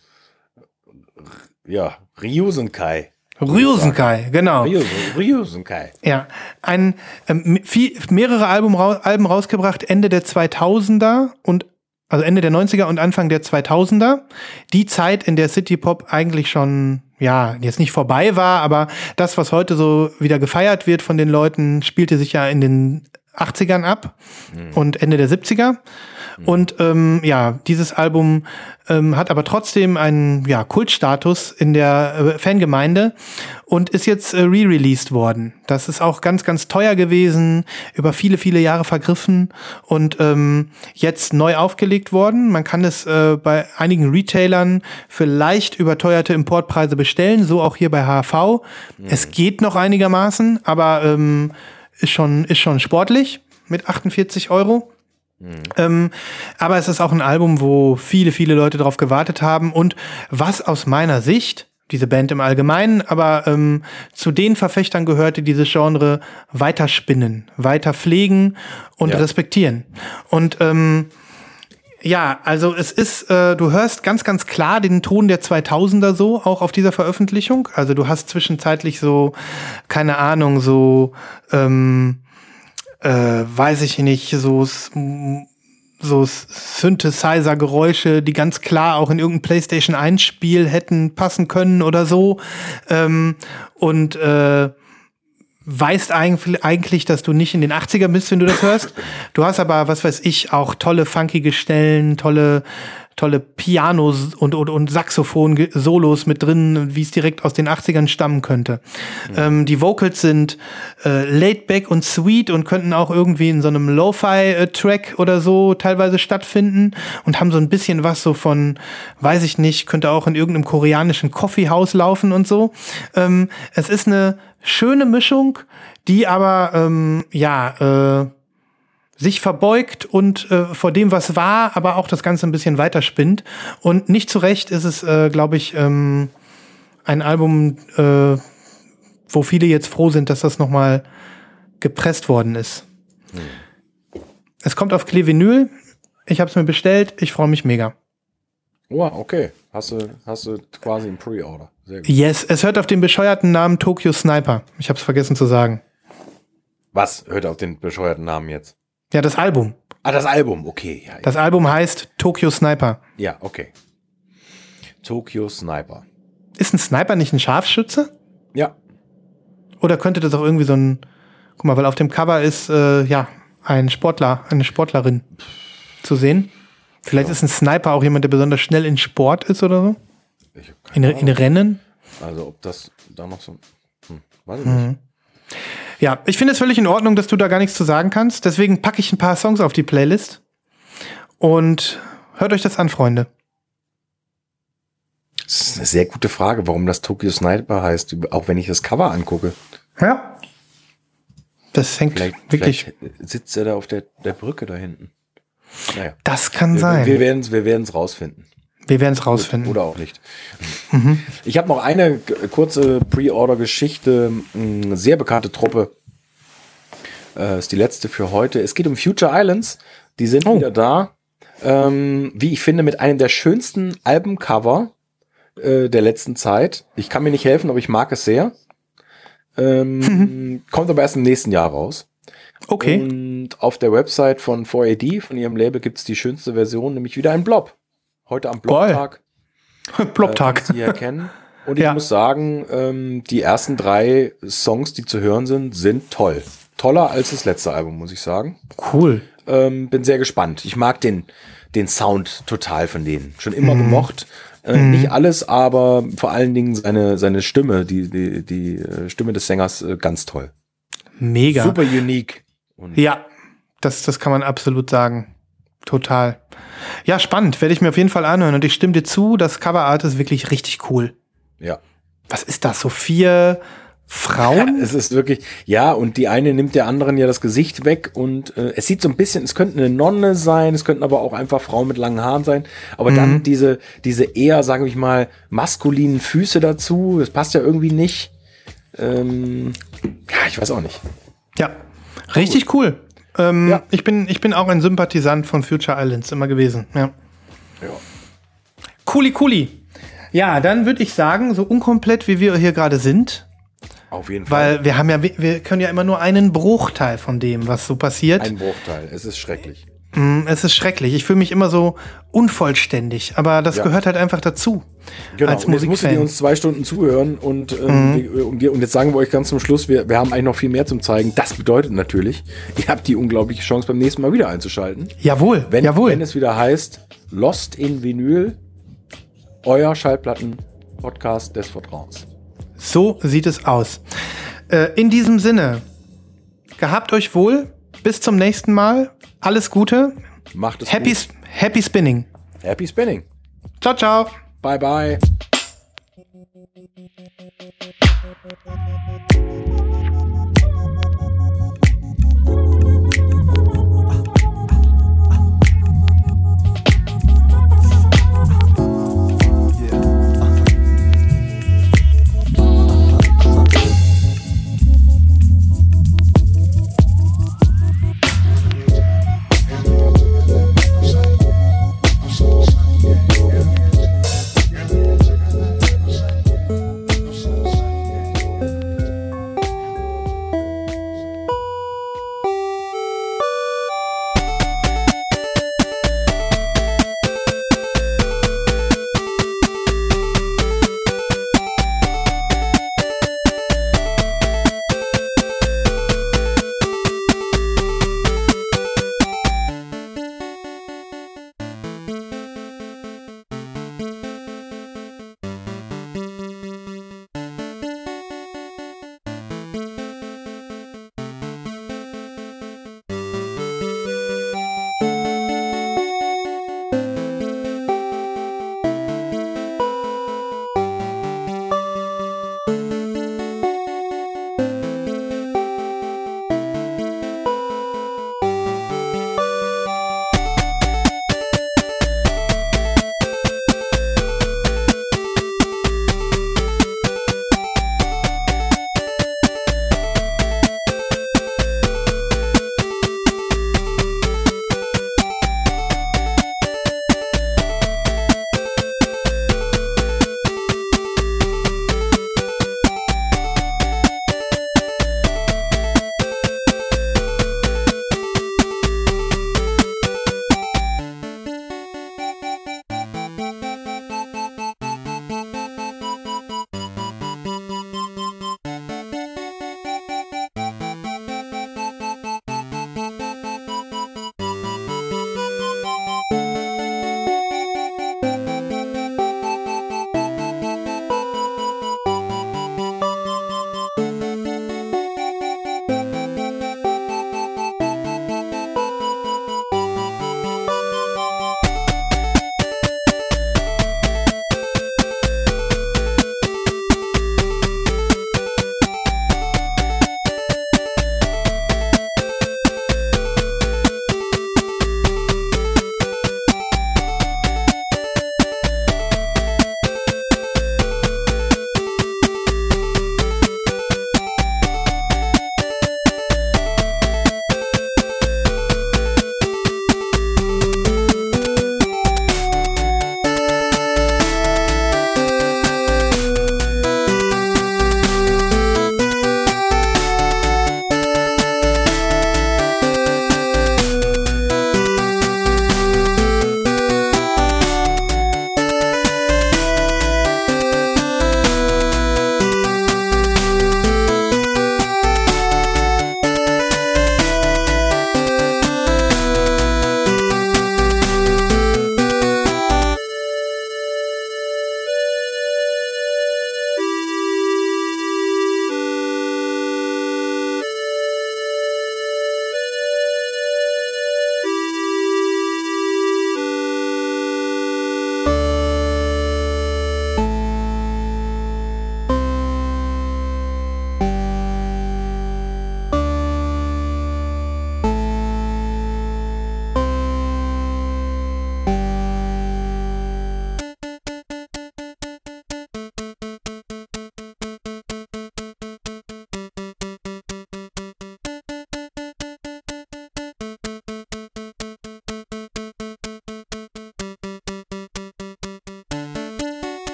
ja, Ryusenkai. Ryusenkai, genau. Ryusenkai. Ja, ein ähm, viel, mehrere Album, Alben rausgebracht Ende der 2000er und also Ende der 90er und Anfang der 2000er. Die Zeit, in der City Pop eigentlich schon ja, jetzt nicht vorbei war, aber das, was heute so wieder gefeiert wird von den Leuten, spielte sich ja in den 80ern ab mhm. und Ende der 70er. Und ähm, ja, dieses Album ähm, hat aber trotzdem einen ja, Kultstatus in der äh, Fangemeinde und ist jetzt äh, re-released worden. Das ist auch ganz, ganz teuer gewesen, über viele, viele Jahre vergriffen und ähm, jetzt neu aufgelegt worden. Man kann es äh, bei einigen Retailern für leicht überteuerte Importpreise bestellen, so auch hier bei HV. Mhm. Es geht noch einigermaßen, aber ähm, ist, schon, ist schon sportlich mit 48 Euro. Mhm. Ähm, aber es ist auch ein Album, wo viele, viele Leute drauf gewartet haben und was aus meiner Sicht, diese Band im Allgemeinen, aber ähm, zu den Verfechtern gehörte dieses Genre weiter spinnen, weiter pflegen und ja. respektieren. Und ähm, ja, also es ist, äh, du hörst ganz, ganz klar den Ton der 2000er so, auch auf dieser Veröffentlichung. Also du hast zwischenzeitlich so, keine Ahnung, so, ähm, äh, weiß ich nicht, so so Synthesizer-Geräusche, die ganz klar auch in irgendein PlayStation 1-Spiel hätten passen können oder so. Ähm, und äh, weißt eigentlich, dass du nicht in den 80er bist, wenn du das hörst. Du hast aber, was weiß ich, auch tolle funkige Stellen, tolle tolle Pianos und, und, und Saxophon-Solos mit drin, wie es direkt aus den 80ern stammen könnte. Mhm. Ähm, die Vocals sind äh, laid back und sweet und könnten auch irgendwie in so einem Lo-Fi-Track oder so teilweise stattfinden und haben so ein bisschen was so von, weiß ich nicht, könnte auch in irgendeinem koreanischen Coffeehouse laufen und so. Ähm, es ist eine schöne Mischung, die aber, ähm, ja, äh, sich verbeugt und äh, vor dem, was war, aber auch das Ganze ein bisschen weiterspinnt. Und nicht zu Recht ist es, äh, glaube ich, ähm, ein Album, äh, wo viele jetzt froh sind, dass das nochmal gepresst worden ist. Hm. Es kommt auf Klevinyl. Ich habe es mir bestellt. Ich freue mich mega. Oh, okay. Hast du, hast du quasi ein Pre-Order. Yes, es hört auf den bescheuerten Namen Tokyo Sniper. Ich habe es vergessen zu sagen. Was hört auf den bescheuerten Namen jetzt? Ja, das Album. Ah, das Album, okay. Ja, das Album heißt Tokyo Sniper. Ja, okay. Tokyo Sniper. Ist ein Sniper nicht ein Scharfschütze? Ja. Oder könnte das auch irgendwie so ein, guck mal, weil auf dem Cover ist, äh, ja, ein Sportler, eine Sportlerin zu sehen. Vielleicht ja. ist ein Sniper auch jemand, der besonders schnell in Sport ist oder so. In, in, Rennen. Also ob das da noch so, hm, weiß ich mhm. nicht. Ja, ich finde es völlig in Ordnung, dass du da gar nichts zu sagen kannst. Deswegen packe ich ein paar Songs auf die Playlist. Und hört euch das an, Freunde. Das ist eine sehr gute Frage, warum das Tokyo Sniper heißt, auch wenn ich das Cover angucke. Ja. Das hängt vielleicht, wirklich. Vielleicht sitzt er da auf der, der Brücke da hinten. Naja. Das kann wir, sein. Wir werden es wir werden's rausfinden. Wir werden es rausfinden. Oder auch nicht. Mhm. *laughs* Ich habe noch eine kurze Pre-Order-Geschichte. Eine sehr bekannte Truppe. Äh, ist die letzte für heute. Es geht um Future Islands. Die sind oh. wieder da. Ähm, wie ich finde, mit einem der schönsten Albencover äh, der letzten Zeit. Ich kann mir nicht helfen, aber ich mag es sehr. Ähm, mhm. *laughs* Kommt aber erst im nächsten Jahr raus. Okay. Und auf der Website von 4AD, von ihrem Label, gibt es die schönste Version, nämlich wieder ein Blob. Heute am Blobtag. *laughs* Blobtag. Äh, Sie erkennen. Und ich ja. muss sagen, ähm, die ersten drei Songs, die zu hören sind, sind toll. Toller als das letzte Album, muss ich sagen. Cool. Ähm, bin sehr gespannt. Ich mag den, den Sound total von denen. Schon immer mhm. gemocht. Äh, mhm. Nicht alles, aber vor allen Dingen seine, seine Stimme, die, die, die äh, Stimme des Sängers, äh, ganz toll. Mega. Super unique. Und ja, das, das kann man absolut sagen. Total. Ja, spannend. Werde ich mir auf jeden Fall anhören. Und ich stimme dir zu, das Coverart ist wirklich richtig cool. Ja. Was ist das? So vier Frauen? Ja, es ist wirklich, ja, und die eine nimmt der anderen ja das Gesicht weg und äh, es sieht so ein bisschen, es könnte eine Nonne sein, es könnten aber auch einfach Frauen mit langen Haaren sein, aber mhm. dann diese, diese eher, sage ich mal, maskulinen Füße dazu, das passt ja irgendwie nicht. Ähm, ja, ich weiß auch nicht. Ja, richtig cool. Ähm, ja. ich, bin, ich bin auch ein Sympathisant von Future Islands immer gewesen. Ja. ja. Cooli, cooli. Ja, dann würde ich sagen, so unkomplett wie wir hier gerade sind. Auf jeden Fall. Weil wir haben ja, wir können ja immer nur einen Bruchteil von dem, was so passiert. Ein Bruchteil. Es ist schrecklich. Mm, Es ist schrecklich. Ich fühle mich immer so unvollständig, aber das Ja. gehört halt einfach dazu. Genau, Als und jetzt musstet ihr uns zwei Stunden zuhören und, ähm, wir- und, wir- und jetzt sagen wir euch ganz zum Schluss, wir, wir haben eigentlich noch viel mehr zum Zeigen. Das bedeutet natürlich, *laughs* ihr habt die unglaubliche Chance, beim nächsten Mal wieder einzuschalten. Jawohl, Wenn, jawohl. wenn es wieder heißt, Lost in Vinyl, euer Schallplatten-Podcast des Vertrauens. So sieht es aus. Äh, in diesem Sinne, gehabt euch wohl. Bis zum nächsten Mal. Alles Gute. Macht es Happy, gut. happy Spinning. Happy Spinning. Ciao, ciao. Bye, bye.